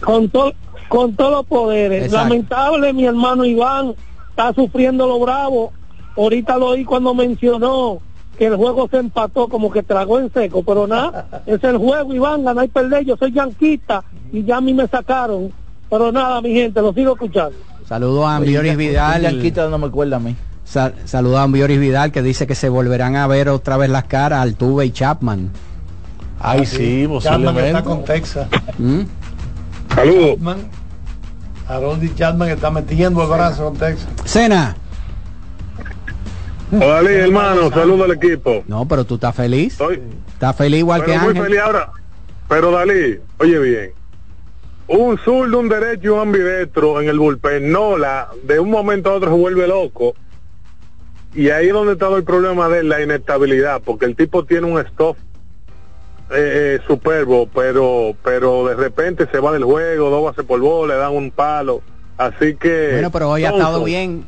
Con to- con todos los poderes. Exacto. Lamentable, mi hermano Iván está sufriendo lo bravo. Ahorita lo oí cuando mencionó que el juego se empató como que tragó en seco, pero nada, (laughs) es el juego, Iván, ganar y perder. Yo soy yanquista y ya a mí me sacaron. Pero nada, mi gente, lo sigo escuchando. Saludo a Ambioris Vidal. Yanquita no me acuerda a mí. Sal- saludo a Ambioris Vidal que dice que se volverán a ver otra vez las caras Altuve y Chapman. Ay, sí, Chapman está con Texas. ¿Mm? Saludos. Chapman, Harold Chapman está metiendo el brazo con Texas. Cena. Hola, Lee, hermano, saludo al equipo. No, pero tú estás feliz. Estoy Estás feliz igual que pero muy Ángel. feliz ahora. Pero Dalí, oye bien, un zurdo, un derecho y un ambidestro en el bullpen. Nola, de un momento a otro se vuelve loco. Y ahí es donde está el problema de la inestabilidad, porque el tipo tiene un stop eh, eh, superbo, pero pero de repente se va del juego, dos bases por bola, le dan un palo. Así que... Bueno, pero hoy ha estado bien.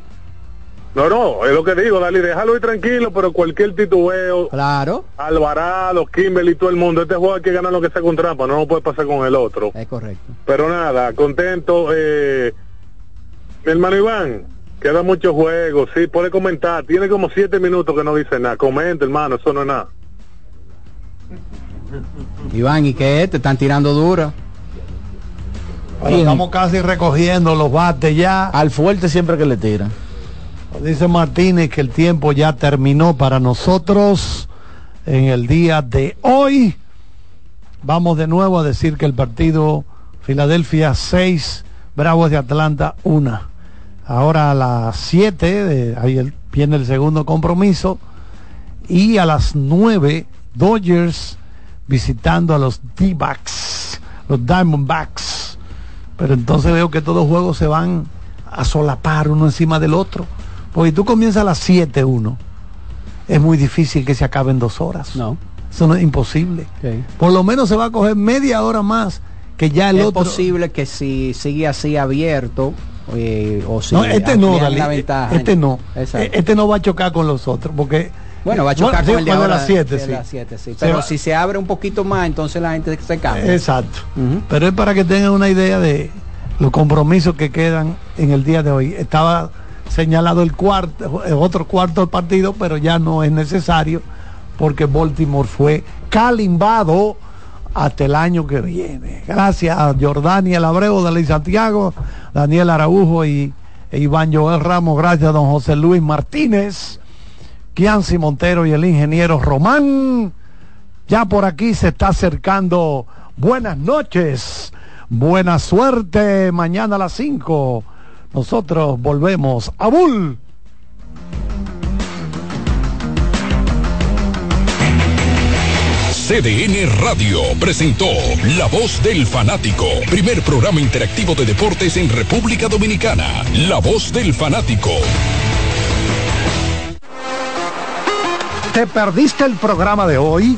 No, no, es lo que digo, Dali, déjalo ir tranquilo, pero cualquier titubeo, claro. Alvarado, Kimberly, todo el mundo, este juego hay que ganar lo que sea con trampa, no lo puede pasar con el otro. Es correcto. Pero nada, contento. Eh, mi hermano Iván, queda mucho juego, sí, puede comentar. Tiene como siete minutos que no dice nada. Comenta, hermano, eso no es nada. Iván, ¿y qué? Te están tirando duro. Bueno, estamos casi recogiendo los bates ya. Al fuerte siempre que le tiran. Dice Martínez que el tiempo ya terminó para nosotros en el día de hoy. Vamos de nuevo a decir que el partido Filadelfia 6, Bravos de Atlanta 1. Ahora a las 7, de- ahí viene el segundo compromiso. Y a las 9, Dodgers visitando a los D-Backs, los Diamondbacks. Pero entonces veo que todos los juegos se van a solapar uno encima del otro. Porque tú comienzas a las 7 uno. Es muy difícil que se acaben dos horas. No. Eso no es imposible. Por lo menos se va a coger media hora más que ya el es otro. posible que si sigue así abierto eh, o si no, este no, Dalí, la ventaja. este no. Exacto. Eh, Este no va a chocar con los otros. Porque. Bueno, va a chocar sí, con el de ahora las 7, de sí. Pero si se abre un poquito más, entonces la gente se cambia. Exacto. Pero es para que tengan una idea de los compromisos que quedan en el día de hoy. Estaba señalado el cuarto, el otro cuarto del partido, pero ya no es necesario porque Baltimore fue calimbado hasta el año que viene. Gracias a Jordania Abreu, Dalí Santiago, Daniel Araujo y e Iván Joel Ramos. Gracias a don José Luis Martínez, Kianci Montero y el ingeniero Román. Ya por aquí se está acercando. Buenas noches. Buena suerte. Mañana a las 5. Nosotros volvemos a Bull. CDN Radio presentó La Voz del Fanático, primer programa interactivo de deportes en República Dominicana. La Voz del Fanático. ¿Te perdiste el programa de hoy?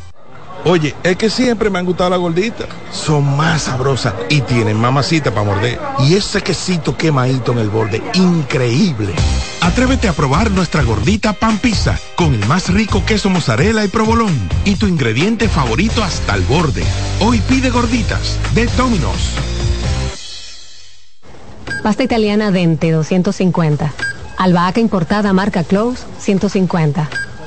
Oye, es que siempre me han gustado las gorditas. Son más sabrosas y tienen mamacita para morder. Y ese quesito quemadito en el borde, increíble. Atrévete a probar nuestra gordita pan pizza con el más rico queso mozzarella y provolón y tu ingrediente favorito hasta el borde. Hoy pide gorditas de Domino's. Pasta italiana Dente 250. Albahaca importada marca Close 150.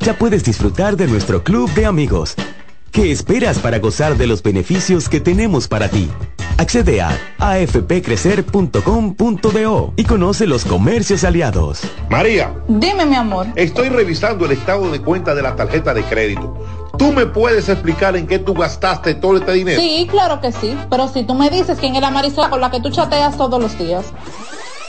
ya puedes disfrutar de nuestro club de amigos. ¿Qué esperas para gozar de los beneficios que tenemos para ti? Accede a afpcrecer.com.do y conoce los comercios aliados. María, Dime, mi amor. estoy revisando el estado de cuenta de la tarjeta de crédito. ¿Tú me puedes explicar en qué tú gastaste todo este dinero? Sí, claro que sí. Pero si tú me dices quién es la Marisol con la que tú chateas todos los días.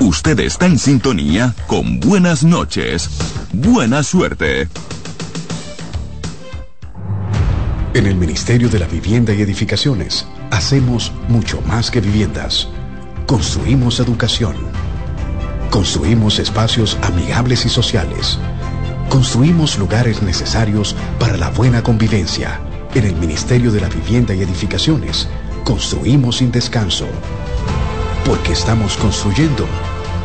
Usted está en sintonía con Buenas noches, Buena Suerte. En el Ministerio de la Vivienda y Edificaciones hacemos mucho más que viviendas. Construimos educación. Construimos espacios amigables y sociales. Construimos lugares necesarios para la buena convivencia. En el Ministerio de la Vivienda y Edificaciones construimos sin descanso. Porque estamos construyendo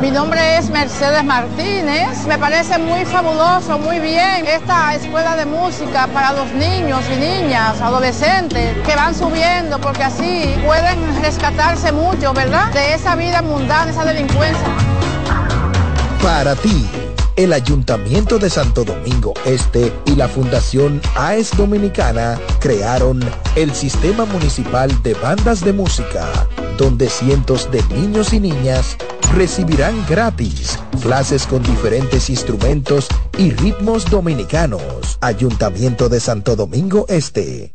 Mi nombre es Mercedes Martínez. Me parece muy fabuloso, muy bien esta escuela de música para los niños y niñas, adolescentes que van subiendo porque así pueden rescatarse mucho, ¿verdad? De esa vida mundana, esa delincuencia. Para ti, el Ayuntamiento de Santo Domingo Este y la Fundación AES Dominicana crearon el Sistema Municipal de Bandas de Música, donde cientos de niños y niñas recibirán gratis clases con diferentes instrumentos y ritmos dominicanos. Ayuntamiento de Santo Domingo Este.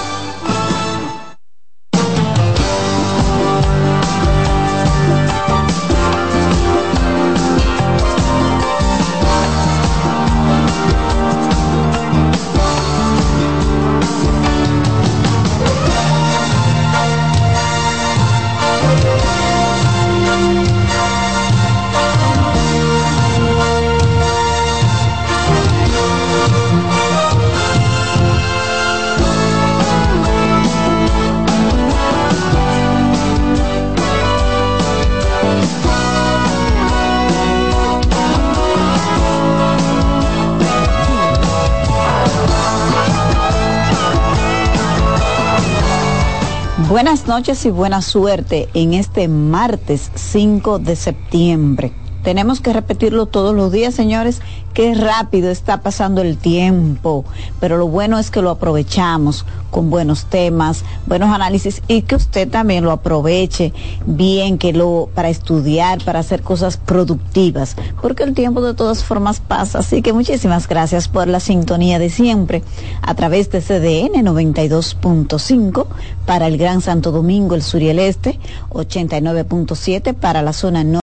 Noches y buena suerte en este martes 5 de septiembre. Tenemos que repetirlo todos los días, señores, qué rápido está pasando el tiempo, pero lo bueno es que lo aprovechamos con buenos temas, buenos análisis y que usted también lo aproveche bien, que lo para estudiar, para hacer cosas productivas, porque el tiempo de todas formas pasa, así que muchísimas gracias por la sintonía de siempre a través de CDN 92.5 para el Gran Santo Domingo, el sur y el este, 89.7 para la zona 9